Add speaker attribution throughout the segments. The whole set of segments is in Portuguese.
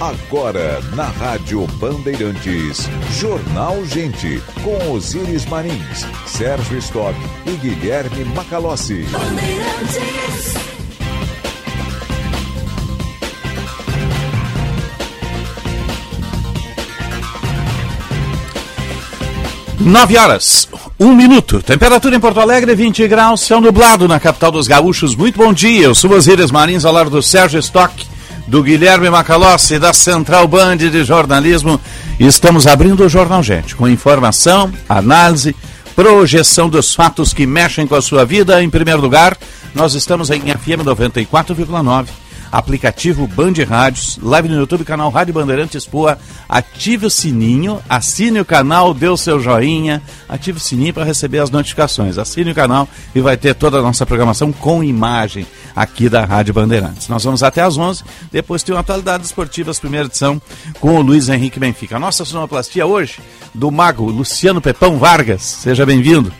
Speaker 1: Agora, na Rádio Bandeirantes, Jornal Gente, com Osiris Marins, Sérgio Stock e Guilherme Macalossi.
Speaker 2: Nove horas, um minuto. Temperatura em Porto Alegre, 20 graus, céu nublado na capital dos gaúchos. Muito bom dia, eu sou Osiris Marins, ao lado do Sérgio Stock do Guilherme Macalossi, da Central Band de Jornalismo. Estamos abrindo o Jornal Gente, com informação, análise, projeção dos fatos que mexem com a sua vida. Em primeiro lugar, nós estamos em FM 94,9 aplicativo Band Rádios, live no YouTube, canal Rádio Bandeirantes Poa. Ative o sininho, assine o canal, dê o seu joinha, ative o sininho para receber as notificações. Assine o canal e vai ter toda a nossa programação com imagem aqui da Rádio Bandeirantes. Nós vamos até às 11, depois tem uma atualidade esportiva, primeira edição, com o Luiz Henrique Benfica. A nossa sonoplastia hoje, do mago Luciano Pepão Vargas. Seja bem-vindo.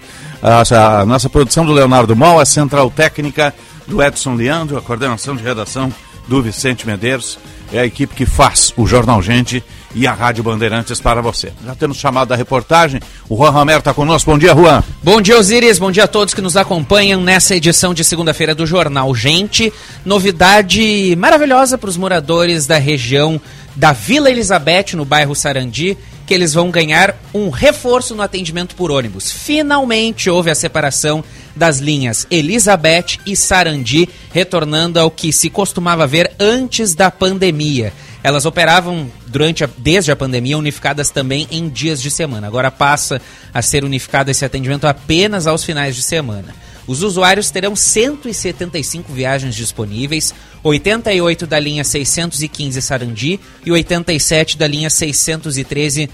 Speaker 2: A, nossa produção do Leonardo Mol, a central técnica do Edson Leandro, a coordenação de redação do Vicente Medeiros. É a equipe que faz o Jornal Gente e a Rádio Bandeirantes para você. Já temos chamado da reportagem. O Juan Romero está conosco. Bom dia, Juan.
Speaker 3: Bom dia, Osiris. Bom dia a todos que nos acompanham nessa edição de segunda-feira do Jornal Gente. Novidade maravilhosa para os moradores da região da Vila Elizabeth, no bairro Sarandi, que eles vão ganhar um reforço no atendimento por ônibus. Finalmente houve a separação das linhas Elizabeth e Sarandi, retornando ao que se costumava ver antes da pandemia. Elas operavam durante a, desde a pandemia unificadas também em dias de semana. Agora passa a ser unificado esse atendimento apenas aos finais de semana. Os usuários terão 175 viagens disponíveis, 88 da linha 615 Sarandi e 87 da linha 613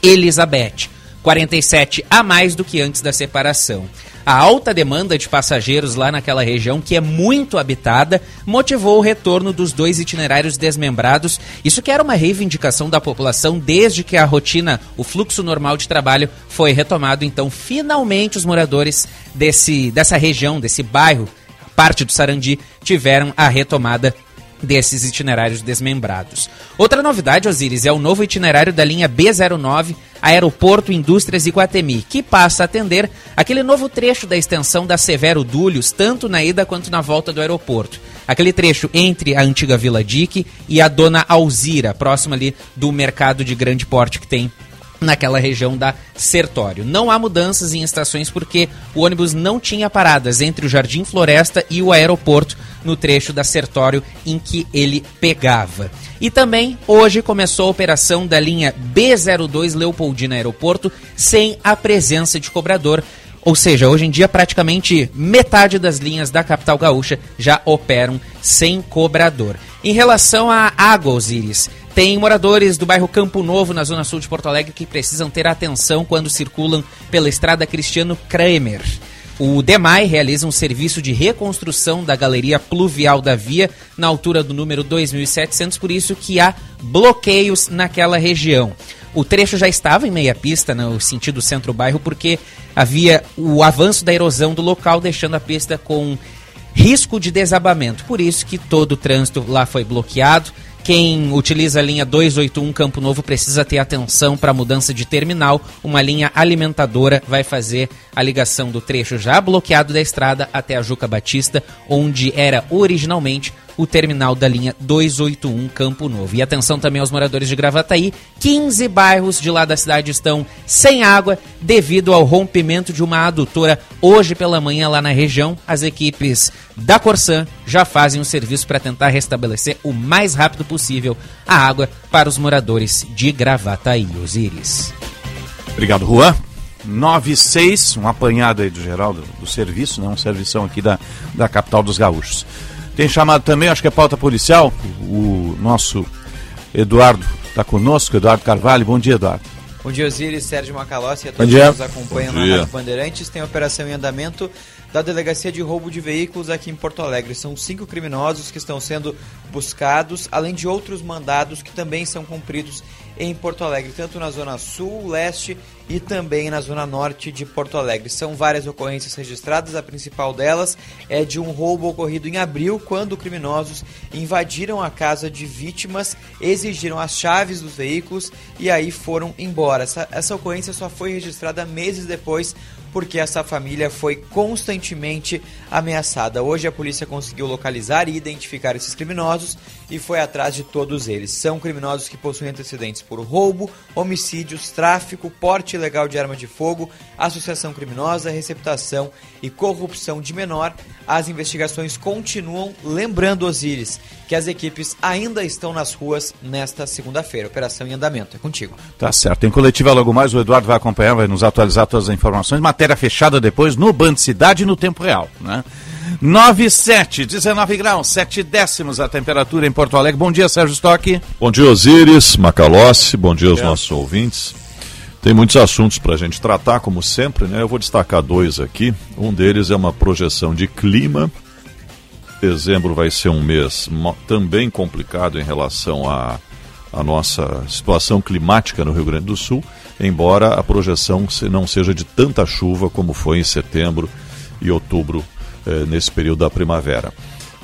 Speaker 3: Elizabeth. 47 a mais do que antes da separação. A alta demanda de passageiros lá naquela região, que é muito habitada, motivou o retorno dos dois itinerários desmembrados. Isso que era uma reivindicação da população desde que a rotina, o fluxo normal de trabalho foi retomado. Então, finalmente, os moradores desse, dessa região, desse bairro, parte do Sarandi, tiveram a retomada desses itinerários desmembrados. Outra novidade, Osiris, é o novo itinerário da linha B09 Aeroporto Indústrias Iguatemi, que passa a atender aquele novo trecho da extensão da Severo Dúlios, tanto na ida quanto na volta do aeroporto. Aquele trecho entre a antiga Vila Dique e a Dona Alzira, próximo ali do mercado de grande porte que tem naquela região da Sertório. Não há mudanças em estações porque o ônibus não tinha paradas entre o Jardim Floresta e o aeroporto no trecho da Sertório em que ele pegava. E também hoje começou a operação da linha B02 Leopoldina Aeroporto sem a presença de cobrador. Ou seja, hoje em dia praticamente metade das linhas da capital gaúcha já operam sem cobrador. Em relação à água, Osiris, tem moradores do bairro Campo Novo, na zona sul de Porto Alegre, que precisam ter atenção quando circulam pela estrada Cristiano Kramer. O DEMAI realiza um serviço de reconstrução da galeria pluvial da via na altura do número 2700, por isso que há bloqueios naquela região. O trecho já estava em meia pista no sentido centro-bairro porque havia o avanço da erosão do local, deixando a pista com risco de desabamento. Por isso que todo o trânsito lá foi bloqueado. Quem utiliza a linha 281 Campo Novo precisa ter atenção para a mudança de terminal. Uma linha alimentadora vai fazer a ligação do trecho já bloqueado da estrada até a Juca Batista, onde era originalmente o terminal da linha 281 Campo Novo. E atenção também aos moradores de Gravataí, 15 bairros de lá da cidade estão sem água devido ao rompimento de uma adutora hoje pela manhã lá na região. As equipes da Corsan já fazem o um serviço para tentar restabelecer o mais rápido possível a água para os moradores de Gravataí, Osíris.
Speaker 2: Obrigado, Juan. 96, um apanhado aí do geral do, do serviço, né? um servição aqui da, da capital dos gaúchos. Tem chamado também, acho que é pauta policial, o nosso Eduardo está conosco, Eduardo Carvalho. Bom dia, Eduardo.
Speaker 4: Bom dia, Osiris, Sérgio Macalossi e a todos que nos acompanham na Rádio Bandeirantes. Tem operação em andamento da Delegacia de Roubo de Veículos aqui em Porto Alegre. São cinco criminosos que estão sendo buscados, além de outros mandados que também são cumpridos em Porto Alegre, tanto na zona sul, leste e também na zona norte de Porto Alegre. São várias ocorrências registradas, a principal delas é de um roubo ocorrido em abril, quando criminosos invadiram a casa de vítimas, exigiram as chaves dos veículos e aí foram embora. Essa, essa ocorrência só foi registrada meses depois porque essa família foi constantemente ameaçada. Hoje a polícia conseguiu localizar e identificar esses criminosos e foi atrás de todos eles. São criminosos que possuem antecedentes por roubo, homicídios, tráfico, porte ilegal de arma de fogo, associação criminosa, receptação e corrupção de menor. As investigações continuam, lembrando Osíris que as equipes ainda estão nas ruas nesta segunda-feira. Operação em andamento. É contigo.
Speaker 2: Tá certo. Em coletiva logo mais, o Eduardo vai acompanhar, vai nos atualizar todas as informações. Matéria fechada depois no Band Cidade no tempo real, né? 9 7, 19 graus, 7 décimos a temperatura em Porto Alegre. Bom dia, Sérgio Stock.
Speaker 5: Bom dia, Osíris, Macalossi, bom dia aos é. nossos ouvintes. Tem muitos assuntos para a gente tratar, como sempre, né? Eu vou destacar dois aqui. Um deles é uma projeção de clima Dezembro vai ser um mês também complicado em relação à a, a, nossa situação climática no Rio Grande do Sul, embora a projeção não seja de tanta chuva como foi em setembro e outubro, eh, nesse período da primavera.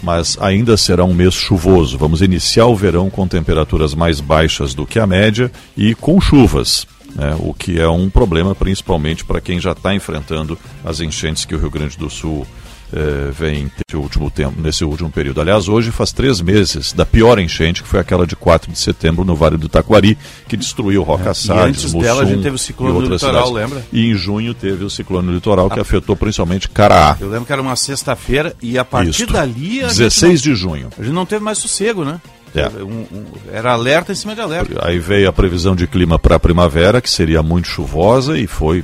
Speaker 5: Mas ainda será um mês chuvoso. Vamos iniciar o verão com temperaturas mais baixas do que a média e com chuvas. Né, o que é um problema principalmente para quem já está enfrentando as enchentes que o Rio Grande do Sul é, vem nesse último tempo, nesse último período. Aliás, hoje faz três meses da pior enchente, que foi aquela de 4 de setembro no Vale do Taquari, que destruiu Roca é. Salles,
Speaker 2: Mussum dela a gente teve o ciclone litoral, cidades. lembra?
Speaker 5: E em junho teve o ciclone litoral, que afetou principalmente Caraá.
Speaker 2: Eu lembro que era uma sexta-feira e a partir Isto. dali... A
Speaker 5: 16 não... de junho.
Speaker 2: A gente não teve mais sossego, né? É. Um, um, era alerta em cima de alerta.
Speaker 5: Aí veio a previsão de clima para a primavera, que seria muito chuvosa, e foi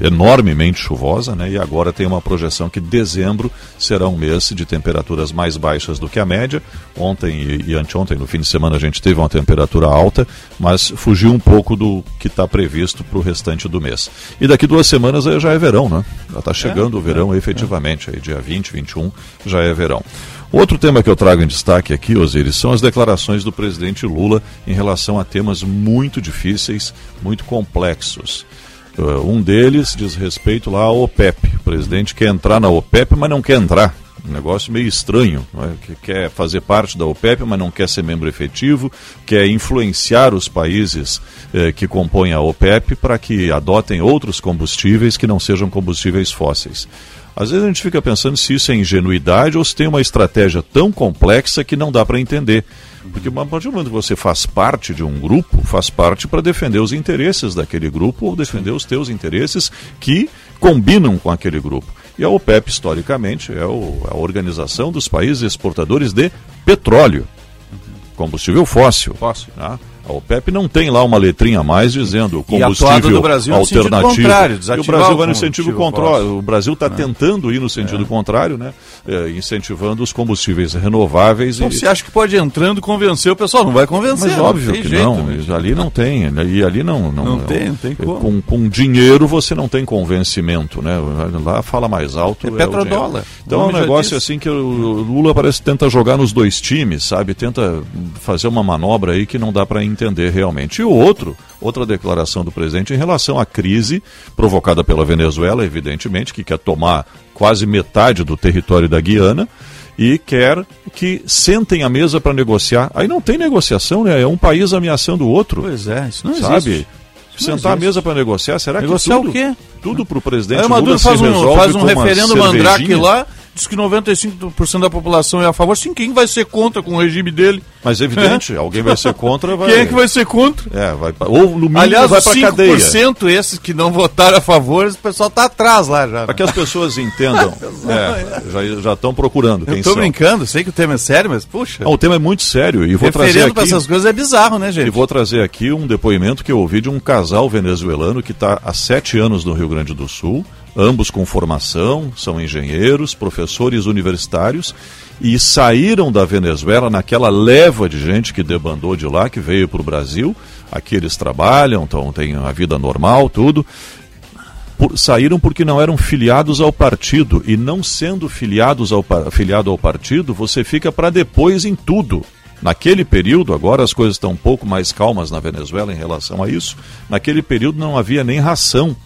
Speaker 5: enormemente chuvosa, né? E agora tem uma projeção que dezembro será um mês de temperaturas mais baixas do que a média. Ontem e, e anteontem, no fim de semana, a gente teve uma temperatura alta, mas fugiu um pouco do que está previsto para o restante do mês. E daqui duas semanas já é verão, né? Já está chegando é, o verão é, efetivamente, aí dia 20, 21 já é verão. Outro tema que eu trago em destaque aqui, Osiris, são as declarações do presidente Lula em relação a temas muito difíceis, muito complexos. Uh, um deles diz respeito lá à OPEP. O presidente quer entrar na OPEP, mas não quer entrar. Um negócio meio estranho, é? que quer fazer parte da OPEP, mas não quer ser membro efetivo, quer influenciar os países eh, que compõem a OPEP para que adotem outros combustíveis que não sejam combustíveis fósseis. Às vezes a gente fica pensando se isso é ingenuidade ou se tem uma estratégia tão complexa que não dá para entender. Porque a partir do momento que você faz parte de um grupo, faz parte para defender os interesses daquele grupo ou defender os teus interesses que combinam com aquele grupo. E a OPEP, historicamente, é a organização dos países exportadores de petróleo, combustível fóssil. Fóssil. Tá? A OPEP não tem lá uma letrinha a mais dizendo combustível do Brasil alternativo. e o Brasil vai no sentido contrário. O Brasil está tentando ir no sentido é. contrário, né? É, incentivando os combustíveis renováveis.
Speaker 2: Então e... você acha que pode entrando convencer o pessoal? Não vai convencer.
Speaker 5: Mas óbvio que jeito, não. Né? Ali não tem. Né? E ali não.
Speaker 2: Não, não tem, não tem como.
Speaker 5: Com, com dinheiro você não tem convencimento, né? Lá fala mais alto. É,
Speaker 2: é petrodólar.
Speaker 5: Então é um negócio assim que o Lula parece que tenta jogar nos dois times, sabe? Tenta fazer uma manobra aí que não dá para entender realmente. E o outro, outra declaração do presidente em relação à crise provocada pela Venezuela, evidentemente, que quer tomar quase metade do território da Guiana e quer que sentem à mesa para negociar. Aí não tem negociação, né? É um país ameaçando o outro.
Speaker 2: Pois é, isso não
Speaker 5: sabe? existe. Sentar à mesa para negociar, será
Speaker 2: negociar
Speaker 5: que tudo,
Speaker 2: o quê?
Speaker 5: tudo para o presidente
Speaker 2: Aí Maduro faz um, faz um referendo mandrake lá diz que 95% da população é a favor. Sim, quem vai ser contra com o regime dele?
Speaker 5: Mas é evidente, é. alguém vai ser contra. Vai...
Speaker 2: Quem é que vai ser contra?
Speaker 5: É, vai, ou no mínimo
Speaker 2: Aliás,
Speaker 5: vai para cadeia.
Speaker 2: 5% esses que não votaram a favor, o pessoal está atrás lá já.
Speaker 5: Né? Para que as pessoas entendam, é, já estão procurando
Speaker 2: Eu brincando, sei que o tema é sério, mas puxa.
Speaker 5: Não, o tema é muito sério e vou trazer aqui... para
Speaker 2: essas coisas é bizarro, né, gente?
Speaker 5: E vou trazer aqui um depoimento que eu ouvi de um casal venezuelano que está há sete anos no Rio Grande do Sul, ambos com formação, são engenheiros, professores universitários e saíram da Venezuela naquela leva de gente que debandou de lá, que veio para o Brasil. Aqui eles trabalham, então têm a vida normal, tudo. Por, saíram porque não eram filiados ao partido. E não sendo filiados ao, filiado ao partido, você fica para depois em tudo. Naquele período, agora as coisas estão um pouco mais calmas na Venezuela em relação a isso. Naquele período não havia nem ração,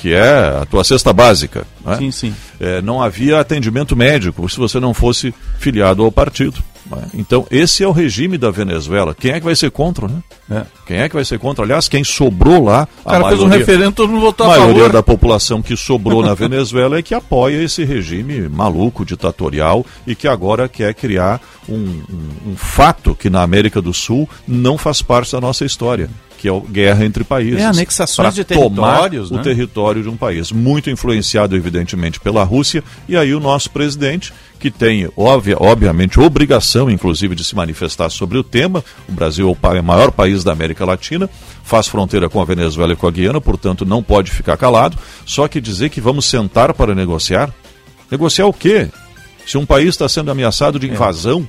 Speaker 5: que é a tua cesta básica. Né?
Speaker 2: Sim, sim.
Speaker 5: É, não havia atendimento médico se você não fosse filiado ao partido. Né? Então, esse é o regime da Venezuela. Quem é que vai ser contra, né?
Speaker 2: É.
Speaker 5: Quem é que vai ser contra? Aliás, quem sobrou lá,
Speaker 2: O cara
Speaker 5: a
Speaker 2: fez um
Speaker 5: maioria,
Speaker 2: referendo, todo mundo votou
Speaker 5: a
Speaker 2: a
Speaker 5: maioria
Speaker 2: favor.
Speaker 5: da população que sobrou na Venezuela é que apoia esse regime maluco, ditatorial e que agora quer criar um, um- um fato que na América do Sul não faz parte da nossa história, que é a guerra entre países.
Speaker 2: É, anexações de territórios,
Speaker 5: tomar
Speaker 2: né?
Speaker 5: o território de um país, muito influenciado evidentemente pela Rússia, e aí o nosso presidente, que tem óbvia, obviamente obrigação inclusive de se manifestar sobre o tema, o Brasil é o maior país da América Latina, faz fronteira com a Venezuela e com a Guiana, portanto não pode ficar calado, só que dizer que vamos sentar para negociar, negociar o quê? Se um país está sendo ameaçado
Speaker 2: É.
Speaker 5: de invasão,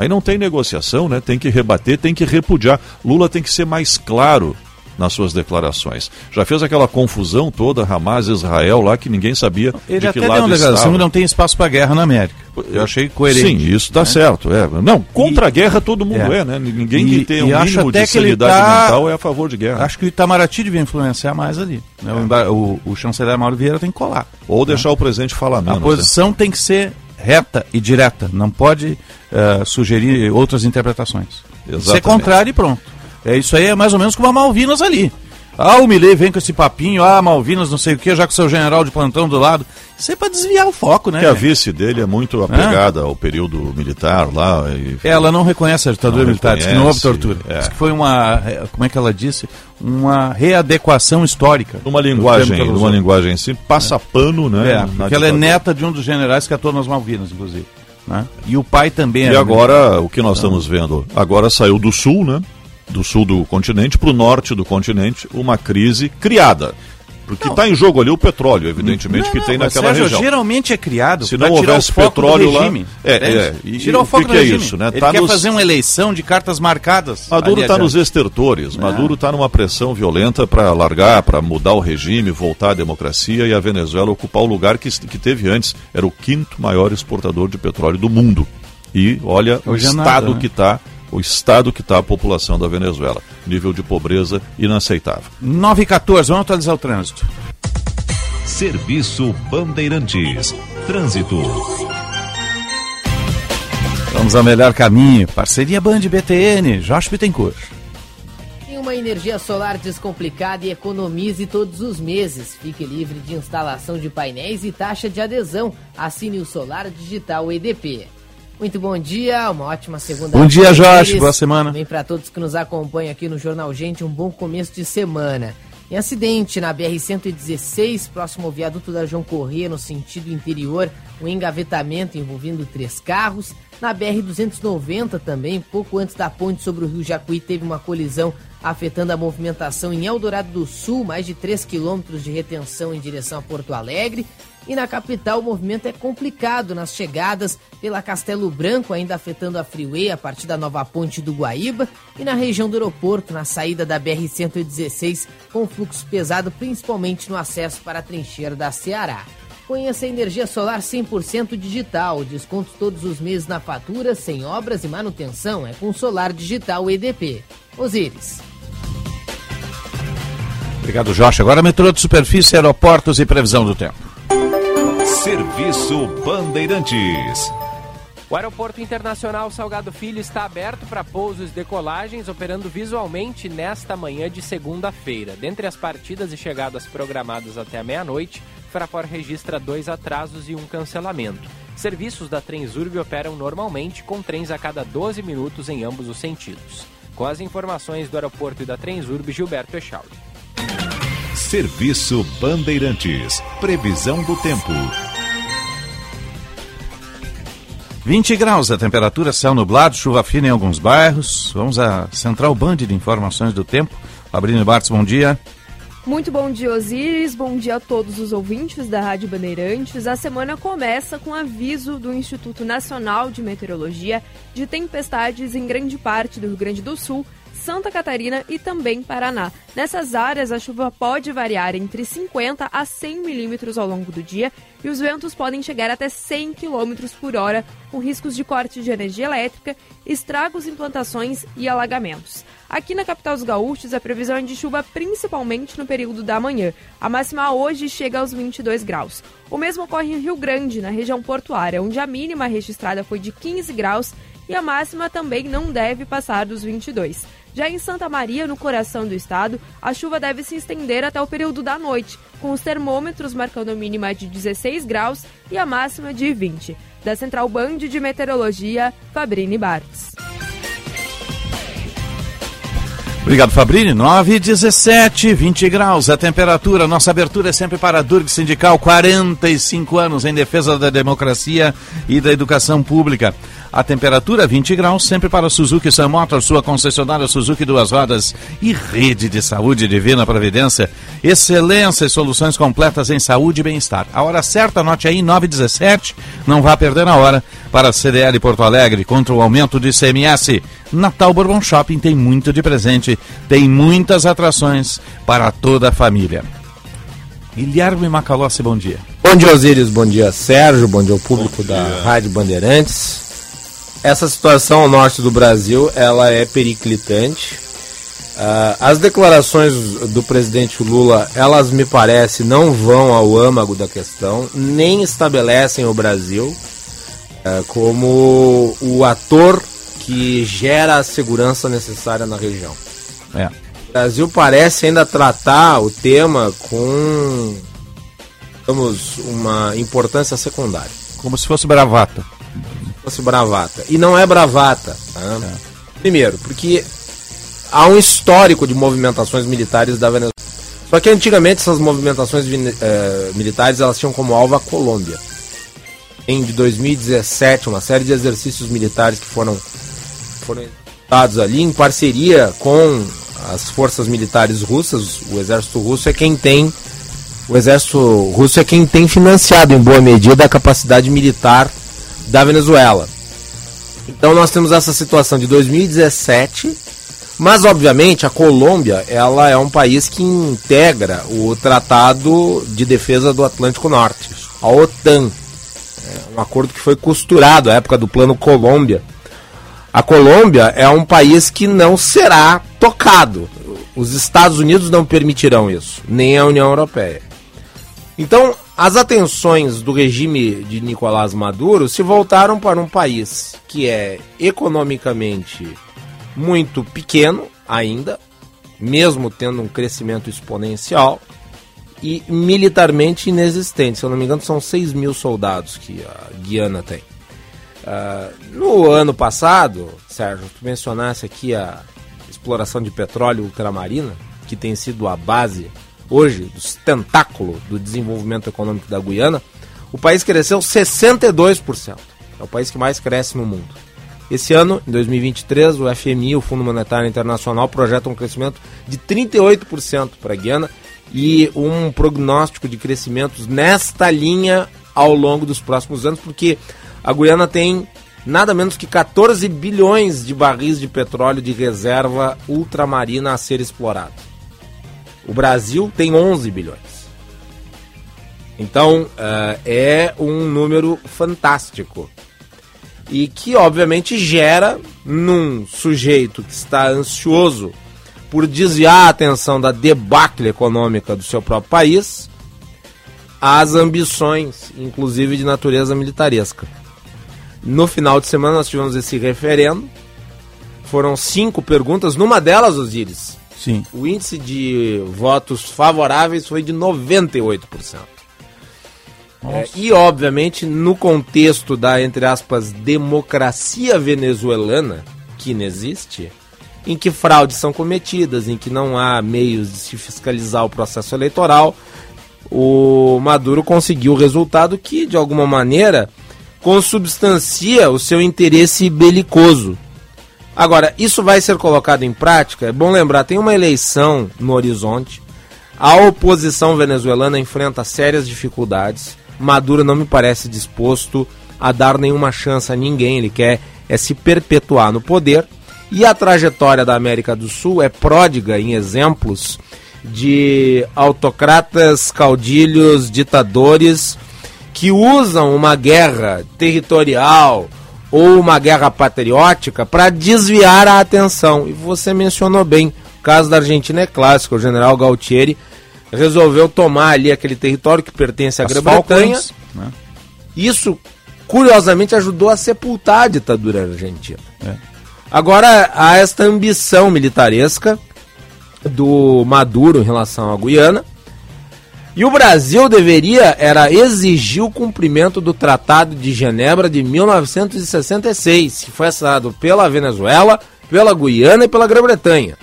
Speaker 5: Aí não tem negociação, né? Tem que rebater, tem que repudiar. Lula tem que ser mais claro nas suas declarações. Já fez aquela confusão toda, Hamas, Israel, lá que ninguém sabia
Speaker 2: Ele
Speaker 5: de
Speaker 2: até
Speaker 5: que
Speaker 2: deu
Speaker 5: lado
Speaker 2: uma declaração que não tem espaço para guerra na América. Eu achei coerente.
Speaker 5: Sim, isso está certo. É. Não, contra
Speaker 2: E-
Speaker 5: a guerra todo mundo
Speaker 2: É.
Speaker 5: é, né? Ninguém
Speaker 2: E-
Speaker 5: que tem um mínimo
Speaker 2: até
Speaker 5: de sanidade
Speaker 2: tá-
Speaker 5: mental é a favor de guerra.
Speaker 2: Acho que o Itamaraty devia influenciar mais ali. né? O emba- O, o chanceler Mauro Vieira tem que colar.
Speaker 5: Ou deixar o presidente falar
Speaker 2: A
Speaker 5: menos. né?
Speaker 2: posição tem que ser reta e direta. Não pode eh, sugerir outras interpretações. Ser
Speaker 5: Exatamente.
Speaker 2: contrário e pronto. É isso aí, é mais ou menos como a Malvinas ali. Ah, o Milei vem com esse papinho, ah, Malvinas, não sei o que, já com seu general de plantão do lado. Isso é pra desviar o foco, né?
Speaker 5: Que a
Speaker 2: velho?
Speaker 5: vice dele é muito apegada ao período militar lá. E...
Speaker 2: Ela não reconhece a ditadura
Speaker 5: Não
Speaker 2: militar, diz que não houve
Speaker 5: reconhece,
Speaker 2: tortura.
Speaker 5: é.
Speaker 2: Diz que foi uma, eh, como é que ela disse? Uma readequação histórica.
Speaker 5: Numa linguagem, numa
Speaker 2: usou.
Speaker 5: linguagem assim, passa pano, né?
Speaker 2: É, porque ela é
Speaker 5: ditadura.
Speaker 2: neta de um dos generais que atuou nas Malvinas, inclusive. né? E o pai também
Speaker 5: E
Speaker 2: era
Speaker 5: agora, o que nós estamos vendo? Agora saiu do sul, né? Do sul do continente para o norte do continente, uma crise criada. Porque está em jogo ali o petróleo, evidentemente,
Speaker 2: Não,
Speaker 5: que
Speaker 2: não,
Speaker 5: tem naquela
Speaker 2: Sérgio,
Speaker 5: região.
Speaker 2: geralmente é criado
Speaker 5: Se não
Speaker 2: tirar
Speaker 5: houvesse
Speaker 2: o
Speaker 5: petróleo lá-. É,
Speaker 2: entende?
Speaker 5: é, e-
Speaker 2: Tira
Speaker 5: e
Speaker 2: o foco
Speaker 5: que
Speaker 2: do
Speaker 5: que é
Speaker 2: regime.
Speaker 5: isso, né?
Speaker 2: Ele
Speaker 5: Tá
Speaker 2: quer
Speaker 5: nos-
Speaker 2: fazer uma eleição de cartas marcadas.
Speaker 5: Maduro está nos estertores. Maduro está numa pressão violenta para largar, para mudar o regime, voltar à democracia e a Venezuela ocupar o lugar que, que teve antes. Era o quinto maior exportador de petróleo do mundo. E olha
Speaker 2: Hoje
Speaker 5: o
Speaker 2: é
Speaker 5: estado
Speaker 2: nada, né?
Speaker 5: que está, o estado que está a população da Venezuela. Nível de pobreza inaceitável.
Speaker 2: 9 e 14, vamos atualizar o trânsito.
Speaker 1: Serviço Bandeirantes. Trânsito.
Speaker 2: Vamos ao melhor caminho. Parceria Band BTN, Josh Bittencourt.
Speaker 6: Tem uma energia solar descomplicada e economize todos os meses. Fique livre de instalação de painéis e taxa de adesão. Assine o Solar Digital EDP. Muito bom dia, uma ótima segunda
Speaker 2: Bom dia, Josh, boa semana.
Speaker 6: Também para todos que nos acompanham aqui no Jornal Gente, um bom começo de semana. Em acidente na BR-116, próximo ao viaduto da João Corrêa, no sentido interior, um engavetamento envolvendo três carros. Na BR-290 também, pouco antes da ponte sobre o Rio Jacuí, teve uma colisão afetando a movimentação em Eldorado do Sul, mais de 3 quilômetros de retenção em direção a Porto Alegre. E na capital o movimento é complicado nas chegadas pela Castelo Branco, ainda afetando a Freeway a partir da nova ponte do Guaíba. E na região do aeroporto, na saída da BR-116, com fluxo pesado, principalmente no acesso para a trincheira da Ceará. Conheça a energia solar 100% digital. Descontos todos os meses na fatura, sem obras e manutenção. É com Solar Digital EDP. Osíris.
Speaker 2: Obrigado, Josh. Agora metrô de superfície, aeroportos e previsão do tempo.
Speaker 1: Serviço Bandeirantes.
Speaker 7: O Aeroporto Internacional Salgado Filho está aberto para pousos e decolagens, operando visualmente nesta manhã de segunda-feira. Dentre as partidas e chegadas programadas até a meia-noite, Fraport registra dois atrasos e um cancelamento. Serviços da Transurb operam normalmente, com trens a cada 12 minutos em ambos os sentidos. Com as informações do aeroporto e da Transurb, Gilberto Echauri.
Speaker 1: Serviço Bandeirantes. Previsão do tempo.
Speaker 2: 20 graus a temperatura, céu nublado, chuva fina em alguns bairros. Vamos à Central Band de Informações do Tempo. Fabrício Bartos, bom dia.
Speaker 8: Muito bom dia, Osiris. Bom dia a todos os ouvintes da Rádio Bandeirantes. A semana começa com aviso do Instituto Nacional de Meteorologia de tempestades em grande parte do Rio Grande do Sul Santa Catarina e também Paraná. Nessas áreas, a chuva pode variar entre 50 a 100 milímetros ao longo do dia e os ventos podem chegar até 100 km por hora, com riscos de corte de energia elétrica, estragos em plantações e alagamentos. Aqui na capital dos gaúchos, a previsão é de chuva principalmente no período da manhã. A máxima hoje chega aos 22 graus. O mesmo ocorre em Rio Grande, na região portuária, onde a mínima registrada foi de 15 graus e a máxima também não deve passar dos 22. Já em Santa Maria, no coração do estado, a chuva deve se estender até o período da noite, com os termômetros marcando a mínima de 16 graus e a máxima de 20. Da Central Band de Meteorologia, Fabrini Bartz.
Speaker 2: Obrigado, Fabrini. 9 e 17, 20 graus. A temperatura, nossa abertura é sempre para a Durg Sindical, 45 anos em defesa da democracia e da educação pública. A temperatura 20 graus, sempre para Suzuki Sun Motor, sua concessionária Suzuki Duas Rodas e Rede de Saúde Divina Providência. Excelência e soluções completas em saúde e bem-estar. A hora certa, anote aí, 9h17, não vá perder a hora para a CDL Porto Alegre contra o aumento de CMS. Natal Bourbon Shopping tem muito de presente, tem muitas atrações para toda a família. Guilherme Macalossi, bom dia.
Speaker 9: Bom dia, Osíris. Bom dia, Sérgio. Bom dia ao público da Rádio Bandeirantes essa situação ao norte do Brasil ela é periclitante. Uh, as declarações do presidente Lula, elas me parece não vão ao âmago da questão, nem estabelecem o Brasil uh, como o ator que gera a segurança necessária na região. É. O Brasil parece ainda tratar o tema com, digamos, uma importância secundária.
Speaker 2: Como se fosse bravata
Speaker 9: fosse bravata. E não é bravata. Tá? É. Primeiro, porque há um histórico de movimentações militares da Venezuela. Só que antigamente essas movimentações eh, militares elas tinham como alvo a Colômbia. Em de 2017, uma série de exercícios militares que foram foram dados ali em parceria com as forças militares russas. O exército russo é quem tem o exército russo é quem tem financiado em boa medida a capacidade militar da Venezuela. Então nós temos essa situação de 2017, mas obviamente a Colômbia ela é um país que integra o Tratado de Defesa do Atlântico Norte, a OTAN. É um acordo que foi costurado à época do Plano Colômbia. A Colômbia é um país que não será tocado. Os Estados Unidos não permitirão isso, nem a União Europeia. Então, as atenções do regime de Nicolás Maduro se voltaram para um país que é economicamente muito pequeno ainda, mesmo tendo um crescimento exponencial, e militarmente inexistente. Se eu não me engano, são 6 mil soldados que a Guiana tem. Uh, no ano passado, Sérgio, tu mencionasse aqui a exploração de petróleo ultramarina, que tem sido a base hoje, do tentáculo do desenvolvimento econômico da Guiana, o país cresceu 62%. É o país que mais cresce no mundo. Esse ano, em 2023, o FMI, o Fundo Monetário Internacional, projeta um crescimento de 38% para a Guiana e um prognóstico de crescimentos nesta linha ao longo dos próximos anos, porque a Guiana tem nada menos que 14 bilhões de barris de petróleo de reserva ultramarina a ser explorado. O Brasil tem 11 bilhões. Então uh, é um número fantástico. E que obviamente gera num sujeito que está ansioso por desviar a atenção da debacle econômica do seu próprio país as ambições, inclusive de natureza militaresca. No final de semana nós tivemos esse referendo. Foram cinco perguntas. Numa delas, Osíris,
Speaker 2: Sim.
Speaker 9: O índice de votos favoráveis foi de 98%. É, e, obviamente, no contexto da, entre aspas, democracia venezuelana, que não existe, em que fraudes são cometidas, em que não há meios de se fiscalizar o processo eleitoral, o Maduro conseguiu o resultado que, de alguma maneira, consubstancia o seu interesse belicoso Agora, isso vai ser colocado em prática? É bom lembrar, tem uma eleição no horizonte. A oposição venezuelana enfrenta sérias dificuldades. Maduro não me parece disposto a dar nenhuma chance a ninguém. Ele quer é se perpetuar no poder. E a trajetória da América do Sul é pródiga em exemplos de autocratas, caudilhos, ditadores que usam uma guerra territorial ou uma guerra patriótica para desviar a atenção. E você mencionou bem, o caso da Argentina é clássico, o general Galtieri resolveu tomar ali aquele território que pertence à Grã-Bretanha.
Speaker 2: né?
Speaker 9: Isso, curiosamente, ajudou a sepultar a ditadura argentina.
Speaker 2: É.
Speaker 9: Agora, há esta ambição militaresca do Maduro em relação à Guiana. E o Brasil deveria era exigir o cumprimento do Tratado de Genebra de 1966, que foi assinado pela Venezuela, pela Guiana e pela Grã-Bretanha.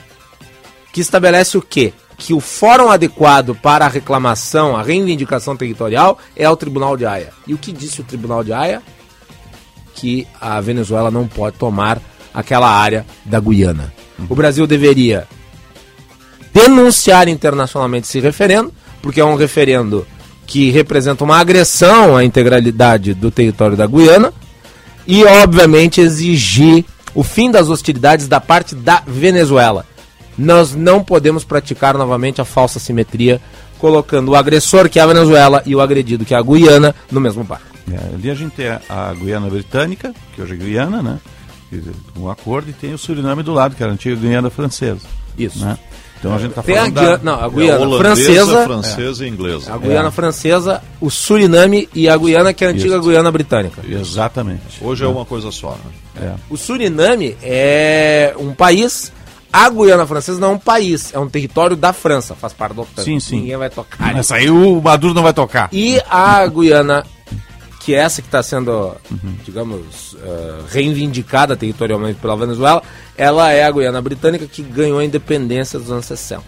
Speaker 9: Que estabelece o quê? Que o fórum adequado para a reclamação, a reivindicação territorial é o Tribunal de Haia. E o que disse o Tribunal de Haia? Que a Venezuela não pode tomar aquela área da Guiana. O Brasil deveria denunciar internacionalmente esse referendo, porque é um referendo que representa uma agressão à integralidade do território da Guiana e, obviamente, exigir o fim das hostilidades da parte da Venezuela. Nós não podemos praticar novamente a falsa simetria, colocando o agressor, que é a Venezuela, e o agredido, que é a Guiana, no mesmo barco.
Speaker 2: É, ali a gente tem a, Guiana Britânica, que hoje é Guiana, né? Um acordo, e tem o Suriname do lado, que era a antiga Guiana Francesa.
Speaker 9: Isso.
Speaker 2: Né? Então a gente está
Speaker 9: Tem a,
Speaker 2: falando
Speaker 9: Guiana,
Speaker 2: da...
Speaker 9: não, a
Speaker 5: É
Speaker 9: Guiana
Speaker 5: holandesa,
Speaker 9: francesa,
Speaker 5: francesa e inglesa.
Speaker 9: a Guiana francesa, o Suriname e a Guiana, que é a antiga
Speaker 2: Isso.
Speaker 9: Guiana britânica.
Speaker 2: Exatamente.
Speaker 5: Hoje é uma coisa só. Né?
Speaker 9: O Suriname é um país. A Guiana Francesa não é um país, é um território da França, faz parte do OTAN.
Speaker 2: Sim, sim.
Speaker 9: Ninguém vai tocar.
Speaker 2: Essa aí o Maduro não vai tocar.
Speaker 9: E a Guiana, que é essa que está sendo, digamos, eh, reivindicada territorialmente pela Venezuela, ela é a Guiana Britânica que ganhou a independência dos anos 60.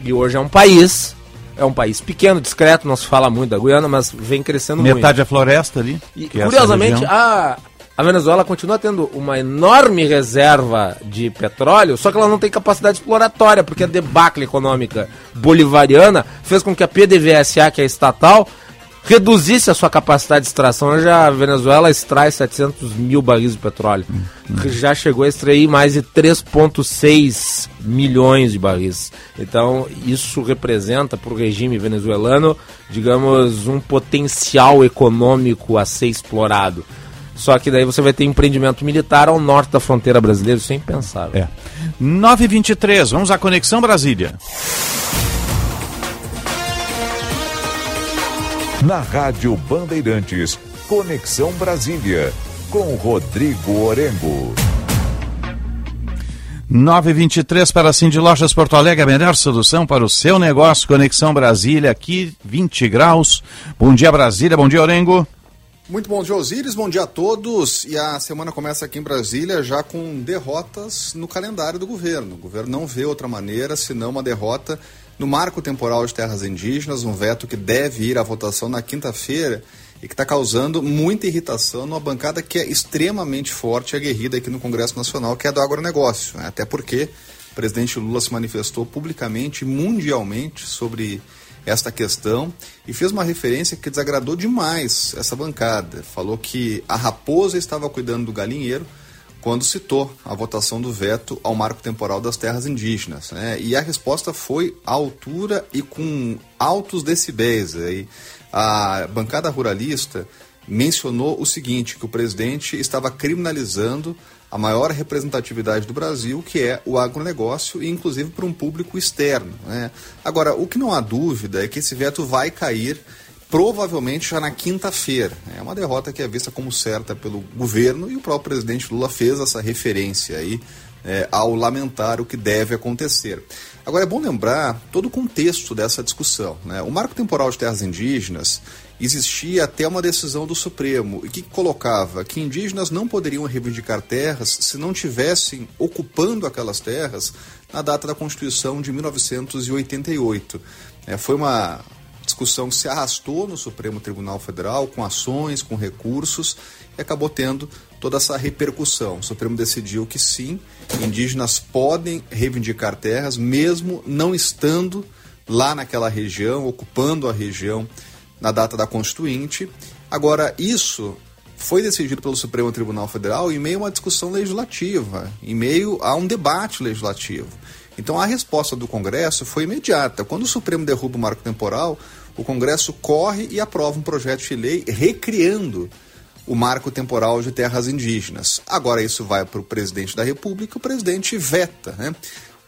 Speaker 9: E hoje é um país, é um país pequeno, discreto, não se fala muito da Guiana, mas vem crescendo muito.
Speaker 2: Metade é floresta ali.
Speaker 9: E,
Speaker 2: é
Speaker 9: curiosamente,
Speaker 2: região.
Speaker 9: a, a Venezuela continua tendo uma enorme reserva de petróleo, só que ela não tem capacidade exploratória, porque a debacle econômica bolivariana fez com que a PDVSA, que é estatal, reduzisse a sua capacidade de extração. Hoje a Venezuela extrai 700 mil barris de petróleo. que Já chegou a extrair mais de 3,6 milhões de barris. Então, isso representa para o regime venezuelano, digamos, um potencial econômico a ser explorado. Só que daí você vai ter empreendimento militar ao norte da fronteira brasileira, isso é impensável.
Speaker 2: É. 9h23, vamos à Conexão Brasília.
Speaker 1: Na Rádio Bandeirantes, Conexão Brasília, com Rodrigo Orengo.
Speaker 2: 923 para a Cindy Lojas Porto Alegre, a melhor solução para o seu negócio. Conexão Brasília, aqui 20 graus. Bom dia, Brasília. Bom dia, Orengo.
Speaker 10: Muito bom dia, Osíris. Bom dia a todos. E a semana começa aqui em Brasília já com derrotas no calendário do governo. O governo não vê outra maneira senão uma derrota no marco temporal de terras indígenas, um veto que deve ir à votação na quinta-feira e que está causando muita irritação numa bancada que é extremamente forte e aguerrida aqui no Congresso Nacional, que é do agronegócio. Né? Até porque o presidente Lula se manifestou publicamente, mundialmente, sobre esta questão e fez uma referência que desagradou demais essa bancada. Falou que a raposa estava cuidando do galinheiro quando citou a votação do veto ao marco temporal das terras indígenas. Né? E a resposta foi à altura e com altos decibéis. Aí. A bancada ruralista mencionou o seguinte, que o presidente estava criminalizando a maior representatividade do Brasil, que é o agronegócio, e inclusive para um público externo. Né? Agora, o que não há dúvida é que esse veto vai cair provavelmente já na quinta-feira. É uma derrota que é vista como certa pelo governo e o próprio presidente Lula fez essa referência aí é, ao lamentar o que deve acontecer. Agora é bom lembrar todo o contexto dessa discussão. Né? O marco temporal de terras indígenas existia até uma decisão do Supremo que colocava que indígenas não poderiam reivindicar terras se não tivessem ocupando aquelas terras na data da Constituição de 1988. É, foi uma discussão se arrastou no Supremo Tribunal Federal com ações, com recursos e acabou tendo toda essa repercussão. O Supremo decidiu que sim, indígenas podem reivindicar terras mesmo não estando lá naquela região, ocupando a região na data da Constituinte. Agora, isso foi decidido pelo Supremo Tribunal Federal em meio a uma discussão legislativa, em meio a um debate legislativo. Então a resposta do Congresso foi imediata. Quando o Supremo derruba o marco temporal, o Congresso corre e aprova um projeto de lei recriando o marco temporal de terras indígenas. Agora isso vai para o presidente da República, o presidente veta. Né?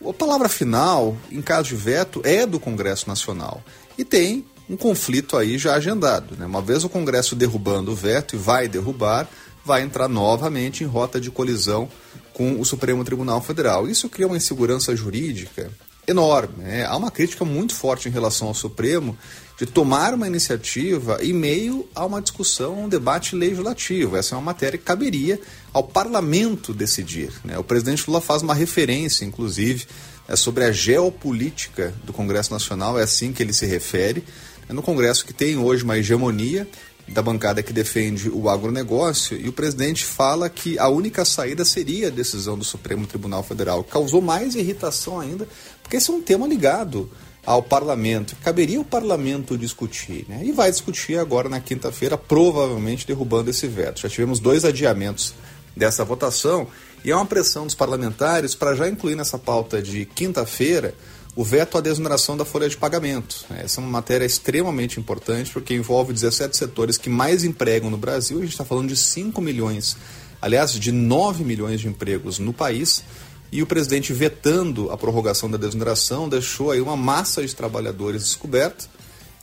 Speaker 10: A palavra final, em caso de veto, é do Congresso Nacional. E tem um conflito aí já agendado. Né? Uma vez o Congresso derrubando o veto, e vai derrubar, vai entrar novamente em rota de colisão com o Supremo Tribunal Federal. Isso cria uma insegurança jurídica enorme. Né? Há uma crítica muito forte em relação ao Supremo de tomar uma iniciativa em meio a uma discussão, um debate legislativo. Essa é uma matéria que caberia ao parlamento decidir. Né? O presidente Lula faz uma referência, inclusive, é sobre a geopolítica do Congresso Nacional, é assim que ele se refere. É no Congresso que tem hoje uma hegemonia da bancada que defende o agronegócio e o presidente fala que a única saída seria a decisão do Supremo Tribunal Federal. Causou mais irritação ainda, porque esse é um tema ligado ao parlamento. Caberia o parlamento discutir, né? E vai discutir agora na quinta-feira, provavelmente derrubando esse veto. Já tivemos dois adiamentos dessa votação e é uma pressão dos parlamentares para já incluir nessa pauta de quinta-feira o veto à desoneração da folha de pagamento. Essa é uma matéria extremamente importante porque envolve 17 setores que mais empregam no Brasil. A gente está falando de 5 milhões, aliás, de 9 milhões de empregos no país. E o presidente, vetando a prorrogação da desoneração, deixou aí uma massa de trabalhadores descoberta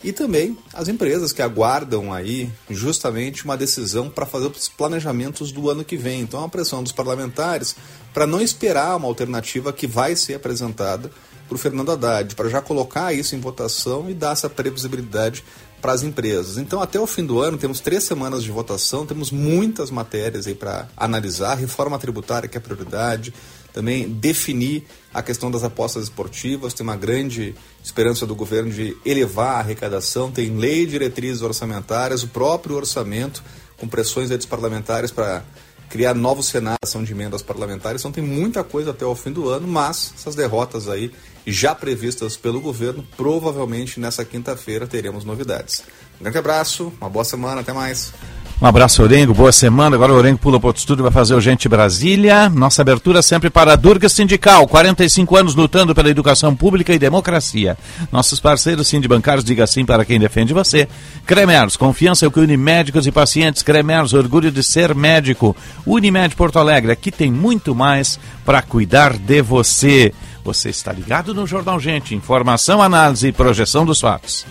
Speaker 10: e também as empresas que aguardam aí justamente uma decisão para fazer os planejamentos do ano que vem. Então, a pressão dos parlamentares para não esperar uma alternativa que vai ser apresentada para o Fernando Haddad, para já colocar isso em votação e dar essa previsibilidade para as empresas. Então, até o fim do ano, temos três semanas de votação, temos muitas matérias aí para analisar, reforma tributária que é prioridade, também definir a questão das apostas esportivas, tem uma grande esperança do governo de elevar a arrecadação, tem lei diretrizes orçamentárias, o próprio orçamento, com pressões dos parlamentares para criar novos cenários de emendas parlamentares. Então tem muita coisa até o fim do ano, mas essas derrotas aí já previstas pelo governo, provavelmente nessa quinta-feira teremos novidades. Um grande abraço, uma boa semana, até mais.
Speaker 2: Um abraço, Orengo. Boa semana. Agora o Orengo pula para outro estúdio vai fazer o Gente Brasília. Nossa abertura sempre para a Durga Sindical. 45 anos lutando pela educação pública e democracia. Nossos parceiros Cindy Bancários, diga sim para quem defende você. Cremers, confiança é o que une médicos e pacientes. Cremers, orgulho de ser médico. Unimed Porto Alegre, aqui tem muito mais para cuidar de você. Você está ligado no Jornal Gente. Informação, análise e projeção dos fatos.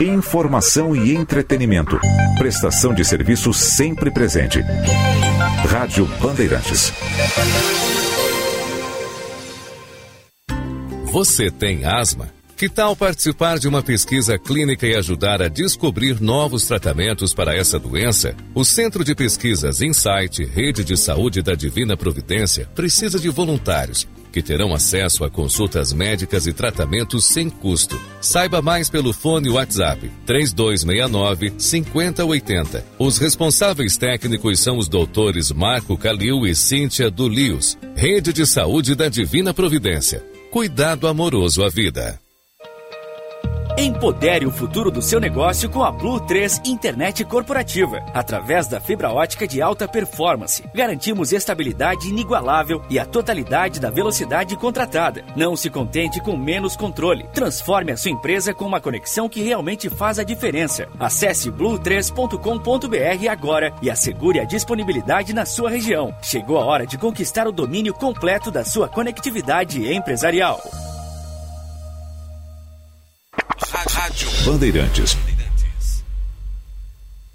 Speaker 1: Informação e entretenimento. Prestação de serviço sempre presente. Rádio Bandeirantes.
Speaker 11: Você tem asma? Que tal participar de uma pesquisa clínica e ajudar a descobrir novos tratamentos para essa doença? O Centro de Pesquisas Insight, Rede de Saúde da Divina Providência, precisa de voluntários que terão acesso a consultas médicas e tratamentos sem custo. Saiba mais pelo fone WhatsApp 3269 5080. Os responsáveis técnicos são os doutores Marco Calil e Cíntia Dulius. Rede de Saúde da Divina Providência. Cuidado amoroso à vida.
Speaker 12: Empodere o futuro do seu negócio com a Blue 3 Internet Corporativa. Através da fibra ótica de alta performance, garantimos estabilidade inigualável e a totalidade da velocidade contratada. Não se contente com menos controle. Transforme a sua empresa com uma conexão que realmente faz a diferença. Acesse blue3.com.br agora e assegure a disponibilidade na sua região. Chegou a hora de conquistar o domínio completo da sua conectividade empresarial.
Speaker 1: Rádio Bandeirantes.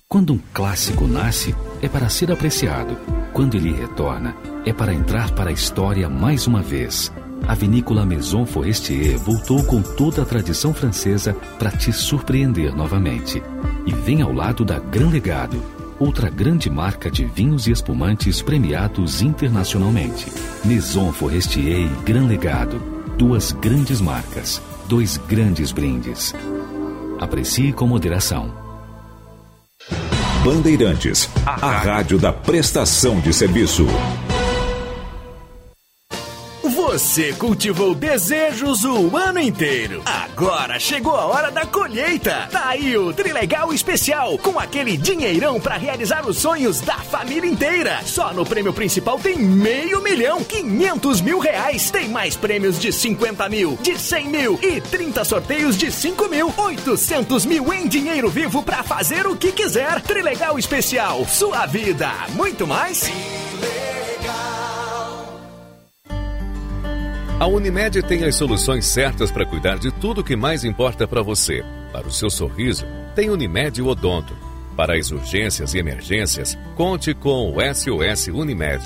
Speaker 13: Quando um clássico nasce, é para ser apreciado. Quando ele retorna, é para entrar para a história mais uma vez. A vinícola Maison Forestier voltou com toda a tradição francesa para te surpreender novamente. E vem ao lado da Gran Legado, outra grande marca de vinhos e espumantes premiados internacionalmente. Maison Forestier e Gran Legado, duas grandes marcas, dois grandes brindes. Aprecie com moderação.
Speaker 1: Bandeirantes, a rádio da prestação de serviço.
Speaker 14: Você cultivou desejos o ano inteiro. Agora chegou a hora da colheita. Tá aí o Trilegal Especial, com aquele dinheirão para realizar os sonhos da família inteira. Só no prêmio principal tem meio milhão, 500 mil reais. Tem mais prêmios de 50 mil, de 100 mil e 30 sorteios de 5 mil, 800 mil em dinheiro vivo para fazer o que quiser. Trilegal Especial, sua vida. Muito mais?
Speaker 11: A Unimed tem as soluções certas para cuidar de tudo que mais importa para você. Para o seu sorriso, tem Unimed Odonto. Para as urgências e emergências, conte com o SOS Unimed.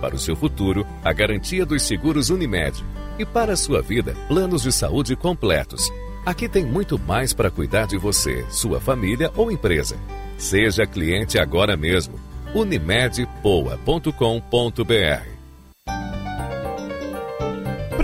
Speaker 11: Para o seu futuro, a garantia dos seguros Unimed. E para a sua vida, planos de saúde completos. Aqui tem muito mais para cuidar de você, sua família ou empresa. Seja cliente agora mesmo. unimedpoa.com.br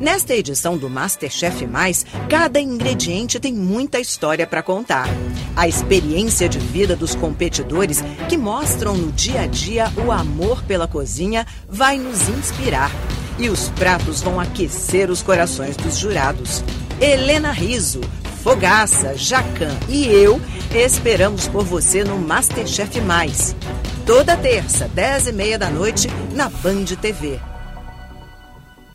Speaker 15: Nesta edição do Masterchef Mais, cada ingrediente tem muita história para contar. A experiência de vida dos competidores que mostram no dia a dia o amor pela cozinha vai nos inspirar. E os pratos vão aquecer os corações dos jurados. Helena Riso, Fogaça, Jacan e eu esperamos por você no Masterchef Mais. Toda terça, 10 e meia da noite, na Band TV.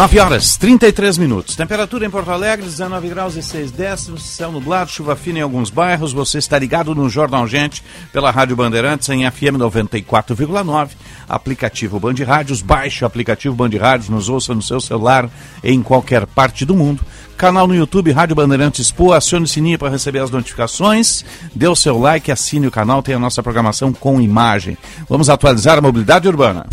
Speaker 2: Nove horas, 33 minutos. Temperatura em Porto Alegre, 19 graus e 6 décimos. Céu nublado, chuva fina em alguns bairros. Você está ligado no Jornal Gente pela Rádio Bandeirantes em FM 94,9. Aplicativo Band Rádios. Baixe o aplicativo Band Rádios. Nos ouça no seu celular em qualquer parte do mundo. Canal no YouTube Rádio Bandeirantes Expo. Acione o sininho para receber as notificações. Dê o seu like, assine o canal. Tem a nossa programação com imagem. Vamos atualizar a mobilidade urbana.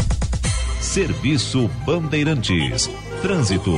Speaker 1: Serviço Bandeirantes. Trânsito.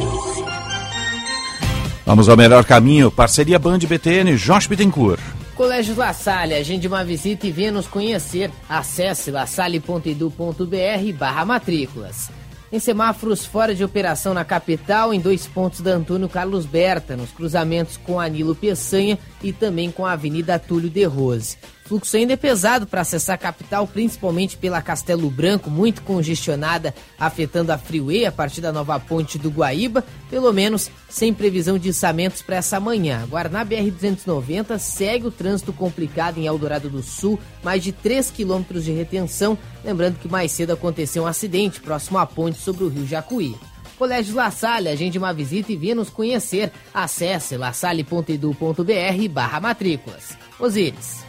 Speaker 2: Vamos ao melhor caminho. Parceria Band BTN, Josh Bittencourt.
Speaker 6: Colégio La Salle, agende uma visita e venha nos conhecer. Acesse lasalle.edu.br barra matrículas. Em semáforos fora de operação na capital, em dois pontos da Antônio Carlos Berta, nos cruzamentos com a Nilo Peçanha e também com a Avenida Túlio de Rose. Fluxo ainda é pesado para acessar a capital, principalmente pela Castelo Branco, muito congestionada, afetando a Freeway a partir da nova ponte do Guaíba, pelo menos sem previsão de içamentos para essa manhã. Agora na BR-290 segue o trânsito complicado em Eldorado do Sul, mais de 3 quilômetros de retenção, lembrando que mais cedo aconteceu um acidente próximo à ponte sobre o rio Jacuí. Colégio La Salle, agende uma visita e venha nos conhecer. Acesse lasalle.edu.br barra matrículas. Osíris.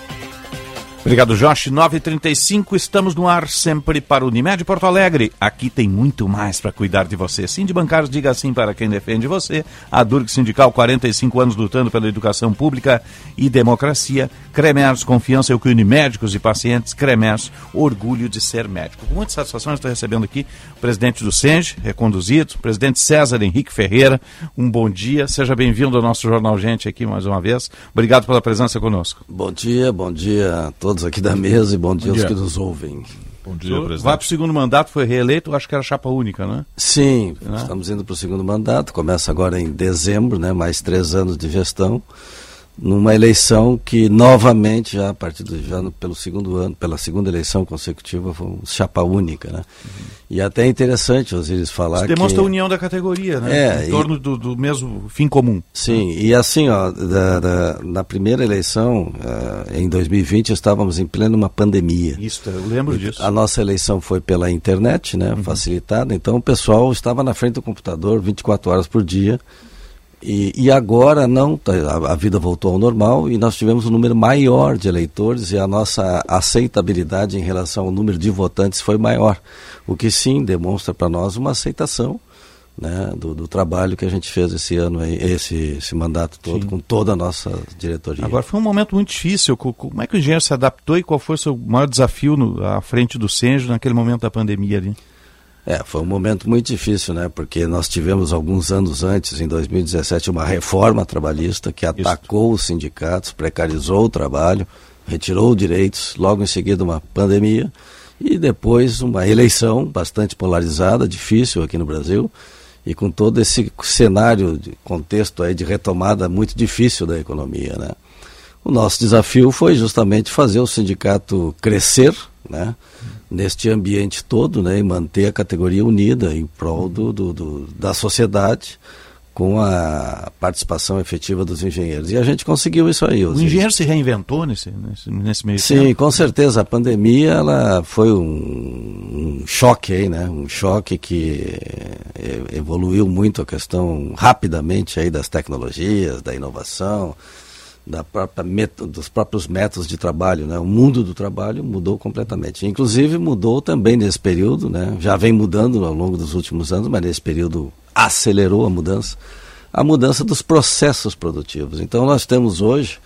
Speaker 2: Obrigado, Josh. 9h35, estamos no ar sempre para o Unimed Porto Alegre. Aqui tem muito mais para cuidar de você. Sim de Bancários, diga sim para quem defende você. A Durg Sindical, 45 anos lutando pela educação pública e democracia. Cremers, confiança é o que une médicos e pacientes. Cremers, orgulho de ser médico. Com muita satisfação, estou recebendo aqui o presidente do SENGE, reconduzido, o presidente César Henrique Ferreira. Um bom dia, seja bem-vindo ao nosso Jornal Gente aqui mais uma vez. Obrigado pela presença conosco.
Speaker 16: Bom dia, bom dia a todos aqui da mesa e bom dia, bom dia. aos que nos ouvem.
Speaker 2: Bom dia, presidente. Vai para o segundo mandato, foi reeleito, acho que era chapa única, né?
Speaker 16: Sim, né? estamos indo para o segundo mandato, começa agora em dezembro, né? mais três anos de gestão. Numa eleição que novamente já a partir do já no, pelo segundo ano pela segunda eleição consecutiva foi chapa única né? Uhum. e até é interessante Osiris falar Isso
Speaker 2: demonstra
Speaker 16: que,
Speaker 2: a união da categoria né? É, em torno e, do, do, mesmo fim comum.
Speaker 16: Sim e assim ó da, da, na primeira eleição uh, em 2020 estávamos em plena uma pandemia.
Speaker 2: Isso eu lembro disso.
Speaker 16: a nossa eleição foi pela internet né? Uhum. facilitada então o pessoal estava na frente do computador 24 horas por dia e, e, agora não, tá, a, a, vida voltou ao normal e nós tivemos um número maior de eleitores e a nossa aceitabilidade em relação ao número de votantes foi maior. O que sim demonstra para nós uma aceitação né, do, do, trabalho que a gente fez esse ano, esse, esse mandato todo, sim. com toda a nossa diretoria.
Speaker 2: Agora foi um momento muito difícil. Como é que o engenheiro se adaptou e qual foi o seu maior desafio no, à frente do Senjo naquele momento da pandemia ali?
Speaker 16: É, foi um momento muito difícil, né? Porque nós tivemos alguns anos antes, em 2017, uma reforma trabalhista que atacou Isso. os sindicatos, precarizou o trabalho, retirou direitos, logo em seguida uma pandemia e depois uma eleição bastante polarizada, difícil aqui no Brasil e com todo esse cenário de contexto aí de retomada muito difícil da economia, né? O nosso desafio foi justamente fazer o sindicato crescer, né? Neste ambiente todo né, e manter a categoria unida em prol do, do, do, da sociedade com a participação efetiva dos engenheiros. E a gente conseguiu isso aí.
Speaker 2: O engenheiro se reinventou nesse, nesse, nesse meio
Speaker 16: Sim, tempo? com certeza. A pandemia ela foi um, um choque aí, né? Um choque que evoluiu muito a questão rapidamente aí das tecnologias, da inovação, da própria dos próprios métodos de trabalho, né? O mundo do trabalho mudou completamente. Inclusive mudou também nesse período, né? Já vem mudando ao longo dos últimos anos, mas nesse período acelerou a mudança, a mudança dos processos produtivos. Então nós temos hoje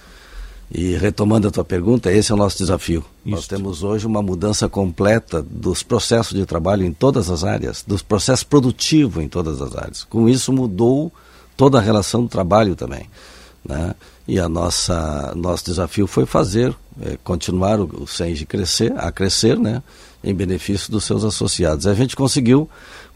Speaker 16: e retomando a tua pergunta, esse é o nosso desafio. Nós temos hoje uma mudança completa dos processos de trabalho em todas as áreas, dos processos produtivos em todas as áreas. Com isso mudou toda a relação do trabalho também. Né? E a nossa nosso desafio foi fazer, é, continuar o, o SENGE crescer, a crescer, né? Em benefício dos seus associados. A gente conseguiu,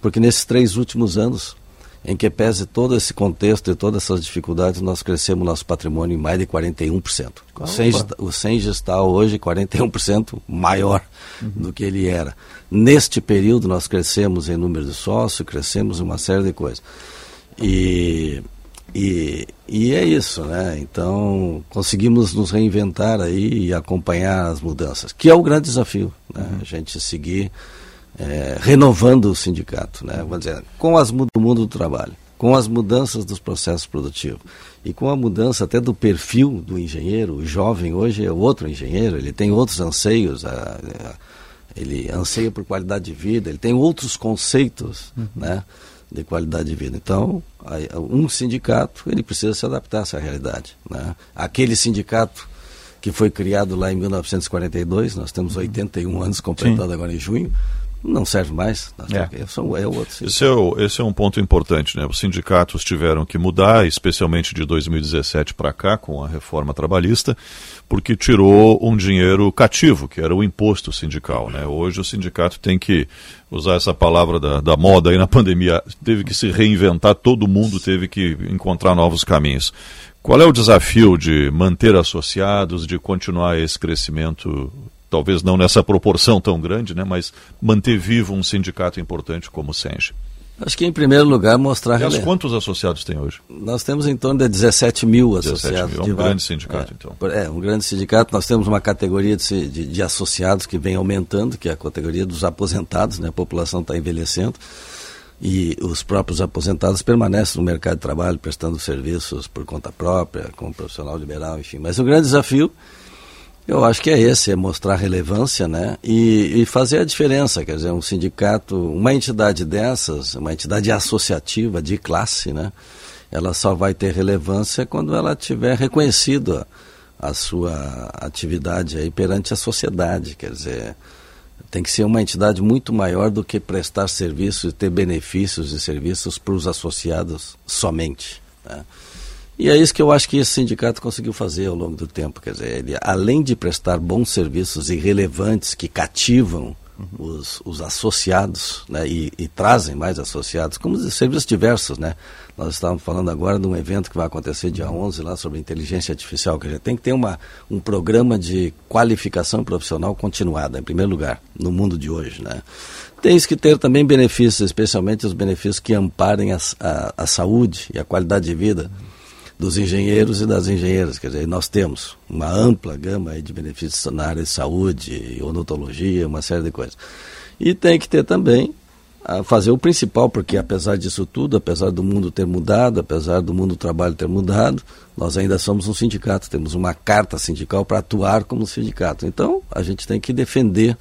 Speaker 16: porque nesses três últimos anos, em que pese todo esse contexto e todas essas dificuldades, nós crescemos nosso patrimônio em mais de 41%. O SENGE, o SENGE está hoje 41% maior uhum. do que ele era. Neste período, nós crescemos em número de sócios, crescemos uma série de coisas. E e, e é isso, né? Então conseguimos nos reinventar aí e acompanhar as mudanças, que é o grande desafio, né? Uhum. A gente seguir é, renovando o sindicato, né? Vamos dizer, com as do mundo do trabalho, com as mudanças dos processos produtivos e com a mudança até do perfil do engenheiro. O jovem hoje é outro engenheiro, ele tem outros anseios, a, a, ele anseia por qualidade de vida, ele tem outros conceitos, uhum. né? De qualidade de vida. Então, um sindicato ele precisa se adaptar a essa realidade. Né? Aquele sindicato que foi criado lá em 1942, nós temos 81 anos completando Sim. agora em junho, não serve mais. É. São, é outro
Speaker 5: esse, é o, esse é um ponto importante. Né? Os sindicatos tiveram que mudar, especialmente de 2017 para cá, com a reforma trabalhista, porque tirou um dinheiro cativo, que era o imposto sindical. Né? Hoje o sindicato tem que usar essa palavra da, da moda aí na pandemia, teve que se reinventar, todo mundo teve que encontrar novos caminhos. Qual é o desafio de manter associados, de continuar esse crescimento talvez não nessa proporção tão grande, né, mas manter vivo um sindicato importante como o Senge?
Speaker 16: Acho que em primeiro lugar mostrar...
Speaker 5: Aliás, quantos associados tem hoje?
Speaker 16: Nós temos em torno de 17 mil 17 associados.
Speaker 5: Mil. É um grande sindicato,
Speaker 16: é,
Speaker 5: então.
Speaker 16: É, um grande sindicato. Nós temos uma categoria de, de, de associados que vem aumentando, que é a categoria dos aposentados, né? a população está envelhecendo. E os próprios aposentados permanecem no mercado de trabalho, prestando serviços por conta própria, como profissional liberal, enfim. Mas o grande desafio eu acho que é esse, é mostrar relevância, né? E, e, fazer a diferença, quer dizer, um sindicato, uma entidade dessas, uma entidade associativa de classe, né? Ela só vai ter relevância quando ela tiver reconhecido a, sua atividade aí perante a sociedade, quer dizer, tem que ser uma entidade muito maior do que prestar serviços e ter benefícios e serviços para os associados somente, né? E é isso que eu acho que esse sindicato conseguiu fazer ao longo do tempo. Quer dizer, ele, além de prestar bons serviços e relevantes que cativam os, os associados, né, e, e, trazem mais associados, como serviços diversos, né? Nós estávamos falando agora de um evento que vai acontecer dia 11 lá sobre inteligência artificial, que gente tem que ter uma, um programa de qualificação profissional continuada, em primeiro lugar, no mundo de hoje, né? Tem que ter também benefícios, especialmente os benefícios que amparem a, a, a saúde e a qualidade de vida dos engenheiros e das engenheiras. Quer dizer, nós temos uma ampla gama de benefícios na área de saúde, odontologia, uma série de coisas. E tem que ter também a fazer o principal, porque apesar disso tudo, apesar do mundo ter mudado, apesar do mundo do trabalho ter mudado, nós ainda somos um sindicato, temos uma carta sindical para atuar como sindicato. Então, a gente tem que defender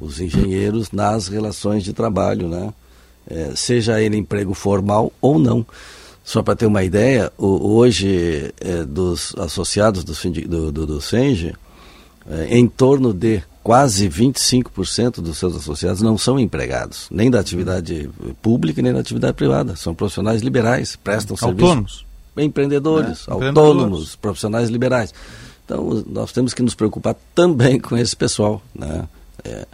Speaker 16: os engenheiros nas relações de trabalho, né? É, seja ele emprego formal ou não. Só para ter uma ideia, hoje, é, dos associados do, do, do, do Senge, é, em torno de quase 25% dos seus associados não são empregados, nem da atividade pública nem da atividade privada. São profissionais liberais, prestam
Speaker 2: autônomos.
Speaker 16: serviço. Empreendedores,
Speaker 2: é,
Speaker 16: autônomos,
Speaker 2: empreendedores.
Speaker 16: profissionais liberais. Então, nós temos que nos preocupar também com esse pessoal. Né? É,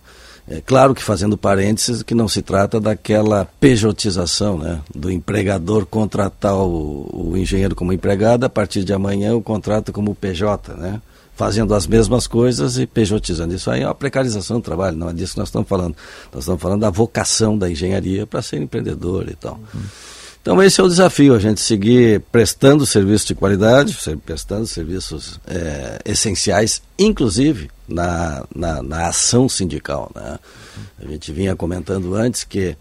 Speaker 16: é claro que fazendo parênteses que não se trata daquela pejotização, né? Do empregador contratar o, o engenheiro como empregado, a partir de amanhã o contrato como PJ, né? Fazendo as mesmas coisas e pejotizando. Isso aí é uma precarização do trabalho, não é disso que nós estamos falando. Nós estamos falando da vocação da engenharia para ser empreendedor e tal. Uhum. Então esse é o desafio, a gente seguir prestando serviços de qualidade, prestando serviços é, essenciais, inclusive na, na, na, ação sindical. Né? A gente vinha comentando antes que,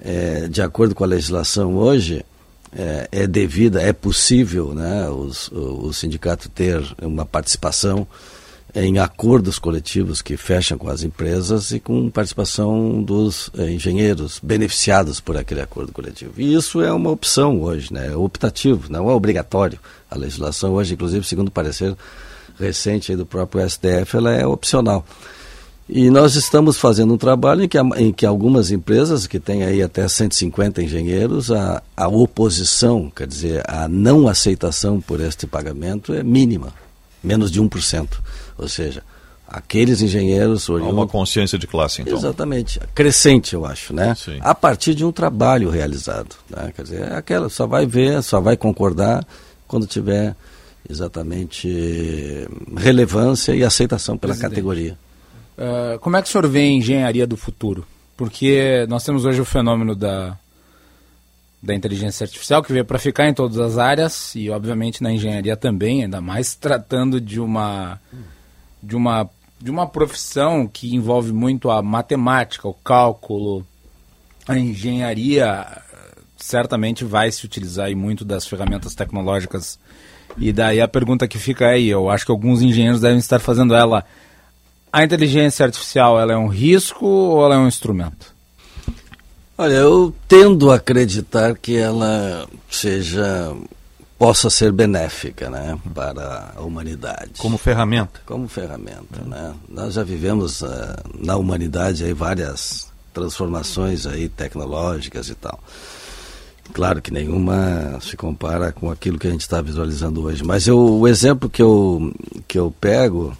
Speaker 16: é, de acordo com a legislação hoje, é, é devida, é possível né, os, o, o sindicato ter uma participação em acordos coletivos que fecham com as empresas e com participação dos eh, engenheiros beneficiados por aquele acordo coletivo. E isso é uma opção hoje, né? é optativo, não é obrigatório. A legislação hoje, inclusive, segundo o parecer recente do próprio STF, ela é opcional. E nós estamos fazendo um trabalho em que, em que algumas empresas, que têm aí até 150 engenheiros, a, a oposição, quer dizer, a não aceitação por este pagamento é mínima, menos de 1%. Ou seja, aqueles engenheiros...
Speaker 5: Há uma consciência de classe, então.
Speaker 16: Exatamente. Crescente, eu acho, né? Sim. A partir de um trabalho realizado. Né? Quer dizer, é aquela, só vai ver, só vai concordar quando tiver exatamente relevância e aceitação pela Presidente. categoria.
Speaker 9: Uh, como é que o senhor vê a engenharia do futuro? Porque nós temos hoje o fenômeno da, da inteligência artificial que veio para ficar em todas as áreas e obviamente na engenharia também, ainda mais tratando de uma de uma de uma profissão que envolve muito a matemática, o cálculo, a engenharia certamente vai se utilizar muito das ferramentas tecnológicas. E daí a pergunta que fica aí, eu acho que alguns engenheiros devem estar fazendo ela. A inteligência artificial ela é um risco ou ela é um instrumento?
Speaker 16: Olha, eu tendo a acreditar que ela seja possa ser benéfica né, para a humanidade.
Speaker 2: Como ferramenta?
Speaker 16: Como ferramenta. Né? Nós já vivemos uh, na humanidade aí várias transformações aí tecnológicas e tal. Claro que nenhuma se compara com aquilo que a gente está visualizando hoje. Mas eu, o exemplo que eu, que eu pego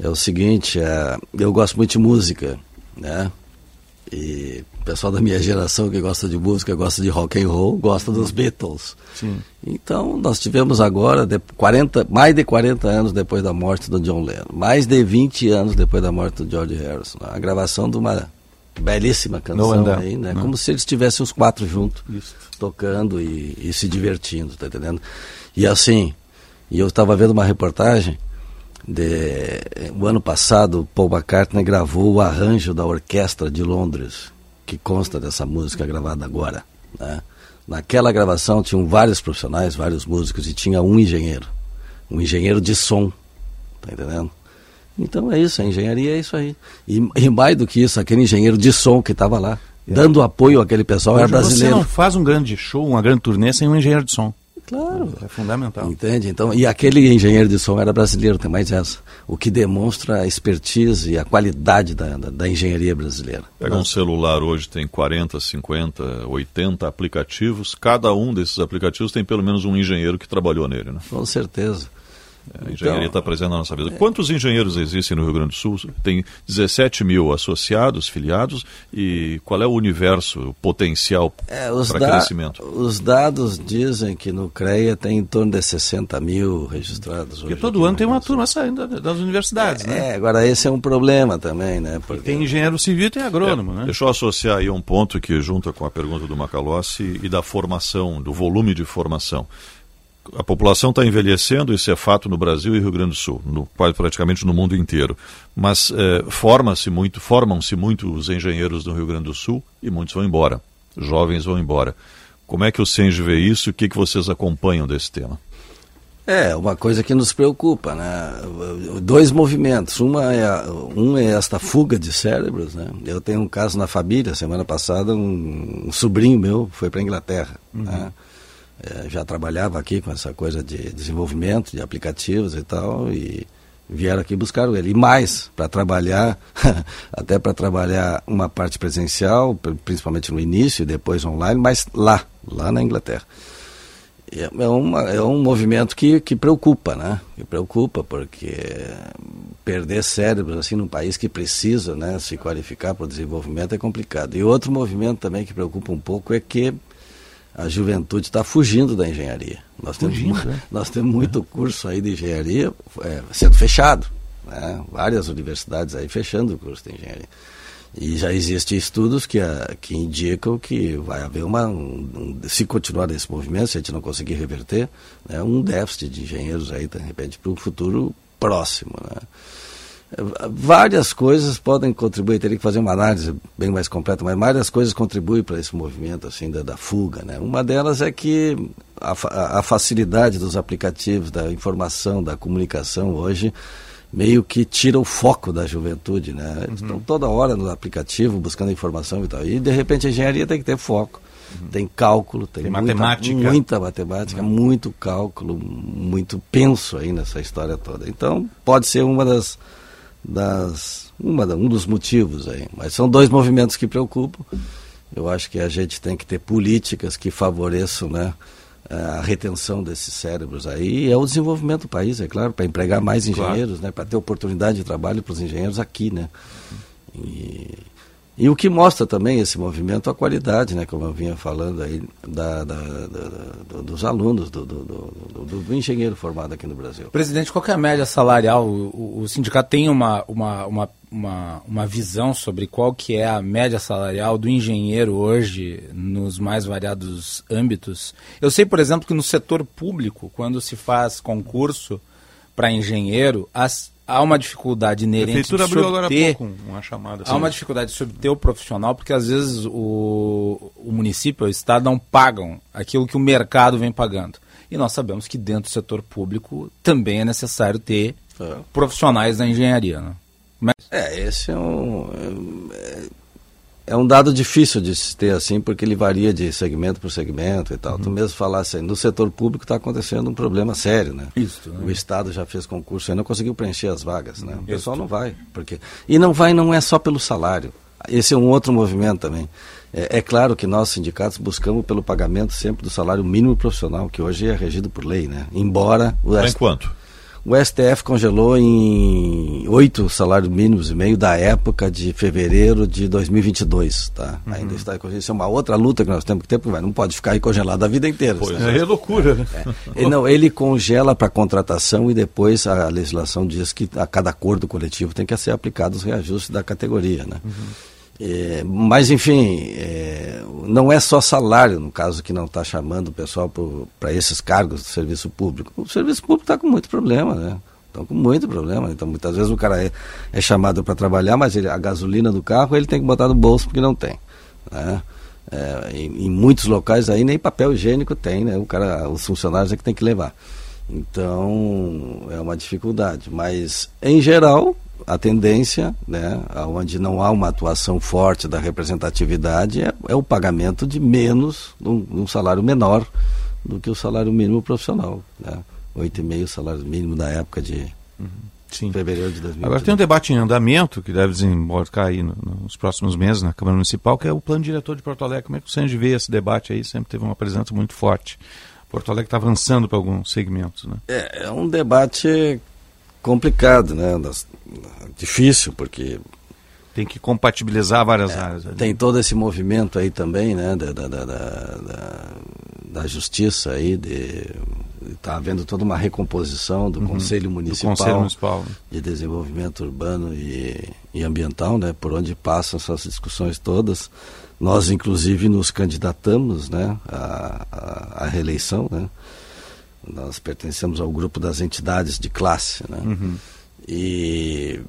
Speaker 16: é o seguinte, é, eu gosto muito de música, né? E o pessoal da minha geração que gosta de música, gosta de rock and roll, gosta dos Beatles.
Speaker 2: Sim.
Speaker 16: Então, nós tivemos agora, de 40, mais de 40 anos depois da morte do John Lennon, mais de 20 anos depois da morte do George Harrison, a gravação de uma belíssima canção aí, né? Não. Como se eles estivessem os quatro juntos, Isso. tocando e, e se divertindo, tá entendendo? E assim, e eu estava vendo uma reportagem de, o ano passado, Paul McCartney gravou o arranjo da orquestra de Londres, que consta dessa música gravada agora. Né? Naquela gravação tinham vários profissionais, vários músicos, e tinha um engenheiro. Um engenheiro de som. Tá entendendo? Então é isso, a engenharia é isso aí. E, e mais do que isso, aquele engenheiro de som que estava lá, é. dando apoio àquele pessoal, Hoje era brasileiro.
Speaker 2: Você não faz um grande show, uma grande turnê sem um engenheiro de som.
Speaker 16: Claro.
Speaker 2: É fundamental.
Speaker 16: Entende? Então, e aquele engenheiro de som era brasileiro, tem mais essa. O que demonstra a expertise e a qualidade da, da, da engenharia brasileira.
Speaker 5: Pega um celular hoje, tem 40, 50, 80 aplicativos. Cada um desses aplicativos tem pelo menos um engenheiro que trabalhou nele, né?
Speaker 16: Com certeza.
Speaker 5: A engenharia está presente na nossa vida. Quantos engenheiros existem no Rio Grande do Sul? Tem 17 mil associados, filiados, e qual é o universo, o potencial
Speaker 16: É,
Speaker 5: para crescimento?
Speaker 16: os dados dizem que no CREA tem em torno de 60 mil registrados. Hoje
Speaker 2: todo ano tem uma turma saindo da- das universidades, né?
Speaker 16: É, agora esse é um problema também, né? Porque
Speaker 2: Tem engenheiro civil e tem agrônomo, né?
Speaker 5: Deixa eu associar aí um ponto que junta com a pergunta do Macalossi e da formação, do volume de formação. A população está envelhecendo, isso é fato no Brasil e Rio Grande do Sul, no, praticamente no mundo inteiro. Mas eh, forma-se muito, formam-se muito os engenheiros no Rio Grande do Sul e muitos vão embora. Jovens vão embora. Como é que o Senge vê isso e o que, que vocês acompanham desse tema?
Speaker 16: É, uma coisa que nos preocupa, né? Dois movimentos. Uma é, a- um é esta fuga de cérebros, né? Eu tenho um caso na família, semana passada, um, um sobrinho meu foi para a Inglaterra, né? É, já trabalhava aqui com essa coisa de desenvolvimento de aplicativos e tal, e vieram aqui buscar ele. E mais, para trabalhar, até para trabalhar uma parte presencial, pri- principalmente no início e depois online, mas lá, lá na Inglaterra. É, é uma, é um movimento que, que preocupa, né? Que preocupa, porque perder cérebros assim num país que precisa né, se qualificar para o desenvolvimento é complicado. E outro movimento também que preocupa um pouco é que a juventude está fugindo da engenharia. Nós
Speaker 2: Fugindo,
Speaker 16: temos,
Speaker 2: é.
Speaker 16: nós temos muito curso aí de engenharia é, sendo fechado. Né? Várias universidades aí fechando o curso de engenharia. E já existem estudos que, a- que indicam que vai haver uma. um- se continuar nesse movimento, se a gente não conseguir reverter, né, um déficit de engenheiros aí, de repente, para um futuro próximo. Né? Várias coisas podem contribuir, teria que fazer uma análise bem mais completa, mas várias coisas contribuem para esse movimento assim da, da fuga. Né? Uma delas é que a, a- facilidade dos aplicativos, da informação, da comunicação hoje meio que tira o foco da juventude, né? Eles Estão toda hora no aplicativo buscando informação e tal. E de repente a engenharia tem que ter foco. Tem cálculo, tem,
Speaker 2: Tem
Speaker 16: muita,
Speaker 2: matemática.
Speaker 16: muita matemática, muito cálculo, muito penso aí nessa história toda. Então pode ser uma das, das uma um dos motivos aí. Mas são dois movimentos que preocupam. Eu acho que a gente tem que ter políticas que favoreçam, né? A retenção desses cérebros aí é o desenvolvimento do país, é claro, para empregar mais
Speaker 2: Claro.
Speaker 16: engenheiros, né, para ter oportunidade de trabalho para os engenheiros aqui, né. E, e o que mostra também esse movimento a qualidade, né, como eu vinha falando aí, da, da- da- dos alunos, do, do- do- do- engenheiro formado aqui no Brasil.
Speaker 17: Presidente, qual é a média salarial? O, o- o sindicato tem uma, uma, uma, uma, uma visão sobre qual que é a média salarial do engenheiro hoje nos mais variados âmbitos? Eu sei, por exemplo, que no setor público, quando se faz concurso para engenheiro, as- há uma dificuldade
Speaker 2: A
Speaker 17: inerente
Speaker 2: prefeitura
Speaker 17: de
Speaker 2: abriu agora há
Speaker 17: obter-
Speaker 2: pouco uma chamada.
Speaker 17: Há uma dificuldade de obter o profissional, porque às vezes o, o município, o Estado não pagam aquilo que o mercado vem pagando. E nós sabemos que dentro do setor público também é necessário ter profissionais da engenharia. Né? Mas-
Speaker 16: É, esse é um, é, um dado difícil de se ter assim, porque ele varia de segmento por segmento e tal. Tu mesmo falasse aí, no setor público está acontecendo um problema sério, né?
Speaker 17: Isso, né?
Speaker 16: O Estado já fez concurso e não conseguiu preencher as vagas, né? O pessoal não vai, porque e não vai não é só pelo salário. Esse é um outro movimento também. É, é claro que nós sindicatos buscamos pelo pagamento sempre do salário mínimo profissional, que hoje é regido por lei, né? Embora o
Speaker 5: Tá em
Speaker 16: ST
Speaker 5: quanto?
Speaker 16: O STF congelou em oito salários mínimos e meio da época de fevereiro de 2022, tá?
Speaker 2: Uhum.
Speaker 16: Ainda está congelado. Isso é uma outra luta que nós temos que ter, porque vai, não pode ficar aí congelado a vida inteira.
Speaker 2: Pois é, é loucura, né?
Speaker 16: Ele, não, ele congela para contratação e depois a legislação diz que a cada acordo coletivo tem que ser aplicado os reajustes da categoria, né? É, mas, enfim, é, não é só salário, no caso, que não está chamando o pessoal para esses cargos do serviço público. O serviço público está com muito problema, né? Estão com muito problema. Então, muitas vezes o cara é, é chamado para trabalhar, mas ele, a gasolina do carro ele tem que botar no bolso porque não tem. Né? É, em, em muitos locais aí nem papel higiênico tem, né? O cara, os funcionários é que tem que levar. Então é uma dificuldade. Mas em geral a tendência, né, onde não há uma atuação forte da representatividade, é, é o pagamento de menos, um, um salário menor do que o salário mínimo profissional. Né? 8,5 salário mínimo da época de
Speaker 2: Sim.
Speaker 16: fevereiro de 2020.
Speaker 2: Agora tem um debate em andamento que deve desembarcar aí no- nos próximos meses na Câmara Municipal, que é o plano diretor de Porto Alegre. Como é que o Sanji vê esse debate aí? Sempre teve uma presença muito forte Porto Alegre está avançando para alguns segmentos, né?
Speaker 16: É, é um debate complicado, né? Difícil, porque
Speaker 2: tem que compatibilizar várias áreas. ali.
Speaker 16: tem todo esse movimento aí também, né? Da, da, da, da, da- justiça aí, de está havendo toda uma recomposição do
Speaker 2: Uhum,
Speaker 16: Conselho
Speaker 2: do
Speaker 16: Municipal,
Speaker 2: Conselho Municipal,
Speaker 16: de Desenvolvimento Urbano e, e Ambiental, né? Por onde passam essas discussões todas. Nós, inclusive, nos candidatamos, né? À, à, à reeleição, né? Nós pertencemos ao grupo das entidades de classe, né?
Speaker 2: Uhum.
Speaker 16: E,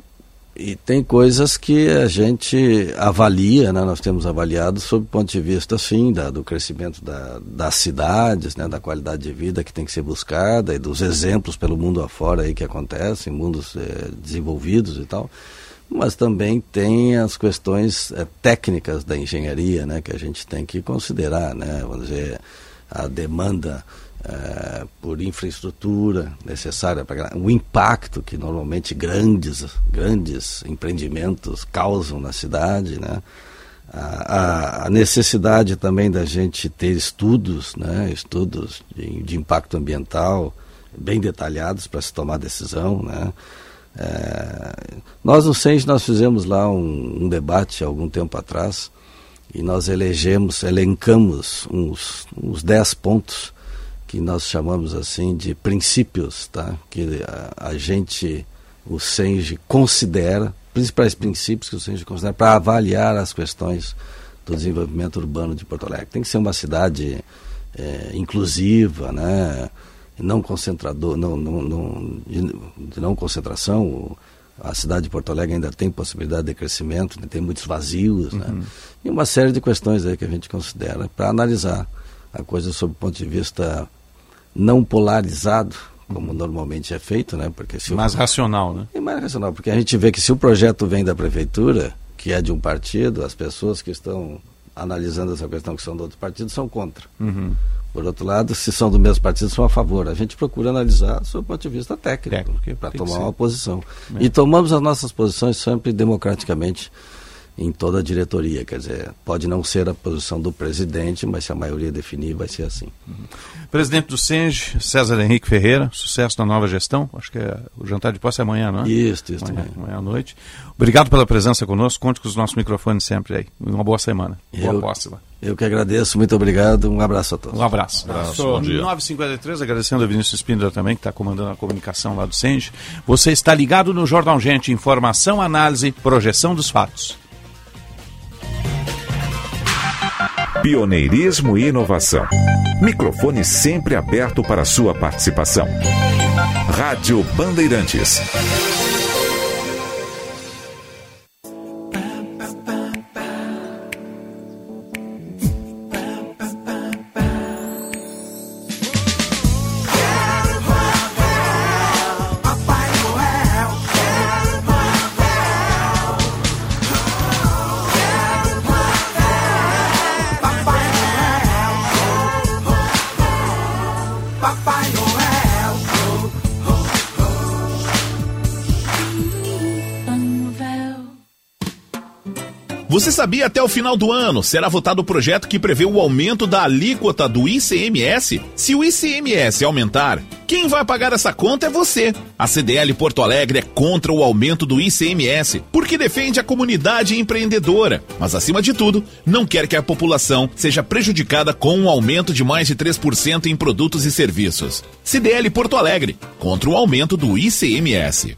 Speaker 16: e tem coisas que a gente avalia, né? nós temos avaliado sob o ponto de vista, sim, da, do crescimento da, das cidades, né? da qualidade de vida que tem que ser buscada e dos exemplos pelo mundo afora aí que acontecem, mundos eh, desenvolvidos e tal. Mas também tem as questões eh, técnicas da engenharia, né? que a gente tem que considerar, né? vamos dizer, a demanda eh, por infraestrutura necessária para o impacto que normalmente grandes grandes empreendimentos causam na cidade, né? A, a- necessidade também da gente ter estudos, né? Estudos de, de impacto ambiental bem detalhados para se tomar decisão, né? Eh, nós no CENS nós fizemos lá um, um debate algum tempo atrás e nós elegemos, elencamos uns, uns 10 pontos que nós chamamos assim de princípios, tá? que a, a gente, o SENGE, considera, principais princípios que o SENGE considera para avaliar as questões do desenvolvimento urbano de Porto Alegre. Tem que ser uma cidade eh, inclusiva, né? não concentrador, não, não, não, de, não concentração. A cidade de Porto Alegre ainda tem possibilidade de crescimento, né? tem muitos vazios, né? e uma série de questões aí que a gente considera para analisar a coisa sob o ponto de vista não polarizado, como normalmente é feito, né? Porque se o-
Speaker 2: Mais racional, né?
Speaker 16: é mais racional, porque a gente vê que se o projeto vem da prefeitura, que é de um partido, as pessoas que estão analisando essa questão que são do outro partido são contra.
Speaker 2: Uhum.
Speaker 16: Por outro lado, se são do mesmo partido, são a favor. A gente procura analisar sob o ponto de vista técnico, para tomar uma posição.
Speaker 2: É.
Speaker 16: E tomamos as nossas posições sempre democraticamente em toda a diretoria. Quer dizer, pode não ser a posição do presidente, mas se a maioria definir, vai ser assim.
Speaker 2: Presidente do SENGE, César Henrique Ferreira, sucesso na nova gestão. Acho que é, o jantar de posse é amanhã, não é?
Speaker 16: Isso, isso
Speaker 2: amanhã,
Speaker 16: também.
Speaker 2: amanhã à noite. Obrigado pela presença conosco. Conte com os nossos microfones sempre aí. Uma boa semana. Boa
Speaker 16: Eu-
Speaker 2: posse lá.
Speaker 16: Eu que agradeço, muito obrigado, um abraço a todos.
Speaker 2: Um abraço.
Speaker 16: Abraço,
Speaker 2: Sou
Speaker 16: bom dia.
Speaker 2: 953, agradecendo a Vinícius Spindler também, que está comandando a comunicação lá do SENGE. Você está ligado no Jornal Gente, informação, análise, projeção dos fatos.
Speaker 1: Pioneirismo e inovação. Microfone sempre aberto para sua participação. Rádio Bandeirantes.
Speaker 18: Você sabia até o final do ano será votado o projeto que prevê o aumento da alíquota do ICMS? Se o ICMS aumentar, quem vai pagar essa conta é você. A CDL Porto Alegre é contra o aumento do ICMS, porque defende a comunidade empreendedora, mas acima de tudo, não quer que a população seja prejudicada com um aumento de mais de 3% em produtos e serviços. CDL Porto Alegre, contra o aumento do ICMS.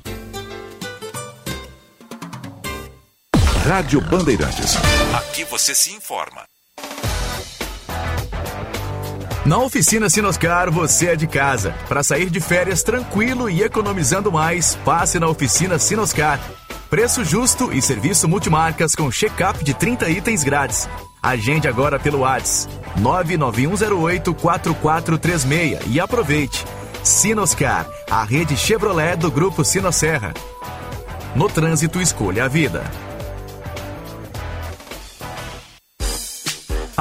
Speaker 1: Rádio Bandeirantes.
Speaker 11: Aqui você se informa.
Speaker 14: Na oficina Sinoscar você é de casa. Para sair de férias tranquilo e economizando mais, passe na oficina Sinoscar. Preço justo e serviço multimarcas com check-up de 30 itens grátis. Agende agora pelo Whats 991084436 e aproveite. Sinoscar, a rede Chevrolet do grupo Sinosserra. No trânsito escolha a vida.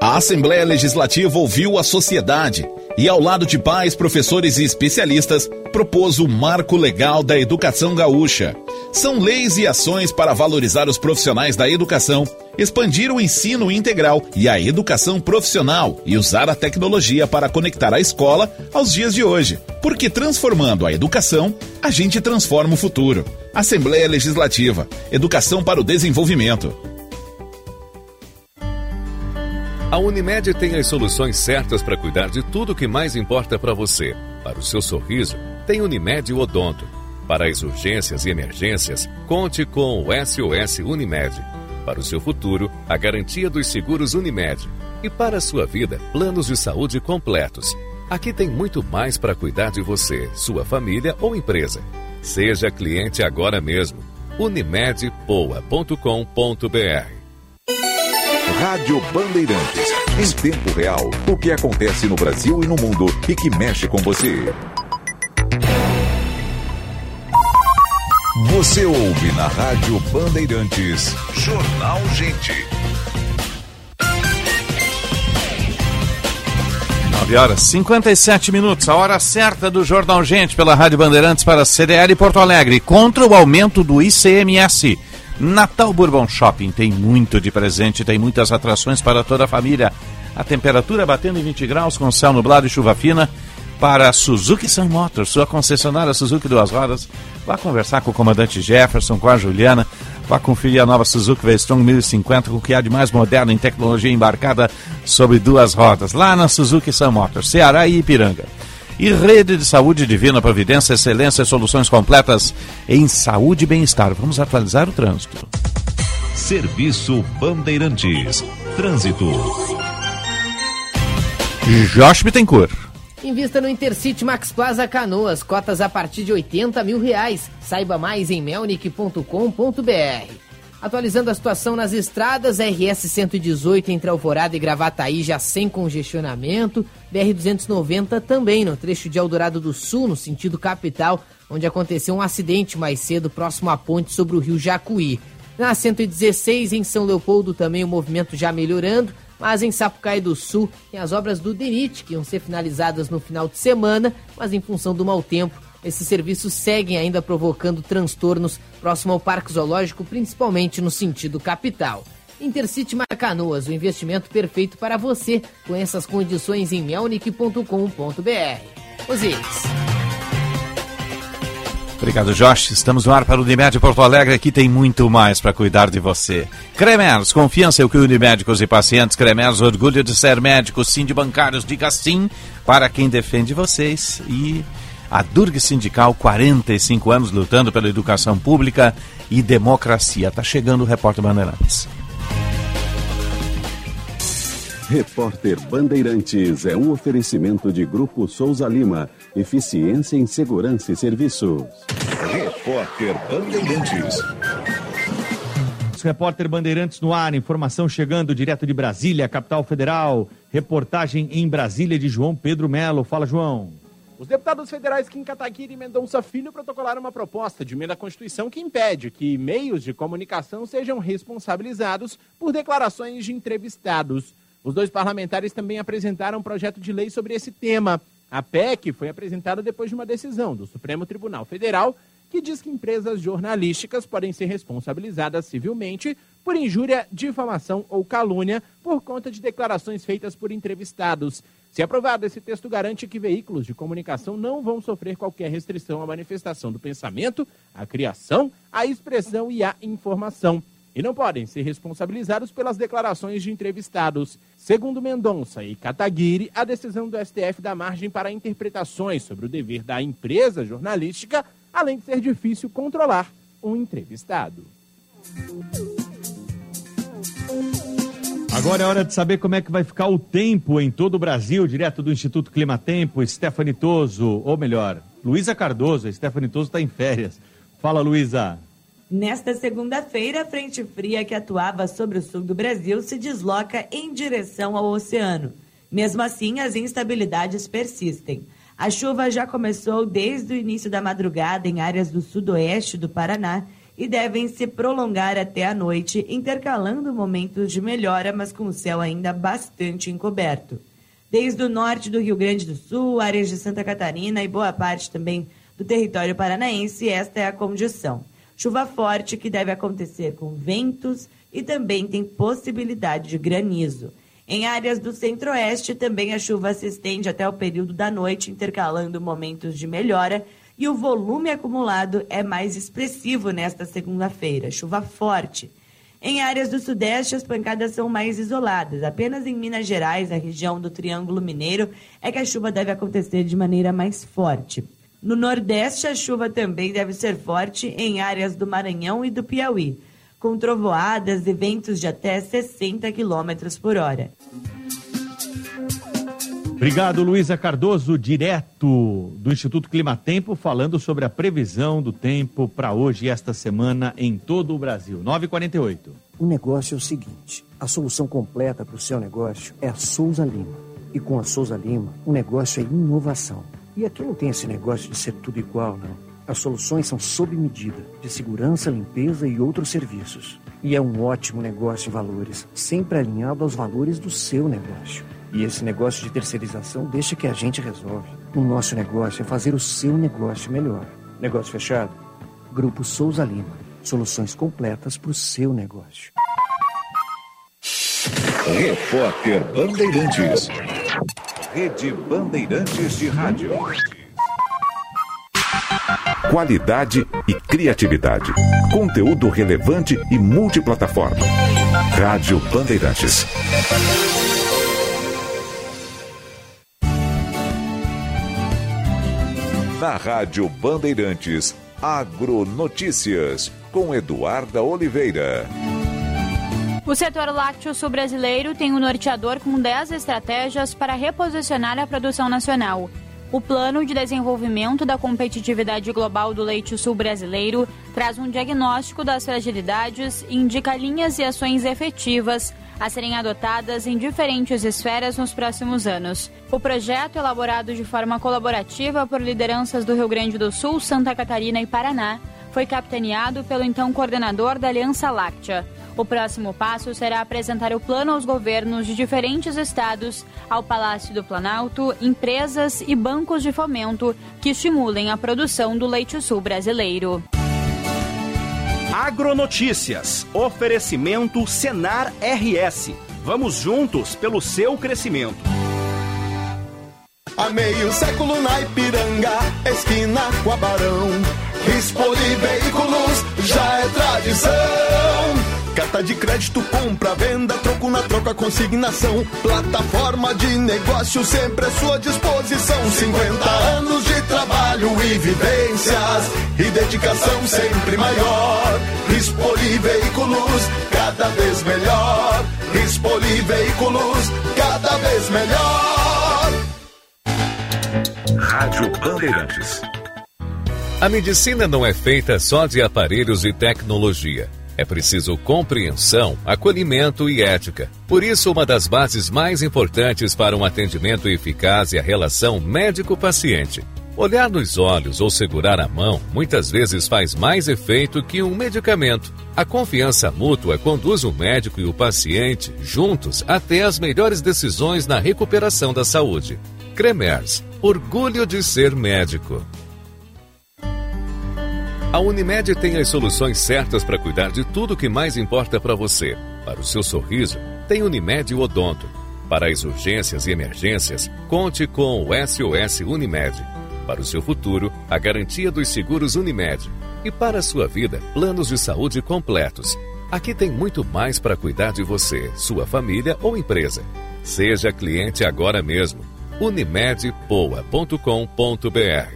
Speaker 19: A Assembleia Legislativa ouviu a sociedade e, ao lado de pais, professores e especialistas, propôs o Marco Legal da Educação Gaúcha. São leis e ações para valorizar os profissionais da educação, expandir o ensino integral e a educação profissional e usar a tecnologia para conectar a escola aos dias de hoje. Porque transformando a educação, a gente transforma o futuro. Assembleia Legislativa Educação para o Desenvolvimento.
Speaker 11: A Unimed tem as soluções certas para cuidar de tudo o que mais importa para você. Para o seu sorriso, tem Unimed Odonto. Para as urgências e emergências, conte com o SOS Unimed. Para o seu futuro, a garantia dos seguros Unimed. E para a sua vida, planos de saúde completos. Aqui tem muito mais para cuidar de você, sua família ou empresa. Seja cliente agora mesmo. unimedpoa.com.br
Speaker 1: Rádio Bandeirantes. Em tempo real, o que acontece no Brasil e no mundo e que mexe com você. Você ouve na Rádio Bandeirantes. Jornal Gente.
Speaker 2: 9 horas 57 minutos, a hora certa do Jornal Gente pela Rádio Bandeirantes para CDL Porto Alegre. Contra o aumento do ICMS. Natal Bourbon Shopping tem muito de presente, tem muitas atrações para toda a família. A temperatura batendo em 20 graus com céu nublado e chuva fina para a Suzuki Sun Motors, sua concessionária Suzuki Duas Rodas. Vá conversar com o comandante Jefferson, com a Juliana. Vá conferir a nova Suzuki V-Strong 1050 com o que há de mais moderno em tecnologia embarcada sobre duas rodas. Lá na Suzuki Sun Motors, Ceará e Ipiranga. E Rede de Saúde Divina Providência, excelência e soluções completas em saúde e bem-estar. Vamos atualizar o trânsito.
Speaker 1: Serviço Bandeirantes. Trânsito.
Speaker 2: Josh Bittencourt.
Speaker 6: Invista no Intercity Max Plaza Canoas, cotas a partir de 80 mil reais. Saiba mais em melnick.com.br. Atualizando a situação nas estradas, RS 118 entre Alvorada e Gravataí já sem congestionamento, BR 290 também no trecho de Eldorado do Sul, no sentido capital, onde aconteceu um acidente mais cedo próximo à ponte sobre o rio Jacuí. Na 116 em São Leopoldo também o movimento já melhorando, mas em Sapucaí do Sul tem as obras do DENIT que iam ser finalizadas no final de semana, mas em função do mau tempo esses serviços seguem ainda provocando transtornos próximo ao Parque Zoológico, principalmente no sentido capital. Intercity Marcanoas, o investimento perfeito para você. Conheça as condições em melnick.com.br. Osiris.
Speaker 2: Obrigado, Josh. Estamos no ar para o Unimed Porto Alegre. Aqui tem muito mais para cuidar de você. Cremers, confiança é o que une médicos e pacientes. Cremers, orgulho de ser médico. Sim de bancários, diga sim para quem defende vocês. E a Durg Sindical, 45 anos lutando pela educação pública e democracia. Tá chegando o repórter Bandeirantes.
Speaker 20: Repórter Bandeirantes é um oferecimento de Grupo Souza Lima. Eficiência em Segurança e Serviços.
Speaker 1: Repórter Bandeirantes.
Speaker 21: Repórter Bandeirantes no ar, informação chegando direto de Brasília, capital federal. Reportagem em Brasília de João Pedro Melo. Fala, João.
Speaker 22: Os deputados federais Kim Kataguiri e Mendonça Filho protocolaram uma proposta de emenda à Constituição que impede que meios de comunicação sejam responsabilizados por declarações de entrevistados. Os dois parlamentares também apresentaram um projeto de lei sobre esse tema. A PEC foi apresentada depois de uma decisão do Supremo Tribunal Federal que diz que empresas jornalísticas podem ser responsabilizadas civilmente por injúria, difamação ou calúnia por conta de declarações feitas por entrevistados. Se aprovado, esse texto garante que veículos de comunicação não vão sofrer qualquer restrição à manifestação do pensamento, à criação, à expressão e à informação e não podem ser responsabilizados pelas declarações de entrevistados. Segundo Mendonça e Kataguiri, a decisão do STF dá margem para interpretações sobre o dever da empresa jornalística, além de ser difícil controlar um entrevistado.
Speaker 21: Agora é hora de saber como é que vai ficar o tempo em todo o Brasil, direto do Instituto Climatempo, Stephanie Toso, ou melhor, Luísa Cardoso, a Stephanie Toso está em férias. Fala, Luísa.
Speaker 23: Nesta segunda-feira, a frente fria que atuava sobre o sul do Brasil se desloca em direção ao oceano. Mesmo assim, as instabilidades persistem. A chuva já começou desde o início da madrugada em áreas do sudoeste do Paraná e devem se prolongar até a noite, intercalando momentos de melhora, mas com o céu ainda bastante encoberto. Desde o norte do Rio Grande do Sul, áreas de Santa Catarina e boa parte também do território paranaense, esta é a condição. Chuva forte que deve acontecer com ventos e também tem possibilidade de granizo. Em áreas do centro-oeste, também a chuva se estende até o período da noite, intercalando momentos de melhora, e o volume acumulado é mais expressivo nesta segunda-feira. Chuva forte. Em áreas do sudeste, as pancadas são mais isoladas. Apenas em Minas Gerais, a região do Triângulo Mineiro, é que a chuva deve acontecer de maneira mais forte. No Nordeste, a chuva também deve ser forte em áreas do Maranhão e do Piauí, com trovoadas e ventos de até 60 km por hora.
Speaker 21: Obrigado, Luísa Cardoso, direto do Instituto Climatempo, falando sobre a previsão do tempo para hoje e esta semana em todo o Brasil. 9h48.
Speaker 24: O negócio é o seguinte: a solução completa para o seu negócio é a Souza Lima. E com a Souza Lima, o negócio é inovação. E aqui não tem esse negócio de ser tudo igual, não. As soluções são sob medida, de segurança, limpeza e outros serviços. E é um ótimo negócio em valores, sempre alinhado aos valores do seu negócio. E esse negócio de terceirização deixa que a gente resolve. O nosso negócio é fazer o seu negócio melhor. Negócio fechado? Grupo Souza Lima. Soluções completas para o seu negócio.
Speaker 1: Repórter Bandeirantes. Rede Bandeirantes de Rádio. Qualidade e criatividade. Conteúdo relevante e multiplataforma. Rádio Bandeirantes. Na Rádio Bandeirantes, Agronotícias, com Eduarda Oliveira.
Speaker 25: O setor lácteo sul brasileiro tem um norteador com 10 estratégias para reposicionar a produção nacional. O Plano de Desenvolvimento da Competitividade Global do Leite Sul Brasileiro traz um diagnóstico das fragilidades e indica linhas e ações efetivas a serem adotadas em diferentes esferas nos próximos anos. O projeto, elaborado de forma colaborativa por lideranças do Rio Grande do Sul, Santa Catarina e Paraná, foi capitaneado pelo então coordenador da Aliança Láctea. O próximo passo será apresentar o plano aos governos de diferentes estados, ao Palácio do Planalto, empresas e bancos de fomento que estimulem a produção do leite sul brasileiro.
Speaker 14: Agronotícias. Oferecimento Senar RS. Vamos juntos pelo seu crescimento.
Speaker 26: Há meio século na Ipiranga, esquina com a Barão. Veículos já é tradição. Carta de crédito, compra, venda, troco na troca, consignação. Plataforma de negócio sempre à sua disposição. 50 anos de trabalho e vivências e dedicação sempre maior. Rispoli Veículos, cada vez melhor. Rispoli Veículos, cada vez melhor.
Speaker 1: Rádio Bandeirantes.
Speaker 11: A medicina não é feita só de aparelhos e tecnologia. É preciso compreensão, acolhimento e ética. Por isso, uma das bases mais importantes para um atendimento eficaz é a relação médico-paciente. Olhar nos olhos ou segurar a mão muitas vezes faz mais efeito que um medicamento. A confiança mútua conduz o médico e o paciente juntos até as melhores decisões na recuperação da saúde. Cremers, orgulho de ser médico. A Unimed tem as soluções certas para cuidar de tudo o que mais importa para você. Para o seu sorriso, tem Unimed Odonto. Para as urgências e emergências, conte com o SOS Unimed. Para o seu futuro, a garantia dos seguros Unimed. E para a sua vida, planos de saúde completos. Aqui tem muito mais para cuidar de você, sua família ou empresa. Seja cliente agora mesmo. unimedpoa.com.br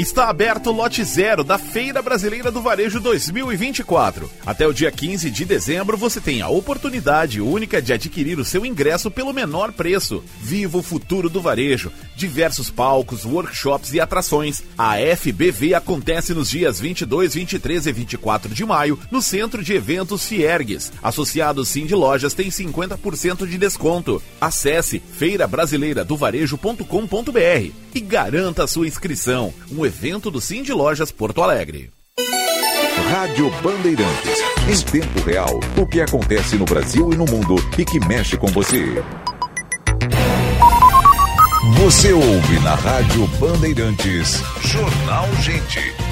Speaker 18: Está aberto o lote zero da Feira Brasileira do Varejo 2024. Até o dia 15 de dezembro você tem a oportunidade única de adquirir o seu ingresso pelo menor preço. Viva o futuro do varejo. Diversos palcos, workshops e atrações. A FBV acontece nos dias 22, 23 e 24 de maio no Centro de Eventos Fiergues. Associados Sim de Lojas tem 50% de desconto. Acesse feirabrasileiradovarejo.com.br e garanta sua inscrição. Um evento do de Lojas Porto Alegre.
Speaker 1: Rádio Bandeirantes. Em tempo real, o que acontece no Brasil e no mundo e que mexe com você. Você ouve na Rádio Bandeirantes. Jornal Gente.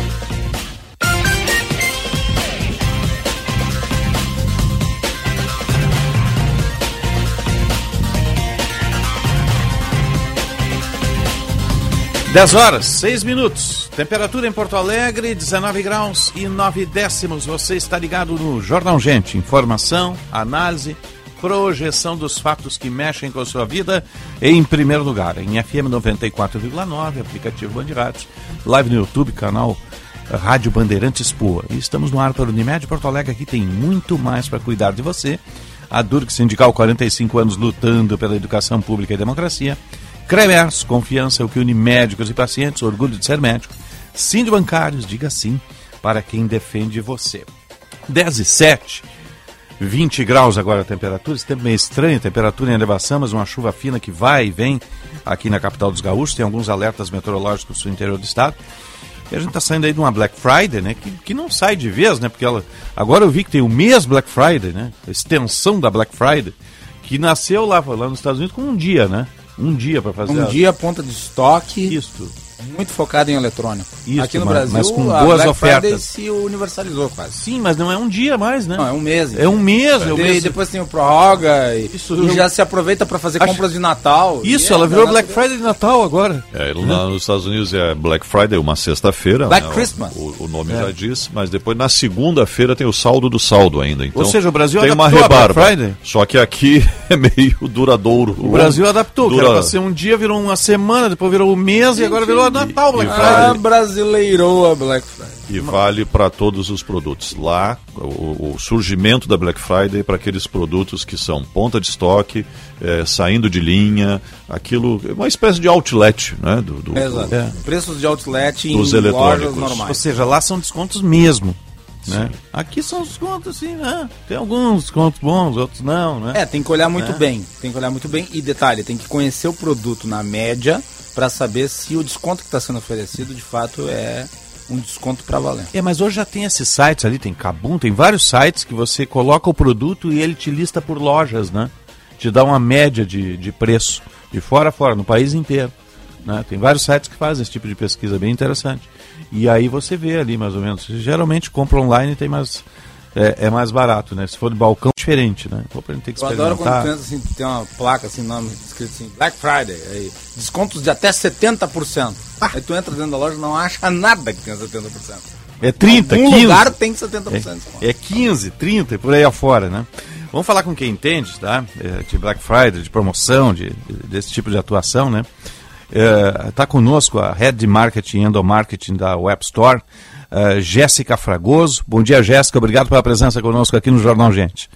Speaker 2: Dez horas, seis minutos. Temperatura em Porto Alegre, 19 graus e 9 décimos. Você está ligado no Jornal Gente. Informação, análise, projeção dos fatos que mexem com a sua vida em primeiro lugar. Em FM 94,9, aplicativo Band Rádios, live no YouTube, canal Rádio Bandeirantes Poa. E estamos no ar para Unimed Porto Alegre. Aqui tem muito mais para cuidar de você. A Durk Sindical, 45 anos lutando pela educação pública e democracia. Cremers, confiança é o que une médicos e pacientes, orgulho de ser médico. Sim de bancários, diga sim para quem defende você. 10 e 7, 20 graus agora a temperatura, esse tempo meio estranho, temperatura em elevação, mas uma chuva fina que vai e vem aqui na capital dos gaúchos, tem alguns alertas meteorológicos no interior do estado. E a gente está saindo aí de uma Black Friday, né? Que, que não sai de vez, né? Porque ela. Agora eu vi que tem o mês Black Friday, né? A extensão da Black Friday, que nasceu lá, lá nos Estados Unidos com um dia, né? Um dia para fazer.
Speaker 17: Um
Speaker 2: a-
Speaker 17: dia, ponta de estoque.
Speaker 2: Isso.
Speaker 17: Muito focado em eletrônico.
Speaker 2: Isso,
Speaker 17: Aqui no
Speaker 2: mas-
Speaker 17: Brasil,
Speaker 2: mas com
Speaker 17: a
Speaker 2: boas
Speaker 17: Black Friday
Speaker 2: ofertas.
Speaker 17: se universalizou quase.
Speaker 2: Sim, mas não é um dia mais, né?
Speaker 17: Não, é um mês.
Speaker 2: É um mês. É um mês.
Speaker 17: depois tem o prorroga e,
Speaker 2: Isso,
Speaker 17: e
Speaker 2: eu-
Speaker 17: já se aproveita para fazer
Speaker 2: Acho-
Speaker 17: compras de Natal.
Speaker 2: Isso,
Speaker 17: E é
Speaker 2: ela virou Black. Friday de Natal agora.
Speaker 5: É, lá nos Estados Unidos é Black Friday, uma sexta-feira.
Speaker 17: Black
Speaker 5: né,
Speaker 17: Christmas.
Speaker 5: O, o nome
Speaker 2: É.
Speaker 5: já diz, mas depois na segunda-feira tem o saldo do saldo ainda. Então,
Speaker 2: Ou seja, o Brasil
Speaker 5: tem uma rebarba.
Speaker 2: Friday.
Speaker 5: Só que aqui é meio duradouro.
Speaker 2: O Brasil adaptou, que
Speaker 5: Dura-
Speaker 2: era pra ser um dia, virou uma semana, depois virou um mês e agora virou a Natal Black
Speaker 5: e
Speaker 2: Friday.
Speaker 17: Ah, brasileirou a Black Friday.
Speaker 5: E vale para todos os produtos. Lá, o, o surgimento da Black Friday para aqueles produtos que são ponta de estoque, eh, saindo de linha, aquilo, é uma espécie de outlet, né? Do, do-
Speaker 17: Exato.
Speaker 2: É.
Speaker 17: Preços de outlet em
Speaker 5: Dos
Speaker 17: lojas
Speaker 5: eletrônicos.
Speaker 2: Ou
Speaker 17: normais.
Speaker 2: seja, lá são descontos mesmo. Né? Aqui são descontos assim, né? Tem alguns descontos bons, outros não, né?
Speaker 17: É, tem que olhar muito
Speaker 2: Né?
Speaker 17: bem. Tem que olhar muito bem. E detalhe, tem que conhecer o produto na média para saber se o desconto que está sendo oferecido de fato é um desconto para valer.
Speaker 2: É, mas hoje já tem esses sites ali, tem Kabum, tem vários sites que você coloca o produto e ele te lista por lojas, né? Te dá uma média de, de preço, de fora a fora, no país inteiro. Né? Tem vários sites que fazem esse tipo de pesquisa bem interessante. E aí você vê ali mais ou menos. Geralmente compra online e tem mais. É, é mais barato, né? Se for de balcão, é diferente, né? Gente tem que
Speaker 17: Eu adoro quando pensa assim, tem uma placa assim, nome escrito assim, Black Friday, aí, descontos de até 70%. Aí tu entra dentro da loja e não acha nada que tenha 70%.
Speaker 2: É 30,
Speaker 17: Algum
Speaker 2: 15.
Speaker 17: lugar tem 70% de desconto.
Speaker 2: É, é 15, 30 e por aí afora, né? Vamos falar com quem entende, tá? É, de Black Friday, de promoção, de, desse tipo de atuação, né? Está conosco a Head de Marketing e Endomarketing da Web Store, eh, Jéssica Fragoso. Bom dia, Jéssica. Obrigado pela presença conosco aqui no Jornal Gente.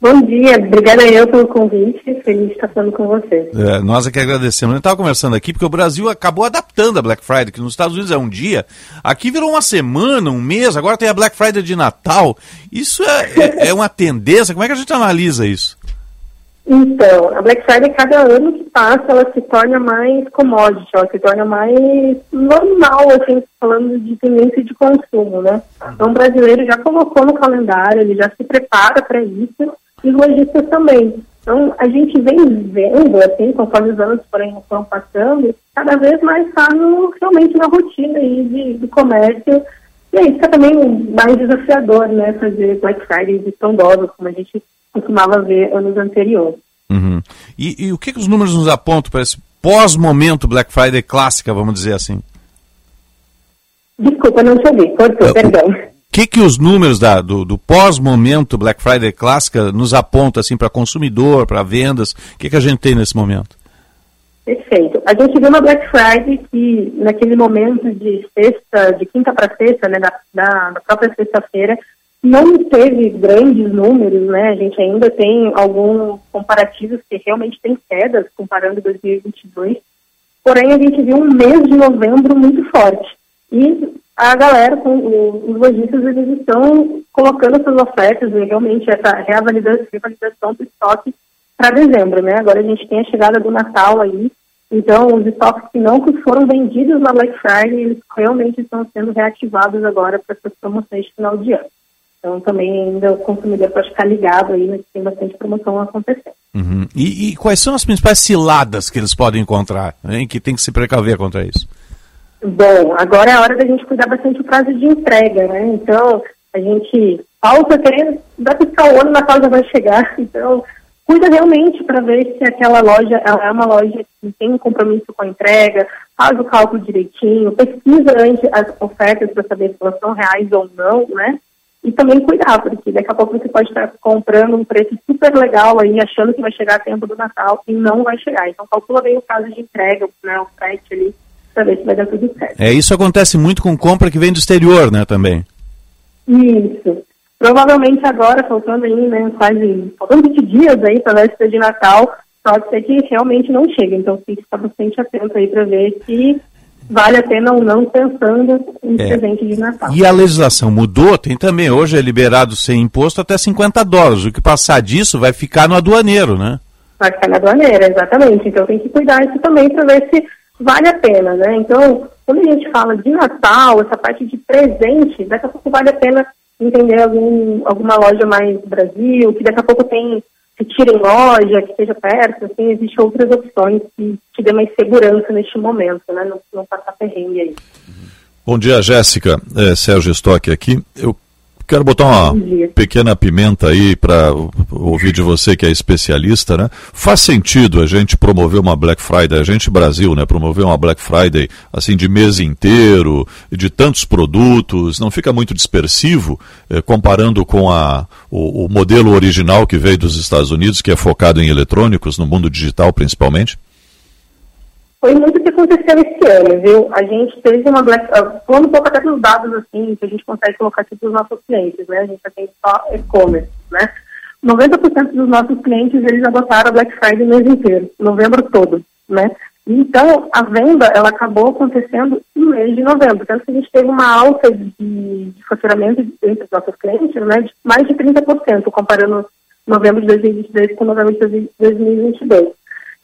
Speaker 27: Bom dia, obrigada eu pelo convite, feliz de estar falando com você.
Speaker 2: É, nós é que agradecemos. A gente estava conversando aqui porque o Brasil acabou adaptando a Black Friday, que nos Estados Unidos é um dia, aqui virou uma semana, um mês, agora tem a Black Friday de Natal. Isso é, é- é uma tendência? Como é que a gente analisa isso?
Speaker 27: Então, a Black Friday, cada ano que passa, ela se torna mais commodity, ela se torna mais normal, assim, falando de tendência de consumo, né? Então, o brasileiro já colocou no calendário, ele já se prepara para isso, e os lojistas também. Então, a gente vem vendo, assim, conforme os anos forem, foram passando, cada vez mais está realmente na rotina aí de, do comércio. E aí fica também mais desafiador, né, fazer Black Friday de doses, como a gente costumava ver anos anteriores.
Speaker 2: Uhum. E, e, o que, que os números nos apontam para esse pós-momento Black Friday clássica, vamos dizer assim?
Speaker 27: Desculpa, não te ouvi, cortou, perdão
Speaker 2: que, que os números da, do, do pós-momento Black Friday clássica nos apontam assim, para consumidor, para vendas? O que, que a gente tem nesse momento?
Speaker 27: Perfeito. A gente viu uma Black Friday que, naquele momento de sexta, de quinta para sexta, né, da, da, da própria sexta-feira, não teve grandes números, né? A gente ainda tem alguns comparativos que realmente tem quedas comparando 2022. Porém, a gente viu um mês de novembro muito forte. E a galera, os lojistas, eles estão colocando essas ofertas e realmente essa reavalidação, reavalidação do estoque para dezembro, né? Agora a gente tem a chegada do Natal aí, então os estoques que não foram vendidos na Black Friday, eles realmente estão sendo reativados agora para essas promoções de final de ano. Então também ainda o consumidor pode ficar ligado aí, que tem bastante promoção acontecendo.
Speaker 2: Uhum. E, e, quais são as principais ciladas que eles podem encontrar, hein, que tem que se precaver contra isso?
Speaker 27: Bom, agora é a hora da gente cuidar bastante do prazo de entrega, né? Então, a gente falta querendo, vai ficar o ano, na casa vai chegar. Então, cuida realmente para ver se aquela loja é uma loja que tem um compromisso com a entrega, faz o cálculo direitinho, pesquisa antes as ofertas para saber se elas são reais ou não, né? E também cuidar, porque daqui a pouco você pode estar comprando um preço super legal aí, achando que vai chegar a tempo do Natal e não vai chegar. Então, calcula bem o prazo de entrega, né, o frete ali, para ver se vai dar tudo certo.
Speaker 2: É, isso acontece muito com compra que vem do exterior, né, também.
Speaker 27: Isso. Provavelmente agora, faltando aí, né, quase, faltando 20 dias aí para a véspera de Natal, pode ser que realmente não chegue. Então, tem que ficar bastante atento aí para ver se vale a pena ou não pensando em é. presente de Natal.
Speaker 2: E a legislação mudou, tem também, hoje é liberado sem imposto até 50 dólares. O que passar disso vai ficar no aduaneiro, né?
Speaker 27: Vai ficar na aduaneira, exatamente. Então tem que cuidar isso também para ver se vale a pena, né? Então, quando a gente fala de Natal, essa parte de presente, daqui a pouco vale a pena entender algum, alguma loja mais Brasil, que daqui a pouco tem que tira em loja, que esteja perto, assim, existem outras opções que te dê mais segurança neste momento, né? Não, não passar perrengue aí.
Speaker 5: Bom dia, Jéssica. É, Sérgio Stock aqui. Eu Quero botar uma pequena pimenta aí para ouvir de você que é especialista, né? Faz sentido a gente promover uma Black Friday, a gente Brasil, né? Promover uma Black Friday assim de mês inteiro, de tantos produtos, não fica muito dispersivo eh, comparando com a, o, o modelo original que veio dos Estados Unidos, que é focado em eletrônicos, no mundo digital principalmente?
Speaker 27: Foi muito o que aconteceu esse ano, viu? A gente teve uma Black... Uh, falando um pouco até dos dados, assim, que a gente consegue colocar aqui para os nossos clientes, né? A gente atende só e-commerce, né? 90% dos nossos clientes, eles adotaram a Black Friday o mês inteiro, novembro todo, né? Então, a venda, ela acabou acontecendo no mês de novembro. Tanto que a gente teve uma alta de, de faturamento entre os nossos clientes, né? De mais de 30%, comparando novembro de 2022 com novembro de 2022.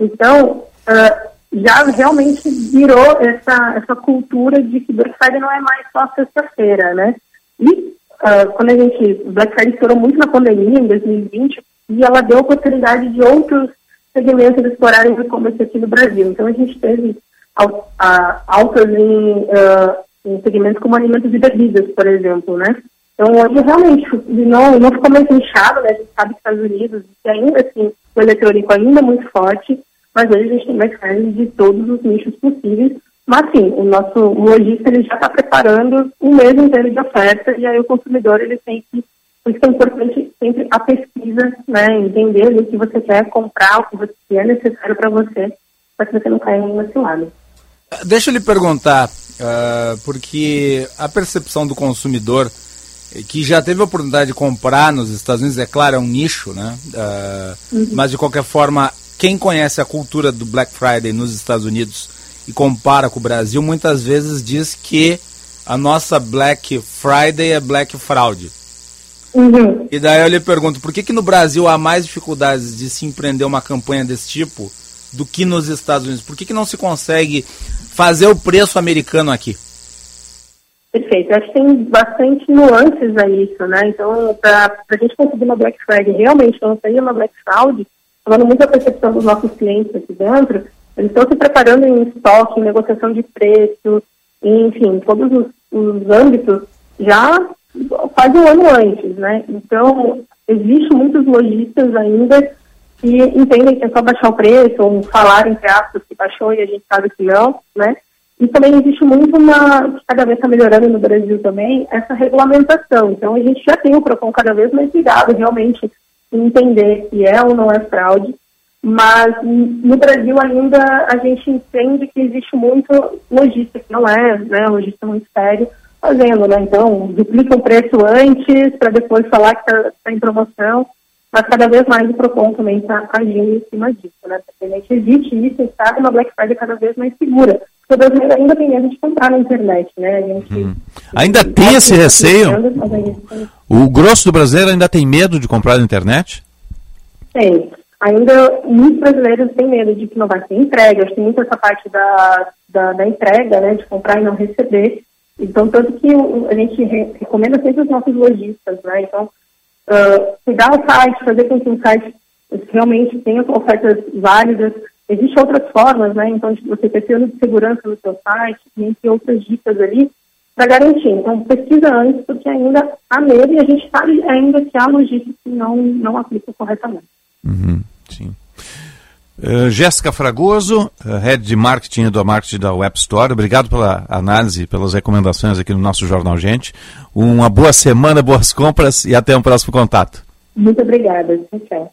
Speaker 27: Então, uh, já realmente virou essa, essa cultura de que Black Friday não é mais só sexta-feira, né? E uh, quando a gente, Black Friday estourou muito na pandemia, em 2020, e ela deu oportunidade de outros segmentos explorarem o e-commerce aqui no Brasil. Então a gente teve altas em, uh, em segmentos como alimentos e bebidas, por exemplo, né? Então hoje realmente não, não ficou mais inchado, né? A gente sabe que Estados Unidos, e ainda assim, o eletrônico ainda é muito forte, mas hoje a gente tem mais carne de todos os nichos possíveis. Mas sim, o nosso lojista ele já está preparando um mês inteiro de oferta e aí o consumidor ele tem que, por isso é importante sempre a pesquisa, né, entender o que você quer comprar, o que, você, que é necessário para você, para que você não caia em lado.
Speaker 17: Deixa eu lhe perguntar, uh, porque a percepção do consumidor que já teve a oportunidade de comprar nos Estados Unidos, é claro, é um nicho, né? Uh, uhum. Mas de qualquer forma quem conhece a cultura do Black Friday nos Estados Unidos e compara com o Brasil, muitas vezes diz que a nossa Black Friday é Black Fraud.
Speaker 27: Uhum.
Speaker 17: E daí eu lhe pergunto, por que, que no Brasil há mais dificuldades de se empreender uma campanha desse tipo do que nos Estados Unidos? Por que, que não se consegue fazer o preço americano aqui?
Speaker 27: Perfeito. Acho que tem bastante nuances a isso, né? Então, para a gente conseguir uma Black Friday realmente não seja uma Black Fraud, falando muito da percepção dos nossos clientes aqui dentro, eles estão se preparando em estoque, em negociação de preço, enfim, todos os, os âmbitos já quase um ano antes, né? Então, existe muitos lojistas ainda que entendem que é só baixar o preço, ou falar, entre aspas, que baixou e a gente sabe que não, né? E também existe muito uma, que cada vez está melhorando no Brasil também, essa regulamentação. Então, a gente já tem o PROCON cada vez mais ligado realmente entender se é ou não é fraude, mas no Brasil ainda a gente entende que existe muito lojista que não é, né, lojista muito sério, fazendo, né? Então, duplica o preço antes para depois falar que está tá em promoção, mas cada vez mais o PROCON também está agindo em cima disso, né? A gente existe isso e está uma Black Friday cada vez mais segura. Porque o brasileiro ainda tem medo de comprar na internet, né? Gente,
Speaker 2: hum. Ainda tem esse receio? O grosso do brasileiro ainda tem medo de comprar na internet?
Speaker 27: Tem. Ainda muitos brasileiros têm medo de que não vai ter entrega. Acho que tem muito essa parte da, da, da entrega, né? De comprar e não receber. Então, tanto que a gente recomenda sempre os nossos lojistas, né? Então, uh, cuidar o site, fazer com que o site realmente tenha ofertas válidas. Existem outras formas, né? Então, você ter selo de segurança no seu site, entre outras dicas ali, para garantir. Então, pesquisa antes, porque ainda há medo e a gente sabe ainda que há lojistas que não, não aplicam corretamente.
Speaker 2: Uhum, sim. Uh, Jéssica Fragoso, uh, Head de Marketing do Marketing da Web Store, obrigado pela análise, pelas recomendações aqui no nosso Jornal Gente. Uma boa semana, boas compras e até um próximo contato.
Speaker 27: Muito obrigada. Tchau.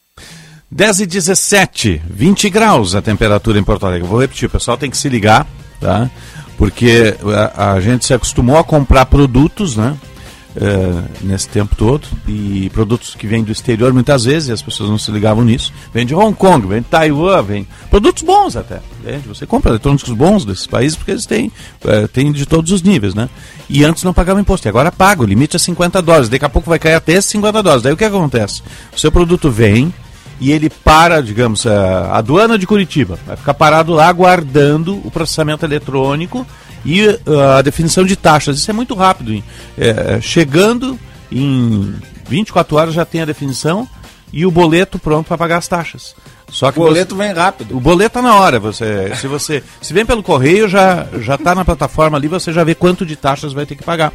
Speaker 2: 10 e 17, 20 graus a temperatura em Porto Alegre. Vou repetir, o pessoal tem que se ligar, tá? Porque a, a gente se acostumou a comprar produtos, né? Uh, nesse tempo todo e produtos que vêm do exterior muitas vezes as pessoas não se ligavam nisso vem de Hong Kong, vem de Taiwan, vem produtos bons até você compra eletrônicos bons desses países porque eles têm, uh, têm de todos os níveis né? e antes não pagava imposto e agora paga, o limite é 50 dólares daqui a pouco vai cair até 50 dólares daí o que acontece? o seu produto vem e ele para, digamos, a aduana de Curitiba vai ficar parado lá aguardando o processamento eletrônico e uh, a definição de taxas. Isso é muito rápido. Hein? É, chegando em 24 horas já tem a definição e o boleto pronto para pagar as taxas. Só que
Speaker 17: o boleto
Speaker 2: você,
Speaker 17: vem rápido.
Speaker 2: O boleto tá na hora. Você, se você se vem pelo correio já já está na plataforma ali, você já vê quanto de taxas vai ter que pagar.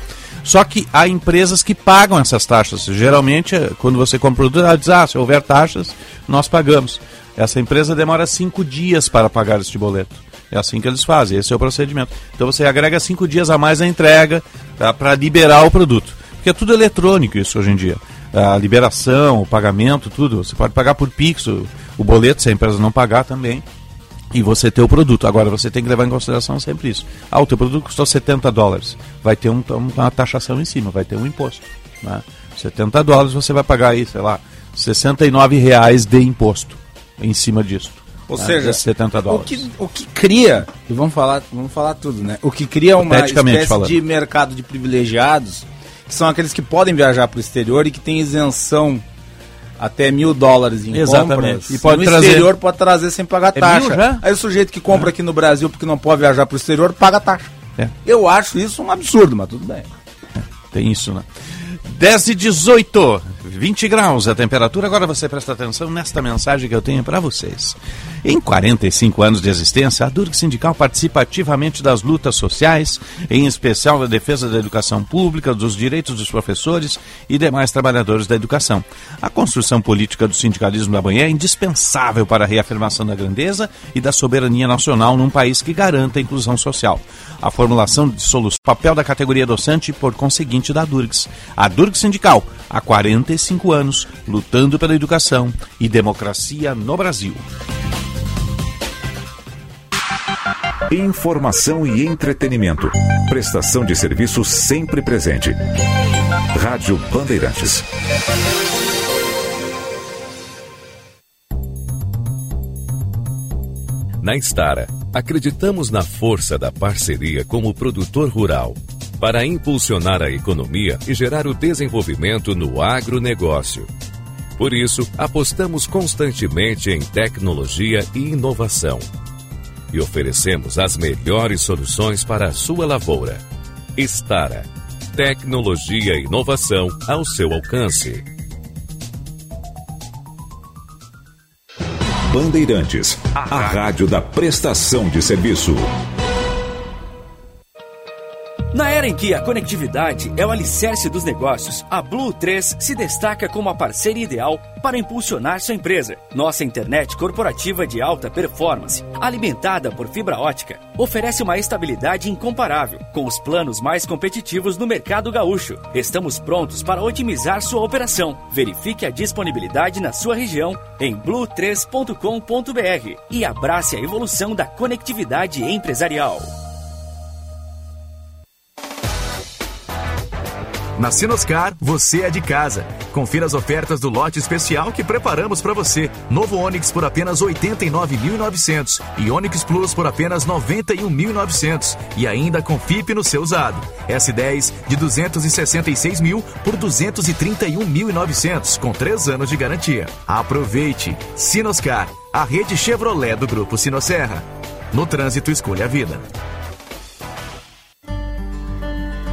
Speaker 2: Só que há empresas que pagam essas taxas. Geralmente, é, quando você compra o produto, ela diz: ah, se houver taxas, nós pagamos. Essa empresa demora cinco dias para pagar este boleto. É assim que eles fazem, esse é o procedimento. Então você agrega cinco dias a mais a entrega tá, para liberar o produto. Porque é tudo eletrônico isso hoje em dia. A liberação, o pagamento, tudo. Você pode pagar por Pix, o, o boleto, se a empresa não pagar também. E você ter o produto. Agora você tem que levar em consideração sempre isso. Ah, o teu produto custou 70 dólares. Vai ter um, uma taxação em cima, vai ter um imposto. Né? 70 dólares você vai pagar aí, sei lá, 69 reais de imposto em cima disso.
Speaker 17: Ou né? seja, 70 dólares. O que, o que cria, e vamos falar, vamos falar tudo, né? O que cria uma espécie falando. de mercado de privilegiados, que são aqueles que podem viajar para o exterior e que têm isenção até mil dólares em
Speaker 2: Exatamente.
Speaker 17: compras. E pode no trazer... exterior pode trazer sem pagar é taxa. Aí o sujeito que compra é. aqui no Brasil porque não pode viajar para o exterior paga taxa. É. Eu acho isso um absurdo, mas tudo bem.
Speaker 2: É, tem isso, né? 10 e 18, 20 graus a temperatura. Agora você presta atenção nesta mensagem que eu tenho para vocês. Em 45 anos de existência, a Durg Sindical participa ativamente das lutas sociais, em especial na defesa da educação pública, dos direitos dos professores e demais trabalhadores da educação. A construção política do sindicalismo da manhã é indispensável para a reafirmação da grandeza e da soberania nacional num país que garanta a inclusão social. A formulação de solução, papel da categoria docente e, por conseguinte, da Durgs. A Durg Sindical, há 45 anos, lutando pela educação e democracia no Brasil.
Speaker 1: Informação e entretenimento. Prestação de serviço sempre presente. Rádio Bandeirantes.
Speaker 11: Na Estara, acreditamos na força da parceria como produtor rural para impulsionar a economia e gerar o desenvolvimento no agronegócio. Por isso, apostamos constantemente em tecnologia e inovação e oferecemos as melhores soluções para a sua lavoura. Estara. Tecnologia e inovação ao seu alcance.
Speaker 1: Bandeirantes, a rádio da prestação de serviço.
Speaker 28: Na era em que a conectividade é o alicerce dos negócios, a Blue 3 se destaca como a parceira ideal para impulsionar sua empresa. Nossa internet corporativa de alta performance, alimentada por fibra ótica, oferece uma estabilidade incomparável, com os planos mais competitivos no mercado gaúcho. Estamos prontos para otimizar sua operação. Verifique a disponibilidade na sua região em blue3.com.br e abrace a evolução da conectividade empresarial.
Speaker 29: Na Sinoscar, você é de casa. Confira as ofertas do lote especial que preparamos para você. Novo Onix por apenas 89.900 e Onix Plus por apenas 91.900 e ainda com FIP no seu usado. S10 de 266 mil por 231.900 com 3 anos de garantia. Aproveite. Sinoscar, a rede Chevrolet do grupo Sinosserra. No trânsito escolha a vida.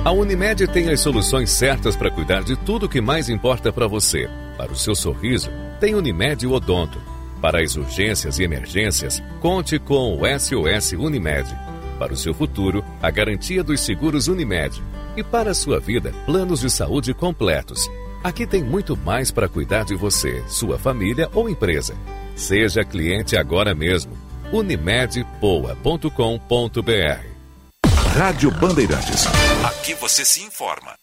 Speaker 11: A Unimed tem as soluções certas para cuidar de tudo o que mais importa para você. Para o seu sorriso, tem Unimed Odonto. Para as urgências e emergências, conte com o SOS Unimed. Para o seu futuro, a garantia dos seguros Unimed. E para a sua vida, planos de saúde completos. Aqui tem muito mais para cuidar de você, sua família ou empresa. Seja cliente agora mesmo. unimedpoa.com.br
Speaker 1: Rádio Bandeirantes. Aqui você se informa.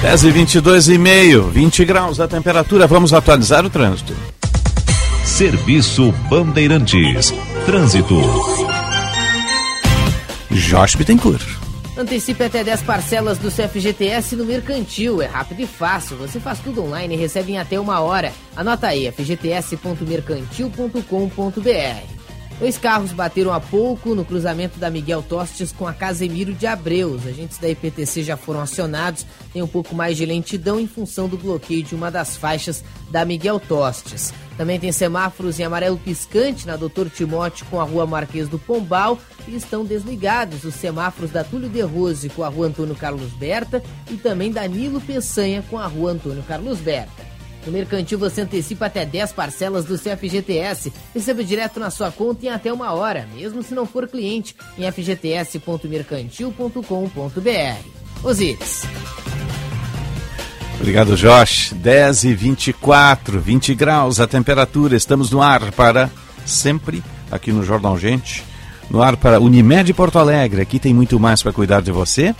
Speaker 2: Dez e vinte e dois e meio, 20 graus a temperatura. Vamos atualizar o trânsito.
Speaker 1: Serviço Bandeirantes. Trânsito.
Speaker 2: Jorge Bittencourt.
Speaker 6: Antecipe até 10 parcelas do CFGTS no Mercantil. É rápido e fácil. Você faz tudo online e recebe em até uma hora. Anota aí, fgts.mercantil.com.br. Dois carros bateram há pouco no cruzamento da Miguel Tostes com a Casemiro de Abreu. Os agentes da IPTC já foram acionados. Tem um pouco mais de lentidão em função do bloqueio de uma das faixas da Miguel Tostes. Também tem semáforos em amarelo piscante na Doutor Timóteo com a Rua Marquês do Pombal e estão desligados os semáforos da Túlio de Rose com a Rua Antônio Carlos Berta e também da Nilo Peçanha com a Rua Antônio Carlos Berta. No Mercantil você antecipa até 10 parcelas do CFGTS. Receba direto na sua conta em até uma hora, mesmo se não for cliente, em fgts.mercantil.com.br. Osíris.
Speaker 2: Obrigado, Josh. 10 e 24, 20 graus a temperatura. Estamos no ar para sempre aqui no Jornal Gente. No ar para Unimed Porto Alegre. Aqui tem muito mais para cuidar de você.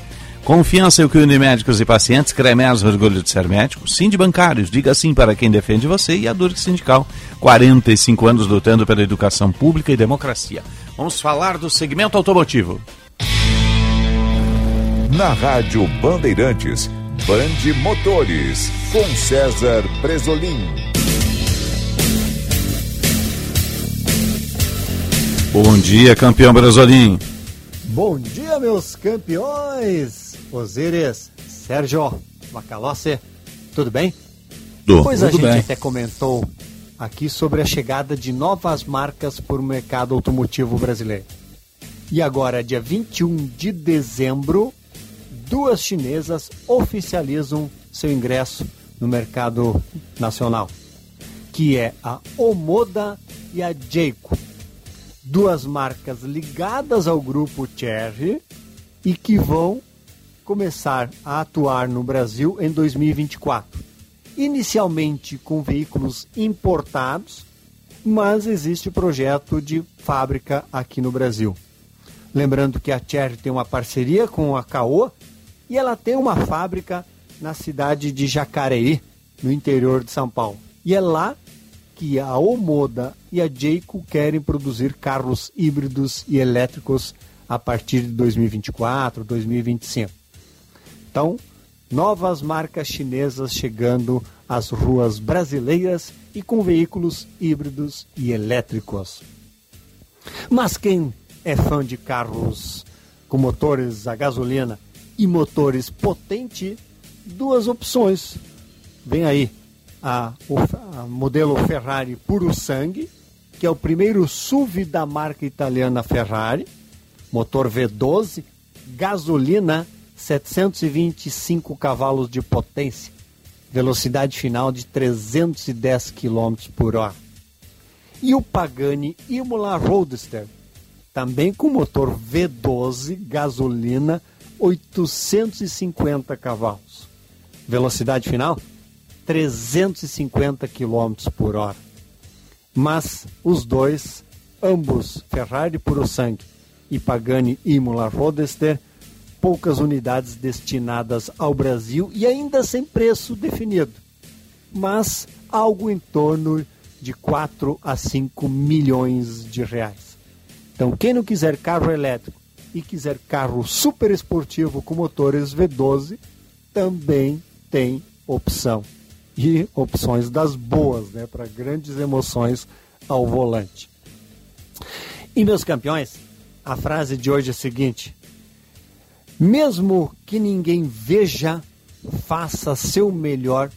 Speaker 2: Confiança em o que une médicos e pacientes, Cremes, orgulho de ser médico. Sim de bancários, diga sim para quem defende você e a Durk Sindical. 45 anos lutando pela educação pública e democracia. Vamos falar do segmento automotivo.
Speaker 1: Na Rádio Bandeirantes, Band Motores, com César Presolim.
Speaker 2: Bom dia, campeão Brasolim.
Speaker 30: Bom dia, meus campeões! Osíris, Sérgio, Macalossi, tudo bem?
Speaker 2: Tudo.
Speaker 30: Pois a gente
Speaker 2: bem.
Speaker 30: até comentou aqui sobre a chegada de novas marcas para o mercado automotivo brasileiro. E agora, dia 21 de dezembro, duas chinesas oficializam seu ingresso no mercado nacional, que é a Omoda e a Jayco. Duas marcas ligadas ao grupo Cherry e que vão começar a atuar no Brasil em 2024. Inicialmente com veículos importados, mas existe projeto de fábrica aqui no Brasil. Lembrando que a Cherry tem uma parceria com a Caoa e ela tem uma fábrica na cidade de Jacareí, no interior de São Paulo. E é lá que a Omoda e a Jayco querem produzir carros híbridos e elétricos a partir de 2024, 2025. Então, novas marcas chinesas chegando às ruas brasileiras e com veículos híbridos e elétricos. Mas quem é fã de carros com motores a gasolina e motores potente, duas opções. Vem aí a, o a modelo Ferrari Puro Sangue, que é o primeiro SUV da marca italiana Ferrari, motor V12, gasolina 725 cavalos de potência, velocidade final de 310 km por hora. E o Pagani Imola Roadster, também com motor V12, gasolina 850 cavalos. Velocidade final 350 km por hora. Mas os dois, ambos, Ferrari Puro Sangue e Pagani Imola Roadster, poucas unidades destinadas ao Brasil e ainda sem preço definido, mas algo em torno de 4 a 5 milhões de reais. Então, quem não quiser carro elétrico e quiser carro super esportivo com motores V12, também tem opção. E opções das boas, né, para grandes emoções ao volante. E meus campeões, a frase de hoje é a seguinte: mesmo que ninguém veja, faça seu melhor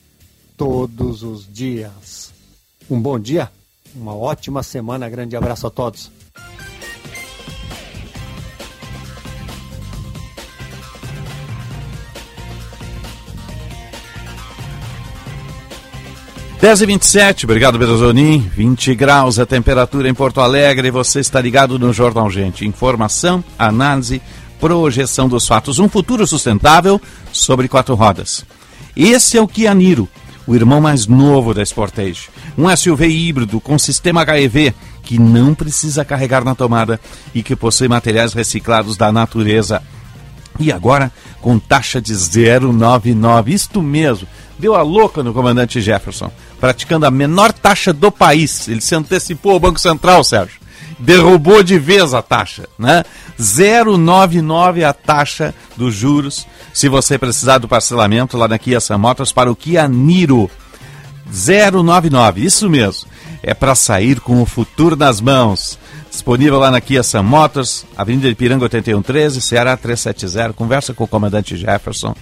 Speaker 30: todos os dias. Um bom dia, uma ótima semana, grande abraço a todos.
Speaker 2: Dez e 27 obrigado Bezonin, 20 graus a temperatura em Porto Alegre, você está ligado no Jornal Gente, informação, análise, projeção dos fatos, um futuro sustentável sobre quatro rodas. Esse é o Kia Niro, o irmão mais novo da Sportage, um SUV híbrido com sistema HEV que não precisa carregar na tomada e que possui materiais reciclados da natureza. E agora com taxa de 0,99, isto mesmo, deu a louca no comandante Jefferson, praticando a menor taxa do país. Ele se antecipou ao Banco Central, Sérgio. Derrubou de vez a taxa, né? 0,99 a taxa dos juros, se você precisar do parcelamento lá na Kia Sam Motors para o Kia Niro. 099, isso mesmo. É para sair com o futuro nas mãos. Disponível lá na Kia Sam Motors, Avenida de Piranga 8113, Ceará 370. Conversa com o comandante Jefferson.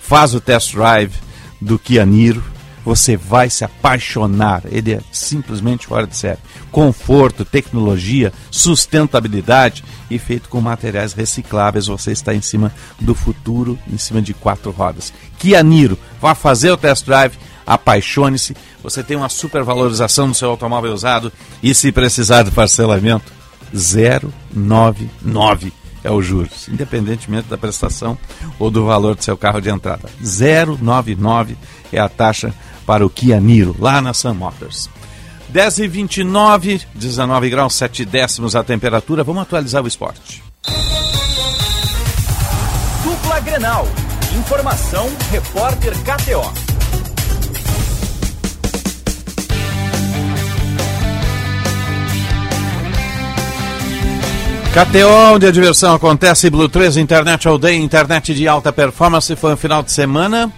Speaker 2: Faz o test drive do Kia Niro. Você vai se apaixonar. Ele é simplesmente fora de série. Conforto, tecnologia, sustentabilidade e feito com materiais recicláveis. Você está em cima do futuro, em cima de quatro rodas. Kia Niro, vá fazer o test drive apaixone-se. Você tem uma supervalorização no seu automóvel usado e se precisar de parcelamento, 099 é o juros, independentemente da prestação ou do valor do seu carro de entrada. 099 é a taxa para o Kia Niro, lá na Sun Motors. 10 e 29, 19 graus, 7 décimos a temperatura. Vamos atualizar o esporte.
Speaker 14: Dupla Grenal. Informação, repórter KTO.
Speaker 2: KTO, onde a diversão acontece, Blue 3, internet all day, internet de alta performance. Foi um final de semana,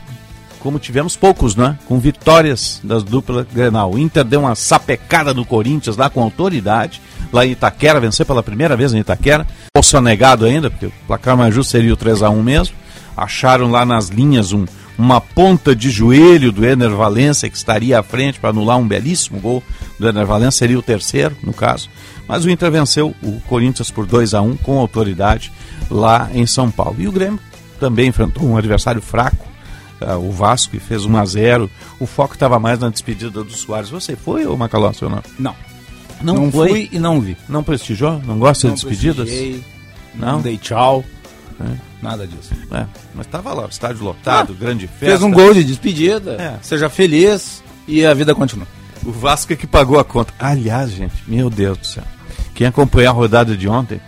Speaker 2: como tivemos poucos, né? Com vitórias das duplas Grenal. O Inter deu uma sapecada no Corinthians lá com autoridade, lá em Itaquera, venceu pela primeira vez em Itaquera. Ou sonegado ainda, porque o placar mais justo seria o 3 a 1 mesmo. Acharam lá nas linhas um, uma ponta de joelho do Ener Valência, que estaria à frente para anular um belíssimo gol do Ener Valência, seria o terceiro, no caso. Mas o Inter venceu o Corinthians por 2 a 1 com autoridade lá em São Paulo. E o Grêmio também enfrentou um adversário fraco, o Vasco, e fez 1 a 0 O foco estava mais na despedida do Soares. Você foi, ou Macalossi, ou não?
Speaker 17: Não.
Speaker 2: Não,
Speaker 17: Não
Speaker 2: foi?
Speaker 17: fui e não vi.
Speaker 2: Não prestigiou? Não gosta
Speaker 17: Não
Speaker 2: de despedidas? Não?
Speaker 17: Não dei tchau.
Speaker 2: É.
Speaker 17: Nada disso.
Speaker 2: É, mas estava lá, estádio lotado, grande festa.
Speaker 17: Fez um gol de despedida.
Speaker 2: É.
Speaker 17: Seja feliz e a vida continua.
Speaker 2: O Vasco é que pagou a conta. Aliás, gente, meu Deus do céu. Quem acompanhou a rodada de ontem,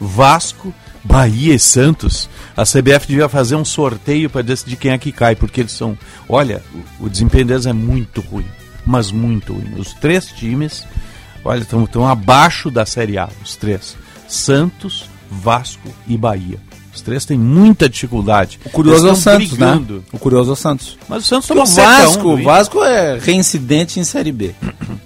Speaker 2: Vasco, Bahia e Santos. A CBF devia fazer um sorteio para decidir quem é que cai, porque eles são. Olha, o, desempenho deles é muito ruim, mas muito ruim. Os três times, olha, estão abaixo da Série A, os três: Santos, Vasco e Bahia. Os três têm muita dificuldade.
Speaker 17: O curioso é o Santos,
Speaker 2: brigando.
Speaker 17: né? O curioso é o Santos.
Speaker 2: Mas o Santos tomou
Speaker 17: o
Speaker 2: 7 a 1
Speaker 17: Vasco,
Speaker 2: do
Speaker 17: o. Vasco é reincidente em Série B.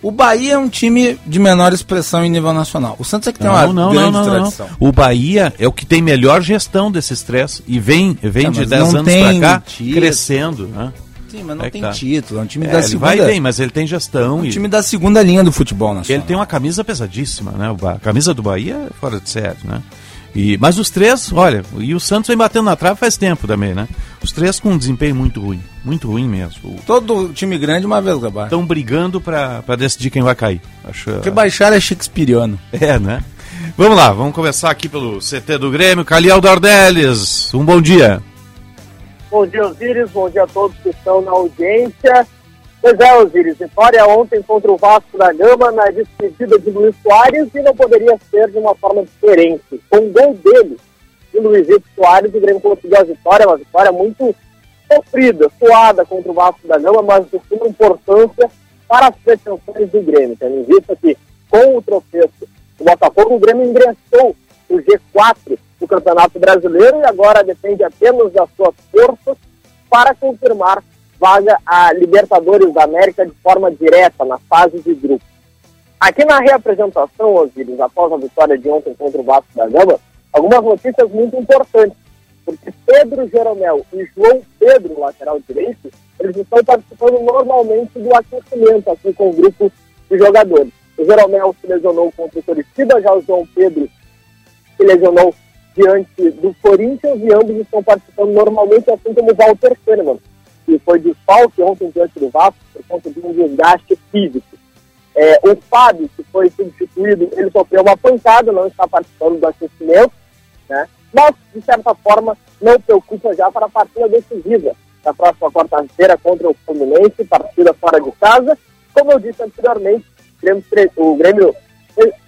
Speaker 17: O Bahia é um time de menor expressão em nível nacional. O Santos é que tem uma
Speaker 2: Não, não,
Speaker 17: grande
Speaker 2: não, não, não.
Speaker 17: tradição.
Speaker 2: O Bahia é o que tem melhor gestão desses três e vem, vem
Speaker 17: Tá,
Speaker 2: de
Speaker 17: mas
Speaker 2: 10
Speaker 17: não
Speaker 2: anos
Speaker 17: tem
Speaker 2: pra cá
Speaker 17: título.
Speaker 2: crescendo. Né?
Speaker 17: Sim, mas não
Speaker 2: É
Speaker 17: tem
Speaker 2: tá.
Speaker 17: título. É um time
Speaker 2: É,
Speaker 17: da
Speaker 2: ele
Speaker 17: segunda.
Speaker 2: vai bem, mas ele tem gestão.
Speaker 17: um
Speaker 2: e-
Speaker 17: time da segunda linha do futebol nacional.
Speaker 2: Ele tem uma camisa pesadíssima, né? A camisa do Bahia é fora de série, né? E, mas os três, olha, e o Santos vem batendo na trave faz tempo também, né? Os três com um desempenho muito ruim, muito ruim mesmo. O-
Speaker 17: Todo time grande uma vez abaixo.
Speaker 2: Estão brigando pra pra decidir quem vai cair. Acho,
Speaker 17: Porque baixar é shakespeariano.
Speaker 2: É, né? Vamos lá, vamos começar aqui pelo CT do Grêmio. Caliel Dordeles, um bom dia.
Speaker 31: Bom dia, Osíris. Bom dia a todos que estão na audiência. Pois é, Osíris. Vitória ontem contra o Vasco da Gama na despedida de Luiz Soares e não poderia ser de uma forma diferente. Com o gol dele, de Luizito Soares, o Grêmio conseguiu a vitória. Uma vitória muito sofrida, suada contra o Vasco da Gama, mas de suma importância para as pretensões do Grêmio. Tendo em vista que, com o tropeço do Botafogo, o Grêmio ingressou o G4 do Campeonato Brasileiro e agora depende apenas das suas forças para confirmar vaga a Libertadores da América de forma direta na fase de grupo. Aqui na reapresentação, Osíris, após a vitória de ontem contra o Vasco da Gama, algumas notícias muito importantes, porque Pedro Jeromel e João Pedro, lateral direito, eles estão participando normalmente do aquecimento aqui com o grupo de jogadores. O Jeromel se lesionou contra o Curitiba, já o João Pedro se lesionou diante do Corinthians e ambos estão participando normalmente, assim como o Walter Kahneman, que foi desfalque ontem diante do Vasco por conta de um desgaste físico. É, o Fábio, que foi substituído, ele sofreu uma pancada, não está participando do aquecimento, né? mas, de certa forma, não preocupa já para a partida decisiva da próxima quarta-feira contra o Fluminense, partida fora de casa. Como eu disse anteriormente, o Grêmio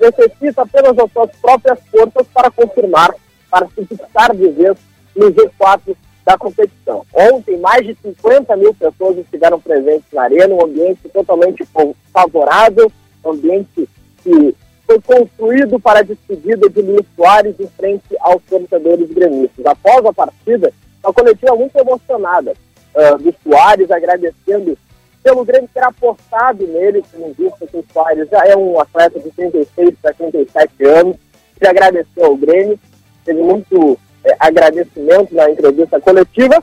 Speaker 31: necessita apenas das suas próprias forças para confirmar, para se fixar de vez no G4 da competição. Ontem, mais de 50 mil pessoas estiveram presentes na arena, um ambiente totalmente favorável, um ambiente que foi construído para a despedida de Luiz Soares em frente aos torcedores gremistas. Após a partida, uma coletiva muito emocionada ah, do Soares, agradecendo pelo Grêmio ter apostado nele, tendo visto que o Soares já é um atleta de 36 para 37 anos, ele agradeceu ao Grêmio, teve muito eh, agradecimento na entrevista coletiva,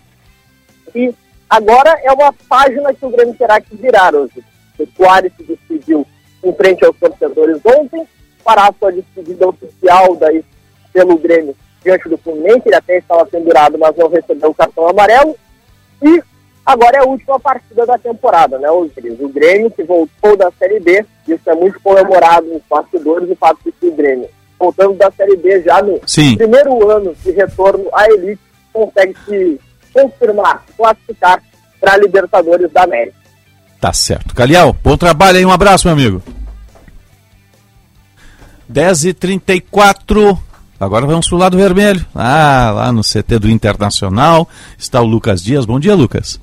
Speaker 31: e agora é uma página que o Grêmio terá que virar hoje. O Soares se despediu em frente aos torcedores ontem, fará a sua despedida oficial daí pelo Grêmio diante do Fluminense, ele até estava pendurado, mas não recebeu o cartão amarelo, e agora é a última partida da temporada, né, Osiris? O Grêmio que voltou da Série B, isso é muito comemorado nos bastidores, o fato de que o Grêmio, voltando da Série B já no
Speaker 2: Sim.
Speaker 31: primeiro ano de retorno à elite, consegue se confirmar, classificar para a Libertadores da América.
Speaker 2: Tá certo. Caliel, bom trabalho aí, um abraço, meu amigo. 10h34. Agora vamos pro lado vermelho. Ah, lá no CT do Internacional está o Lucas Dias. Bom dia, Lucas.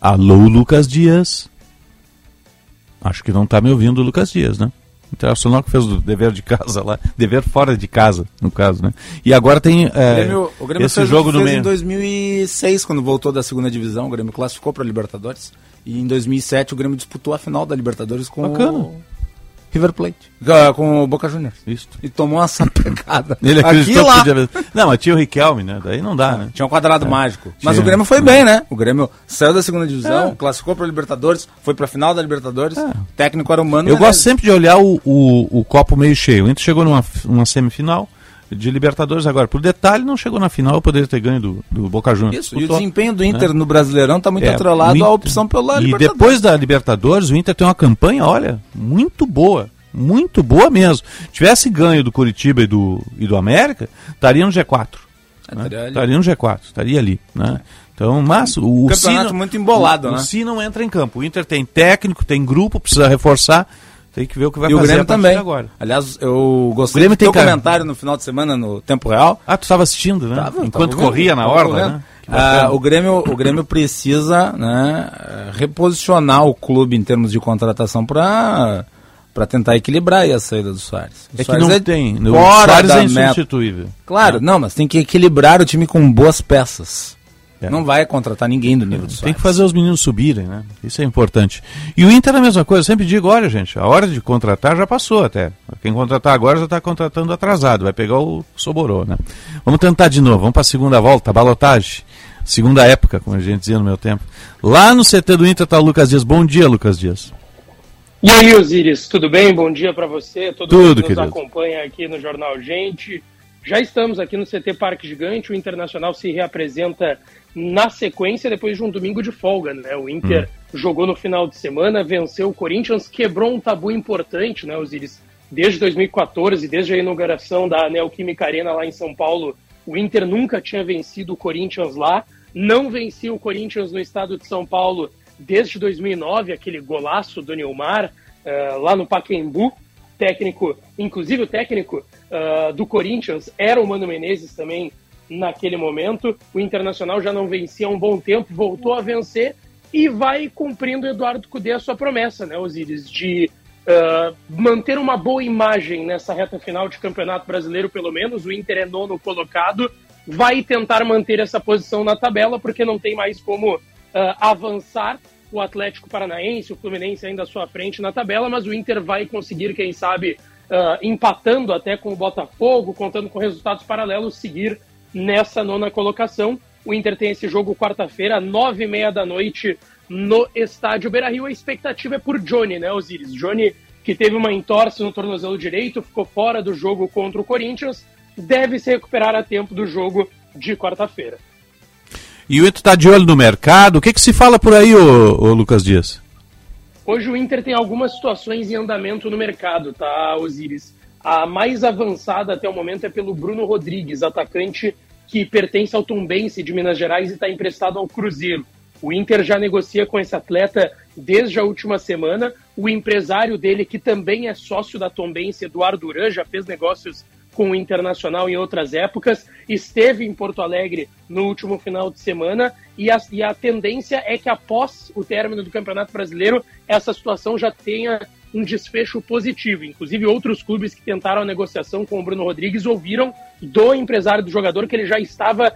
Speaker 2: Alô, Lucas Dias. Acho que não está me ouvindo o Lucas Dias, né? Internacional que fez o dever de casa lá, dever fora de casa, no caso, né? E agora tem é,
Speaker 17: o Grêmio, o Grêmio
Speaker 2: esse
Speaker 17: fez,
Speaker 2: jogo no meio.
Speaker 17: em 2006, quando voltou da segunda divisão, o Grêmio classificou para a Libertadores. E em 2007 o Grêmio disputou a final da Libertadores com
Speaker 2: Bacana.
Speaker 17: o River Plate, com o Boca Juniors.
Speaker 2: Isso.
Speaker 17: E tomou uma sapecada.
Speaker 2: Ele
Speaker 17: Aqui
Speaker 2: acreditou
Speaker 17: e lá.
Speaker 2: que podia... Não, mas tinha o Riquelme, né? Daí não dá, né?
Speaker 17: Tinha um quadrado
Speaker 2: É.
Speaker 17: mágico. Mas
Speaker 2: Tinha.
Speaker 17: o Grêmio foi bem, né? O Grêmio saiu da segunda divisão,
Speaker 2: É.
Speaker 17: classificou para a Libertadores, foi para a final da Libertadores. O técnico era o Mano
Speaker 2: Eu
Speaker 17: Menezes.
Speaker 2: gosto sempre de olhar o, o, o copo meio cheio. O Inter chegou numa, numa semifinal de Libertadores agora. Por detalhe, não chegou na final, poderia ter ganho do, do Boca Juniors.
Speaker 17: Isso, e o desempenho do Inter
Speaker 2: né?
Speaker 17: no Brasileirão está muito
Speaker 2: É,
Speaker 17: atrelado
Speaker 2: o Inter-
Speaker 17: à opção pela
Speaker 2: E
Speaker 17: Libertadores.
Speaker 2: depois da Libertadores, o Inter tem uma campanha, olha, muito boa. Muito boa mesmo. Tivesse ganho do Curitiba e do, e do América, estaria no G4. né?
Speaker 17: estaria ali.
Speaker 2: Estaria no G4, estaria ali. Né? Então, mas o, o
Speaker 17: Campeonato
Speaker 2: não-
Speaker 17: muito embolado,
Speaker 2: o,
Speaker 17: né?
Speaker 2: O Si não entra em campo. O Inter tem técnico, tem grupo, precisa reforçar. Tem que ver o que vai
Speaker 17: e o
Speaker 2: fazer
Speaker 17: Grêmio
Speaker 2: a partir
Speaker 17: também.
Speaker 2: agora.
Speaker 17: Aliás, eu gostei
Speaker 2: Grêmio
Speaker 17: do
Speaker 2: tem
Speaker 17: teu
Speaker 2: cara-
Speaker 17: comentário no final de semana no Tempo Real.
Speaker 2: Ah, tu estava assistindo, né?
Speaker 17: Tava,
Speaker 2: Enquanto
Speaker 17: tava
Speaker 2: corria
Speaker 17: vendo,
Speaker 2: na orla, né? Que.
Speaker 17: Ah, o, Grêmio, o Grêmio precisa né, reposicionar o clube em termos de contratação para para tentar equilibrar a saída do Soares. O
Speaker 2: É que
Speaker 17: Soares
Speaker 2: não tem. O
Speaker 17: fora
Speaker 2: Soares é insubstituível.
Speaker 17: Claro, não, mas tem que equilibrar o time com boas peças. Não vai contratar ninguém do nível do Soares.
Speaker 2: É. Tem que fazer os meninos subirem, né? Isso é importante. E o Inter é a mesma coisa. Eu sempre digo, olha, gente, a hora de contratar já passou até. Quem contratar agora já está contratando atrasado. Vai pegar o Soborô, né? Vamos tentar de novo. Vamos para a segunda volta, balotagem. Segunda época, como a gente dizia no meu tempo. Lá no CT do Inter está o Lucas Dias. Bom dia, Lucas Dias.
Speaker 32: E aí, Osiris, tudo bem? Bom dia para você, todo
Speaker 2: Tudo,
Speaker 32: mundo que nos
Speaker 2: querido.
Speaker 32: acompanha aqui no Jornal Gente. Já estamos aqui no CT Parque Gigante, o Internacional se reapresenta na sequência depois de um domingo de folga, né? O Inter jogou no final de semana, venceu o Corinthians, quebrou um tabu importante, né, Osiris? Desde 2014, desde a inauguração da Neoquímica Arena lá em São Paulo, o Inter nunca tinha vencido o Corinthians lá, não vencia o Corinthians no estado de São Paulo desde 2009, aquele golaço do Neymar eh, lá no Pacaembu, técnico, inclusive o técnico ah, do Corinthians era o Mano Menezes também naquele momento. O Internacional já não vencia há um bom tempo, voltou a vencer e vai cumprindo Eduardo Cudê a sua promessa, né, Osiris, de ah, manter uma boa imagem nessa reta final de Campeonato Brasileiro, pelo menos. O Inter é nono colocado, vai tentar manter essa posição na tabela, porque não tem mais como ah, avançar o Atlético Paranaense, o Fluminense ainda à sua frente na tabela, mas o Inter vai conseguir, quem sabe, ah, empatando até com o Botafogo, contando com resultados paralelos, seguir nessa nona colocação. O Inter tem esse jogo quarta-feira, nove e meia da noite, no estádio Beira-Rio. A expectativa é por Johnny, né, Osiris? Johnny, que teve uma entorse no tornozelo direito, ficou fora do jogo contra o Corinthians, deve se recuperar a tempo do jogo de quarta-feira.
Speaker 2: E o Inter está de olho no mercado. O que, que se fala por aí, ô, ô Lucas Dias?
Speaker 32: Hoje o Inter tem algumas situações em andamento no mercado, tá, Osiris? A mais avançada até o momento é pelo Bruno Rodrigues, atacante que pertence ao Tombense de Minas Gerais e está emprestado ao Cruzeiro. O Inter já negocia com esse atleta desde a última semana. O empresário dele, que também é sócio da Tombense, Eduardo Duran, já fez negócios com o Internacional em outras épocas, esteve em Porto Alegre no último final de semana e a, e a tendência é que após o término do Campeonato Brasileiro essa situação já tenha um desfecho positivo. Inclusive, outros clubes que tentaram a negociação com o Bruno Rodrigues ouviram do empresário do jogador que ele já estava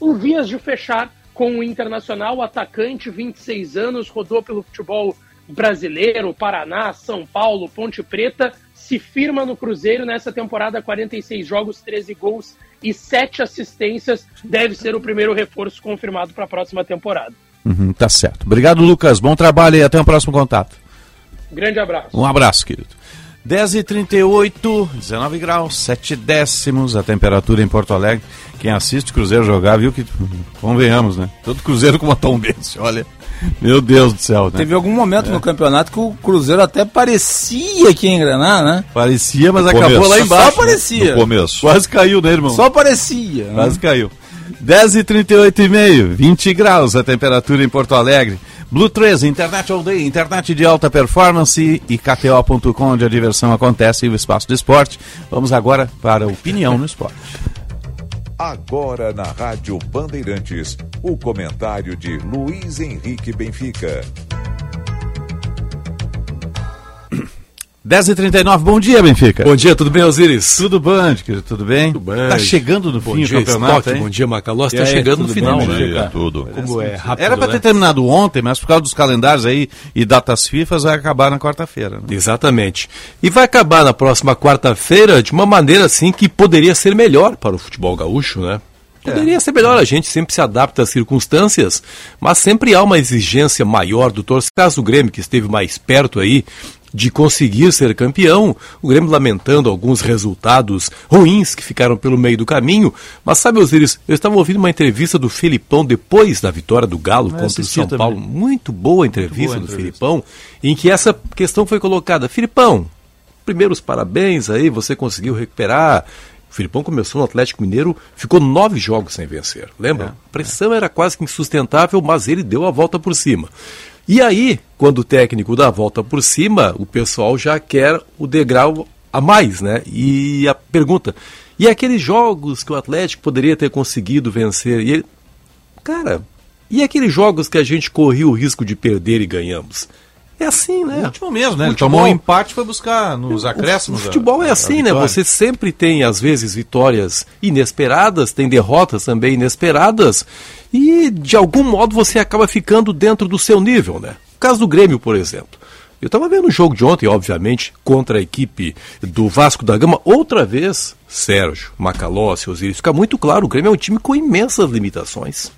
Speaker 32: em vias de fechar com o Internacional, atacante, 26 anos, rodou pelo futebol brasileiro, Paraná, São Paulo, Ponte Preta, se firma no Cruzeiro nessa temporada, 46 jogos, 13 gols e 7 assistências. Deve ser o primeiro reforço confirmado para a próxima temporada.
Speaker 2: Uhum, tá certo. Obrigado, Lucas. Bom trabalho e até o próximo contato.
Speaker 32: Grande abraço.
Speaker 2: Um abraço, querido. 10h38, 19 graus, 7 décimos a temperatura em Porto Alegre. Quem assiste o Cruzeiro jogar viu que, convenhamos, né? Todo Cruzeiro com uma tombense, olha. Meu Deus do céu, né?
Speaker 17: Teve algum momento
Speaker 2: É.
Speaker 17: no campeonato que o Cruzeiro até parecia que ia engrenar, né?
Speaker 2: Parecia, mas
Speaker 17: No
Speaker 2: acabou
Speaker 17: começo.
Speaker 2: lá embaixo.
Speaker 17: Só parecia.
Speaker 2: né? No começo. Quase caiu, né, irmão?
Speaker 17: Só parecia. né?
Speaker 2: Quase caiu. 10h38,5, 20 graus a temperatura em Porto Alegre. Blue 13, internet all day, internet de alta performance e KTO.com, onde a diversão acontece e o espaço do esporte. Vamos agora para a opinião no esporte.
Speaker 1: Agora na Rádio Bandeirantes, o comentário de Luiz Henrique Benfica.
Speaker 2: 10h39, bom dia, Benfica.
Speaker 33: Bom dia, tudo bem, Osiris?
Speaker 2: Tudo bem, querido, tudo bem?
Speaker 33: Tudo bem.
Speaker 2: Tá chegando no
Speaker 33: Bom
Speaker 2: fim
Speaker 33: dia,
Speaker 2: do campeonato,
Speaker 33: Stock, bom dia, Macalós. Tá
Speaker 2: aí,
Speaker 33: chegando no final,
Speaker 2: bem,
Speaker 33: né?
Speaker 2: Benfica?
Speaker 5: tudo.
Speaker 33: Como é rápido,
Speaker 2: Era para ter
Speaker 33: né?
Speaker 2: terminado ontem, mas por causa dos calendários aí e datas FIFA vai acabar na quarta-feira. né?
Speaker 33: Exatamente. E vai acabar na próxima quarta-feira de uma maneira assim que poderia ser melhor para o futebol gaúcho, né? Poderia ser melhor, a gente sempre se adapta às circunstâncias, mas sempre há uma exigência maior do torcedor. Caso do Grêmio, que esteve mais perto aí de conseguir ser campeão, o Grêmio lamentando alguns resultados ruins que ficaram pelo meio do caminho. Mas sabe, Osiris, eu estava ouvindo uma entrevista do Filipão depois da vitória do Galo
Speaker 2: Eu
Speaker 33: contra o São
Speaker 2: também.
Speaker 33: Paulo. Muito boa entrevista
Speaker 2: boa
Speaker 33: do
Speaker 2: entrevista.
Speaker 33: Filipão, em que essa questão foi colocada. Filipão, primeiros parabéns aí, você conseguiu recuperar. O Filipão começou no Atlético Mineiro, ficou nove jogos sem vencer. Lembra?
Speaker 2: É,
Speaker 33: a pressão era quase que insustentável, mas ele deu a volta por cima. E aí, quando o técnico dá a volta por cima, o pessoal já quer o degrau a mais, né? E a pergunta, e aqueles jogos que o Atlético poderia ter conseguido vencer? E ele, cara, e aqueles jogos que a gente corria o risco de perder e ganhamos? É assim, né?
Speaker 2: O último mesmo, né? Ele
Speaker 33: Futebol-
Speaker 2: tomou um empate foi buscar nos acréscimos.
Speaker 33: O futebol é assim, né? Você sempre tem, às vezes, vitórias inesperadas, tem derrotas também inesperadas, e de algum modo você acaba ficando dentro do seu nível, né? O caso do Grêmio, por exemplo. Eu estava vendo o jogo de ontem, obviamente, contra a equipe do Vasco da Gama, outra vez, Sérgio, Macalossi, Osiris, fica muito claro, o Grêmio é um time com imensas limitações.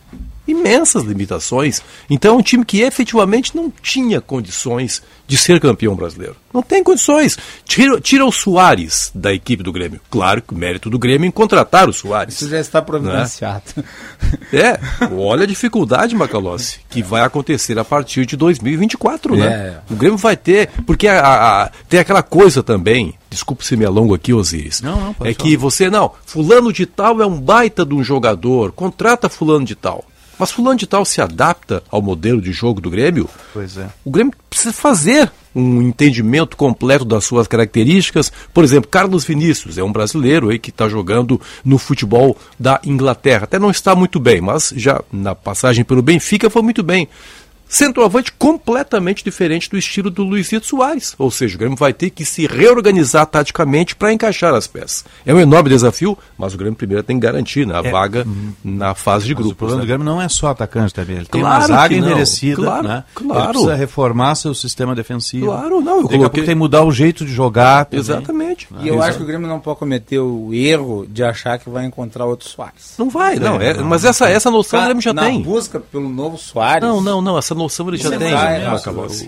Speaker 33: Imensas limitações. Então é um time que efetivamente não tinha condições de ser campeão brasileiro. Não tem condições. Tira, tira o Soares da equipe do Grêmio. Claro que o mérito do Grêmio é em contratar o Soares.
Speaker 17: Isso já está providenciado.
Speaker 33: É, olha a dificuldade, Macalossi, que vai acontecer a partir de 2024, né?
Speaker 17: É.
Speaker 33: O Grêmio vai ter, porque a- a- a- tem aquela coisa também, desculpe se me alongo aqui, Osiris,
Speaker 2: Não, não, pode
Speaker 33: é
Speaker 2: falar.
Speaker 33: que você, não, fulano de tal é um baita de um jogador, contrata fulano de tal. Mas fulano de tal se adapta ao modelo de jogo do Grêmio?
Speaker 2: Pois é.
Speaker 33: O Grêmio precisa fazer um entendimento completo das suas características. Por exemplo, Carlos Vinícius é um brasileiro aí que está jogando no futebol da Inglaterra. Até não está muito bem, mas já na passagem pelo Benfica foi muito bem. Centroavante completamente diferente do estilo do Luizito Soares. Ou seja, o Grêmio vai ter que se reorganizar taticamente para encaixar as peças. É um enorme desafio, mas o Grêmio primeiro tem que garantir né, a
Speaker 2: É.
Speaker 33: vaga na fase de
Speaker 2: Mas
Speaker 33: grupos.
Speaker 2: o problema
Speaker 33: né?
Speaker 2: do Grêmio não é só atacante também. Ele tem
Speaker 33: Claro
Speaker 2: uma zaga
Speaker 33: não.
Speaker 2: envelhecida,
Speaker 33: Claro,
Speaker 2: né?
Speaker 33: claro.
Speaker 2: Ele precisa reformar seu sistema defensivo.
Speaker 33: Claro, não, eu
Speaker 2: Daqui a
Speaker 33: coloquei-
Speaker 2: pouco tem que mudar o jeito de jogar. também.
Speaker 33: Exatamente.
Speaker 17: E eu acho que o Grêmio não pode cometer o erro de achar que vai encontrar outro Soares.
Speaker 33: Não vai, não. é- mas essa, essa noção o Grêmio já
Speaker 17: na
Speaker 33: tem.
Speaker 17: busca pelo novo Soares.
Speaker 33: Não, não, não. Essa noção ele já tem.
Speaker 2: vai,
Speaker 33: né?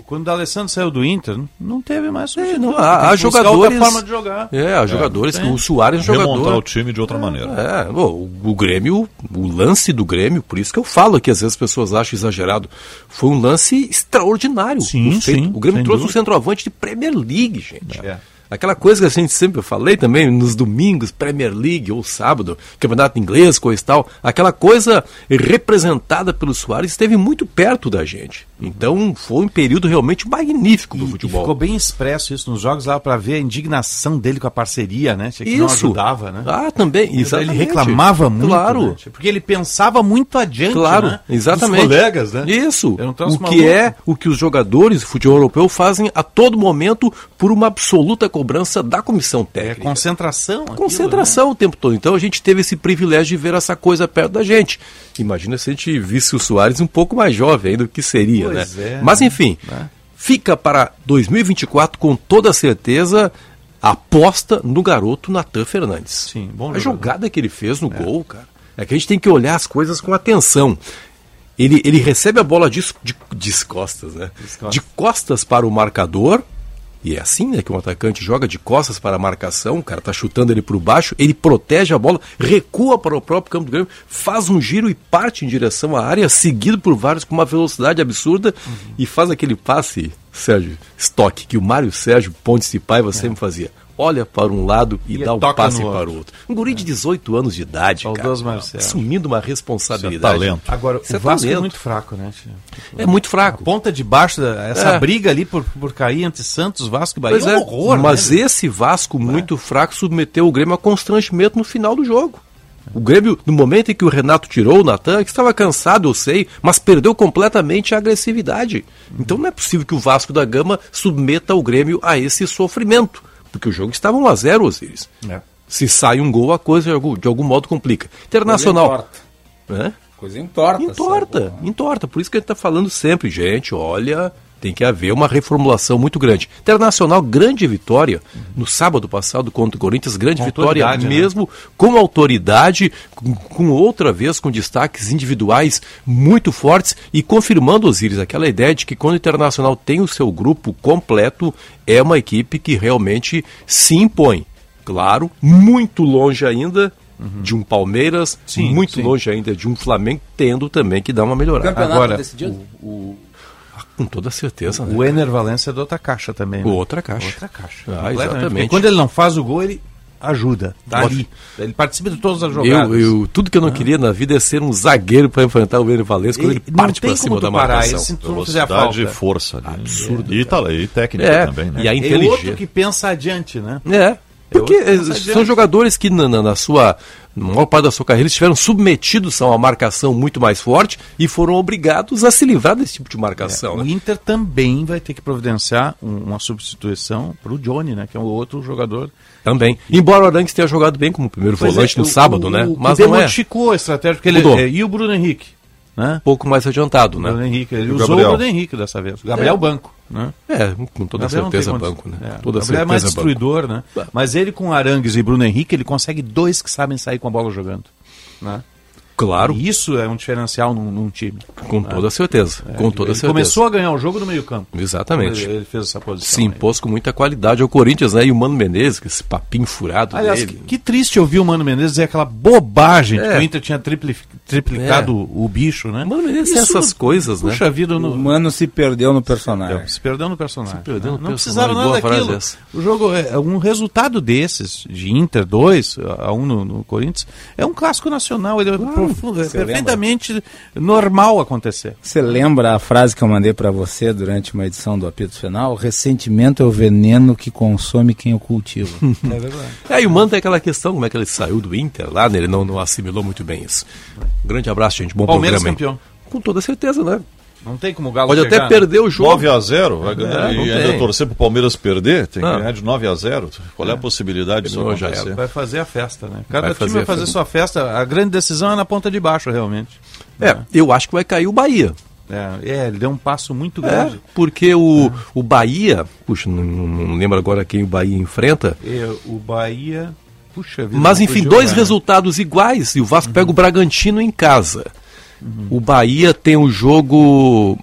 Speaker 2: Quando o D'Alessandro saiu do Inter, não teve mais
Speaker 33: É, não, há, há
Speaker 2: que
Speaker 33: jogadores.
Speaker 2: outra forma de jogar.
Speaker 33: É, há jogadores que o Soares é um
Speaker 5: Remontar
Speaker 33: jogador.
Speaker 5: o time de outra maneira.
Speaker 33: É, o, o Grêmio, o lance do Grêmio, por isso que eu falo aqui, às vezes as pessoas acham exagerado, foi um lance extraordinário.
Speaker 2: Sim,
Speaker 33: O feito-
Speaker 2: sim,
Speaker 33: o Grêmio trouxe um
Speaker 2: dúvida.
Speaker 33: centroavante de Premier League, gente.
Speaker 2: É.
Speaker 33: Aquela coisa que a gente sempre eu falei também nos domingos, Premier League ou sábado, campeonato inglês, coisa e tal, aquela coisa representada pelo Soares esteve muito perto da gente. Então foi um período realmente magnífico do
Speaker 2: E
Speaker 33: futebol.
Speaker 2: ficou bem expresso isso nos jogos lá para ver a indignação dele com a parceria, né? Que não
Speaker 33: Isso.
Speaker 2: ajudava, né?
Speaker 33: Ah, também,
Speaker 2: Ele
Speaker 33: exatamente.
Speaker 2: reclamava muito,
Speaker 33: Claro.
Speaker 2: né? Porque ele pensava muito adiante,
Speaker 33: Claro,
Speaker 2: né?
Speaker 33: exatamente.
Speaker 2: Dos colegas, né?
Speaker 33: Isso. O que
Speaker 2: maluco.
Speaker 33: é o que os jogadores do futebol europeu fazem a todo momento por uma absoluta cobrança da comissão
Speaker 2: É
Speaker 33: técnica.
Speaker 2: concentração. aquilo,
Speaker 33: Concentração o tempo todo. Então a gente teve esse privilégio de ver essa coisa perto da gente. Imagina se a gente visse o Soares um pouco mais jovem ainda, o que seria,
Speaker 2: Pois
Speaker 33: né?
Speaker 2: é,
Speaker 33: Mas
Speaker 2: né?
Speaker 33: enfim,
Speaker 2: Né?
Speaker 33: fica para 2024 com toda certeza aposta no garoto Natan Fernandes.
Speaker 2: Sim, bom
Speaker 33: A
Speaker 2: jogador.
Speaker 33: jogada que ele fez no gol, cara. É que a gente tem que olhar as coisas com atenção. Ele, ele recebe a bola de, de, de costas, né?
Speaker 2: Descostas.
Speaker 33: De costas para o marcador. E é assim, né, que um atacante joga de costas para a marcação, o cara tá chutando ele por baixo, ele protege a bola, recua para o próprio campo do Grêmio, faz um giro e parte em direção à área, seguido por vários com uma velocidade absurda e faz aquele passe, Sérgio, estoque, que o Mário Sérgio Pontes de Paiva sempre fazia. Olha para um lado e,
Speaker 2: E
Speaker 33: dá o
Speaker 2: toca
Speaker 33: passe
Speaker 2: no
Speaker 33: para
Speaker 2: outro.
Speaker 33: o outro. Um guri de 18 anos de idade,
Speaker 2: Saudoso
Speaker 33: cara,
Speaker 2: Mário Sérgio.
Speaker 33: assumindo uma responsabilidade.
Speaker 5: Isso é talento.
Speaker 2: Agora,
Speaker 33: Isso
Speaker 2: o
Speaker 33: é
Speaker 2: Vasco é
Speaker 33: talento.
Speaker 2: muito fraco, né?
Speaker 33: É muito fraco.
Speaker 2: A ponta de baixo, essa
Speaker 33: É.
Speaker 2: briga ali por, por cair entre Santos, Vasco e Bahia
Speaker 33: Pois
Speaker 2: é
Speaker 33: é,
Speaker 2: um horror,
Speaker 33: mas
Speaker 2: né?
Speaker 33: esse Vasco muito fraco submeteu o Grêmio a constrangimento no final do jogo. O Grêmio, no momento em que o Renato tirou o Natan, que estava cansado, eu sei, mas perdeu completamente a agressividade. Então não é possível que o Vasco da Gama submeta o Grêmio a esse sofrimento. Porque o jogo estava 1 a 0 Osiris.
Speaker 2: É.
Speaker 33: Se sai um gol, a coisa de algum, de algum modo complica. Internacional.
Speaker 17: Coisa importa.
Speaker 33: Hã?
Speaker 17: Coisa importa.
Speaker 33: Entorta, entorta. Por isso que a gente está falando sempre, gente, olha, tem que haver uma reformulação muito grande. Internacional, grande vitória no sábado passado contra o Corinthians, grande
Speaker 2: Com
Speaker 33: vitória
Speaker 2: né?
Speaker 33: mesmo, com autoridade, com, com outra vez com destaques individuais muito fortes e confirmando, Osiris, aquela ideia de que quando o Internacional tem o seu grupo completo, é uma equipe que realmente se impõe. Claro, muito longe ainda de um Palmeiras,
Speaker 2: Uhum. Sim,
Speaker 33: muito
Speaker 2: sim.
Speaker 33: longe ainda de um Flamengo, tendo também que dar uma
Speaker 17: O
Speaker 33: melhorada.
Speaker 17: campeonato
Speaker 2: Agora,
Speaker 17: decidido?
Speaker 2: o,
Speaker 33: Com toda certeza,
Speaker 2: o,
Speaker 33: né?
Speaker 2: o Ener Valência é de outra caixa também. né?
Speaker 33: Outra caixa.
Speaker 2: Outra caixa.
Speaker 33: Ah, exatamente.
Speaker 2: Porque quando ele não faz o gol, ele ajuda. Tá ali. Ele participa de todas as jogadas.
Speaker 33: Eu, eu, tudo que eu não queria na vida é ser um zagueiro para enfrentar o Ener Valencia quando ele
Speaker 2: não
Speaker 33: parte
Speaker 2: tem
Speaker 33: para cima da
Speaker 2: parar
Speaker 33: marcação.
Speaker 2: se tu
Speaker 5: Velocidade
Speaker 2: falta.
Speaker 5: e força. ali.
Speaker 33: Absurdo,
Speaker 5: E, tá, e técnica
Speaker 33: É,
Speaker 5: também, né?
Speaker 33: e a
Speaker 2: É
Speaker 33: inteligência.
Speaker 2: outro que pensa adiante, né?
Speaker 33: É. Porque eh, são jogadores que na, na- na sua na maior parte da sua carreira estiveram submetidos a uma marcação muito mais forte e foram obrigados a se livrar desse tipo de marcação.
Speaker 2: O
Speaker 33: né?
Speaker 2: Inter também vai ter que providenciar um- uma substituição para o Johnny, né? Que é o outro jogador.
Speaker 33: Também. Embora o Arangues tenha jogado bem como primeiro
Speaker 2: Pois
Speaker 33: volante
Speaker 2: é,
Speaker 33: no
Speaker 2: o-
Speaker 33: sábado,
Speaker 2: o-
Speaker 33: né?
Speaker 2: o-
Speaker 33: Mas não é.
Speaker 2: modificou a estratégia, porque ele, é, e o Bruno Henrique, né?
Speaker 33: Um pouco mais adiantado,
Speaker 2: O
Speaker 33: né?
Speaker 2: Bruno Henrique, ele
Speaker 33: O
Speaker 2: usou
Speaker 33: Gabriel.
Speaker 2: o Bruno Henrique dessa vez. O Gabriel
Speaker 33: É.
Speaker 2: Banco, né?
Speaker 33: É, com toda
Speaker 2: Gabriel
Speaker 33: certeza banco, né?
Speaker 2: É,
Speaker 33: Toda
Speaker 2: o Gabriel é mais
Speaker 33: certeza banco.
Speaker 2: destruidor, né? Mas ele com Arangues e Bruno Henrique, ele consegue dois que sabem sair com a bola jogando, né?
Speaker 33: Claro.
Speaker 2: E isso é um diferencial num, num time.
Speaker 33: Com toda certeza.
Speaker 2: É,
Speaker 33: com toda certeza.
Speaker 2: começou a ganhar o jogo no meio-campo.
Speaker 33: Exatamente.
Speaker 2: Ele, ele fez essa posição.
Speaker 33: Se impôs com muita qualidade ao Corinthians, né? E o Mano Menezes, com esse papinho furado
Speaker 2: Aliás,
Speaker 33: dele.
Speaker 2: que, que triste ouvir o Mano Menezes dizer aquela bobagem de
Speaker 33: É.
Speaker 2: que o Inter tinha tripli- triplicado o bicho, né?
Speaker 33: Mano Menezes tem essas coisas, né?
Speaker 2: Puxa vida, no,
Speaker 17: O Mano se perdeu no personagem.
Speaker 2: se perdeu no personagem.
Speaker 33: Se perdeu no
Speaker 2: né? Não
Speaker 33: personagem,
Speaker 2: precisaram nada
Speaker 33: boa frase
Speaker 2: daquilo.
Speaker 33: essa.
Speaker 2: O jogo, é um resultado desses, de Inter 2 a 1 no, no Corinthians, é um clássico nacional. Ele é, profundo, é perfeitamente normal acontecer.
Speaker 17: Você lembra a frase que eu mandei pra você durante uma edição do Apito Final? Ressentimento é o veneno que consome quem o cultiva.
Speaker 2: É verdade.
Speaker 33: É, e o Mano tem aquela questão, como é que ele saiu do Inter lá, né? Ele não, não assimilou muito bem isso. Grande abraço, gente. Bom
Speaker 2: Palmeiras
Speaker 33: programa. aí.
Speaker 2: campeão.
Speaker 33: Com toda certeza, né?
Speaker 2: Não tem como o Galo
Speaker 33: Pode
Speaker 2: chegar,
Speaker 33: até
Speaker 2: né?
Speaker 33: perder o jogo.
Speaker 5: 9x0, vai ganhar.
Speaker 33: É, não
Speaker 5: e ainda torcer pro Palmeiras perder, tem que
Speaker 33: Não.
Speaker 5: ganhar de 9x0. Qual é a possibilidade disso
Speaker 33: Não, já
Speaker 5: acontecer?
Speaker 2: Vai fazer a festa, né? Cada
Speaker 33: Vai
Speaker 2: time
Speaker 33: fazer
Speaker 2: vai
Speaker 33: a
Speaker 2: fazer sua festa. A grande decisão é na ponta de baixo, realmente.
Speaker 33: É, eu acho que vai cair o Bahia.
Speaker 2: É, é, ele deu um passo muito
Speaker 33: É,
Speaker 2: grande.
Speaker 33: porque o, o Bahia, puxa, não, não- não lembro agora quem o Bahia enfrenta,
Speaker 2: É, o Bahia. Puxa vida.
Speaker 33: mas enfim, dois
Speaker 2: jogar, né?
Speaker 33: resultados iguais e o Vasco pega o Bragantino em casa. O Bahia tem o jogo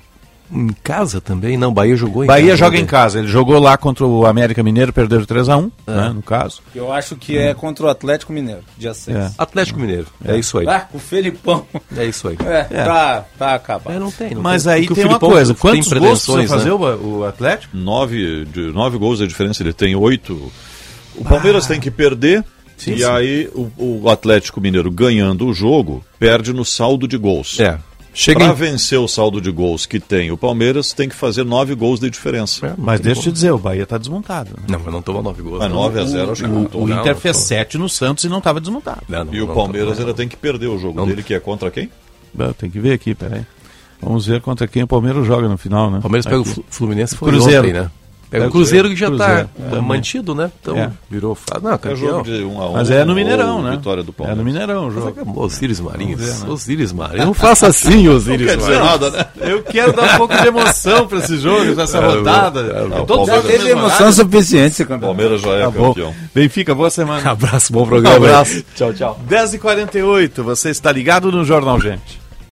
Speaker 33: em casa também? Não, o Bahia jogou em
Speaker 2: Bahia
Speaker 33: casa.
Speaker 2: joga
Speaker 33: né?
Speaker 2: em casa. Ele jogou lá contra o América Mineiro, perdeu de 3x1, né, no caso.
Speaker 17: Eu acho que é contra o Atlético Mineiro, dia 6.
Speaker 2: É.
Speaker 33: Atlético Mineiro, é, isso aí.
Speaker 17: Ah, o Felipão.
Speaker 33: É isso aí.
Speaker 17: É,
Speaker 2: É.
Speaker 17: Tá, tá acabado.
Speaker 33: É, não tem, não
Speaker 2: Mas
Speaker 33: tem.
Speaker 2: aí tem uma coisa:
Speaker 33: tem
Speaker 2: quantos gols precisa fazer
Speaker 33: né?
Speaker 2: o, o Atlético?
Speaker 5: Nove, de, nove gols a diferença, ele tem oito. O Palmeiras tem que perder.
Speaker 2: Sim,
Speaker 5: e
Speaker 2: sim.
Speaker 5: aí o, o Atlético Mineiro ganhando o jogo, perde no saldo de gols.
Speaker 33: É. Chega
Speaker 5: Para
Speaker 33: em...
Speaker 5: vencer o saldo de gols que tem o Palmeiras, tem que fazer nove gols de diferença.
Speaker 2: Mas deixa eu te dizer, o Bahia tá desmontado. né?
Speaker 33: Não, mas não toma nove gols.
Speaker 5: Mas
Speaker 33: não.
Speaker 5: 9 a 0 acho que não
Speaker 2: O, Inter
Speaker 33: não
Speaker 2: fez
Speaker 33: tô.
Speaker 2: 7 no Santos e não estava desmontado.
Speaker 33: Não, não,
Speaker 5: E o
Speaker 33: não
Speaker 5: Palmeiras ainda tem que perder o jogo
Speaker 33: Não.
Speaker 5: dele, que é contra quem?
Speaker 2: Tem que ver aqui, peraí. Vamos ver contra quem o Palmeiras joga no final, né?
Speaker 33: O Palmeiras pega o
Speaker 2: Aqui.
Speaker 33: Flu- Fluminense foi
Speaker 2: Cruzeiro.
Speaker 33: ontem, né? Pega
Speaker 2: É
Speaker 33: o Cruzeiro que já está
Speaker 2: é.
Speaker 33: mantido, né? Então
Speaker 2: É.
Speaker 33: virou fase. Não,
Speaker 5: É
Speaker 33: campeão.
Speaker 5: jogo de 1 a 1
Speaker 2: Mas é no Mineirão, né?
Speaker 5: Vitória do
Speaker 2: É
Speaker 5: Palmeiras.
Speaker 2: no Mineirão o
Speaker 33: Mas
Speaker 2: jogo.
Speaker 33: acabou, Osíris Marins.
Speaker 2: Vamos ver, né?
Speaker 33: Osíris Marins. Não faça assim, Osíris Marins.
Speaker 5: nada, né?
Speaker 2: Eu quero dar um pouco de emoção para esse jogo, pra essa
Speaker 33: É,
Speaker 2: rodada.
Speaker 33: é,
Speaker 5: é,
Speaker 17: Já teve emoção suficiente esse
Speaker 5: O
Speaker 17: campeonato.
Speaker 5: Palmeiras já é
Speaker 2: Tá bom.
Speaker 5: campeão.
Speaker 2: Benfica, boa semana.
Speaker 33: Abraço, bom
Speaker 2: Um
Speaker 33: programa.
Speaker 2: abraço.
Speaker 33: Tchau, tchau.
Speaker 2: 10h48, você está ligado no Jornal Gente.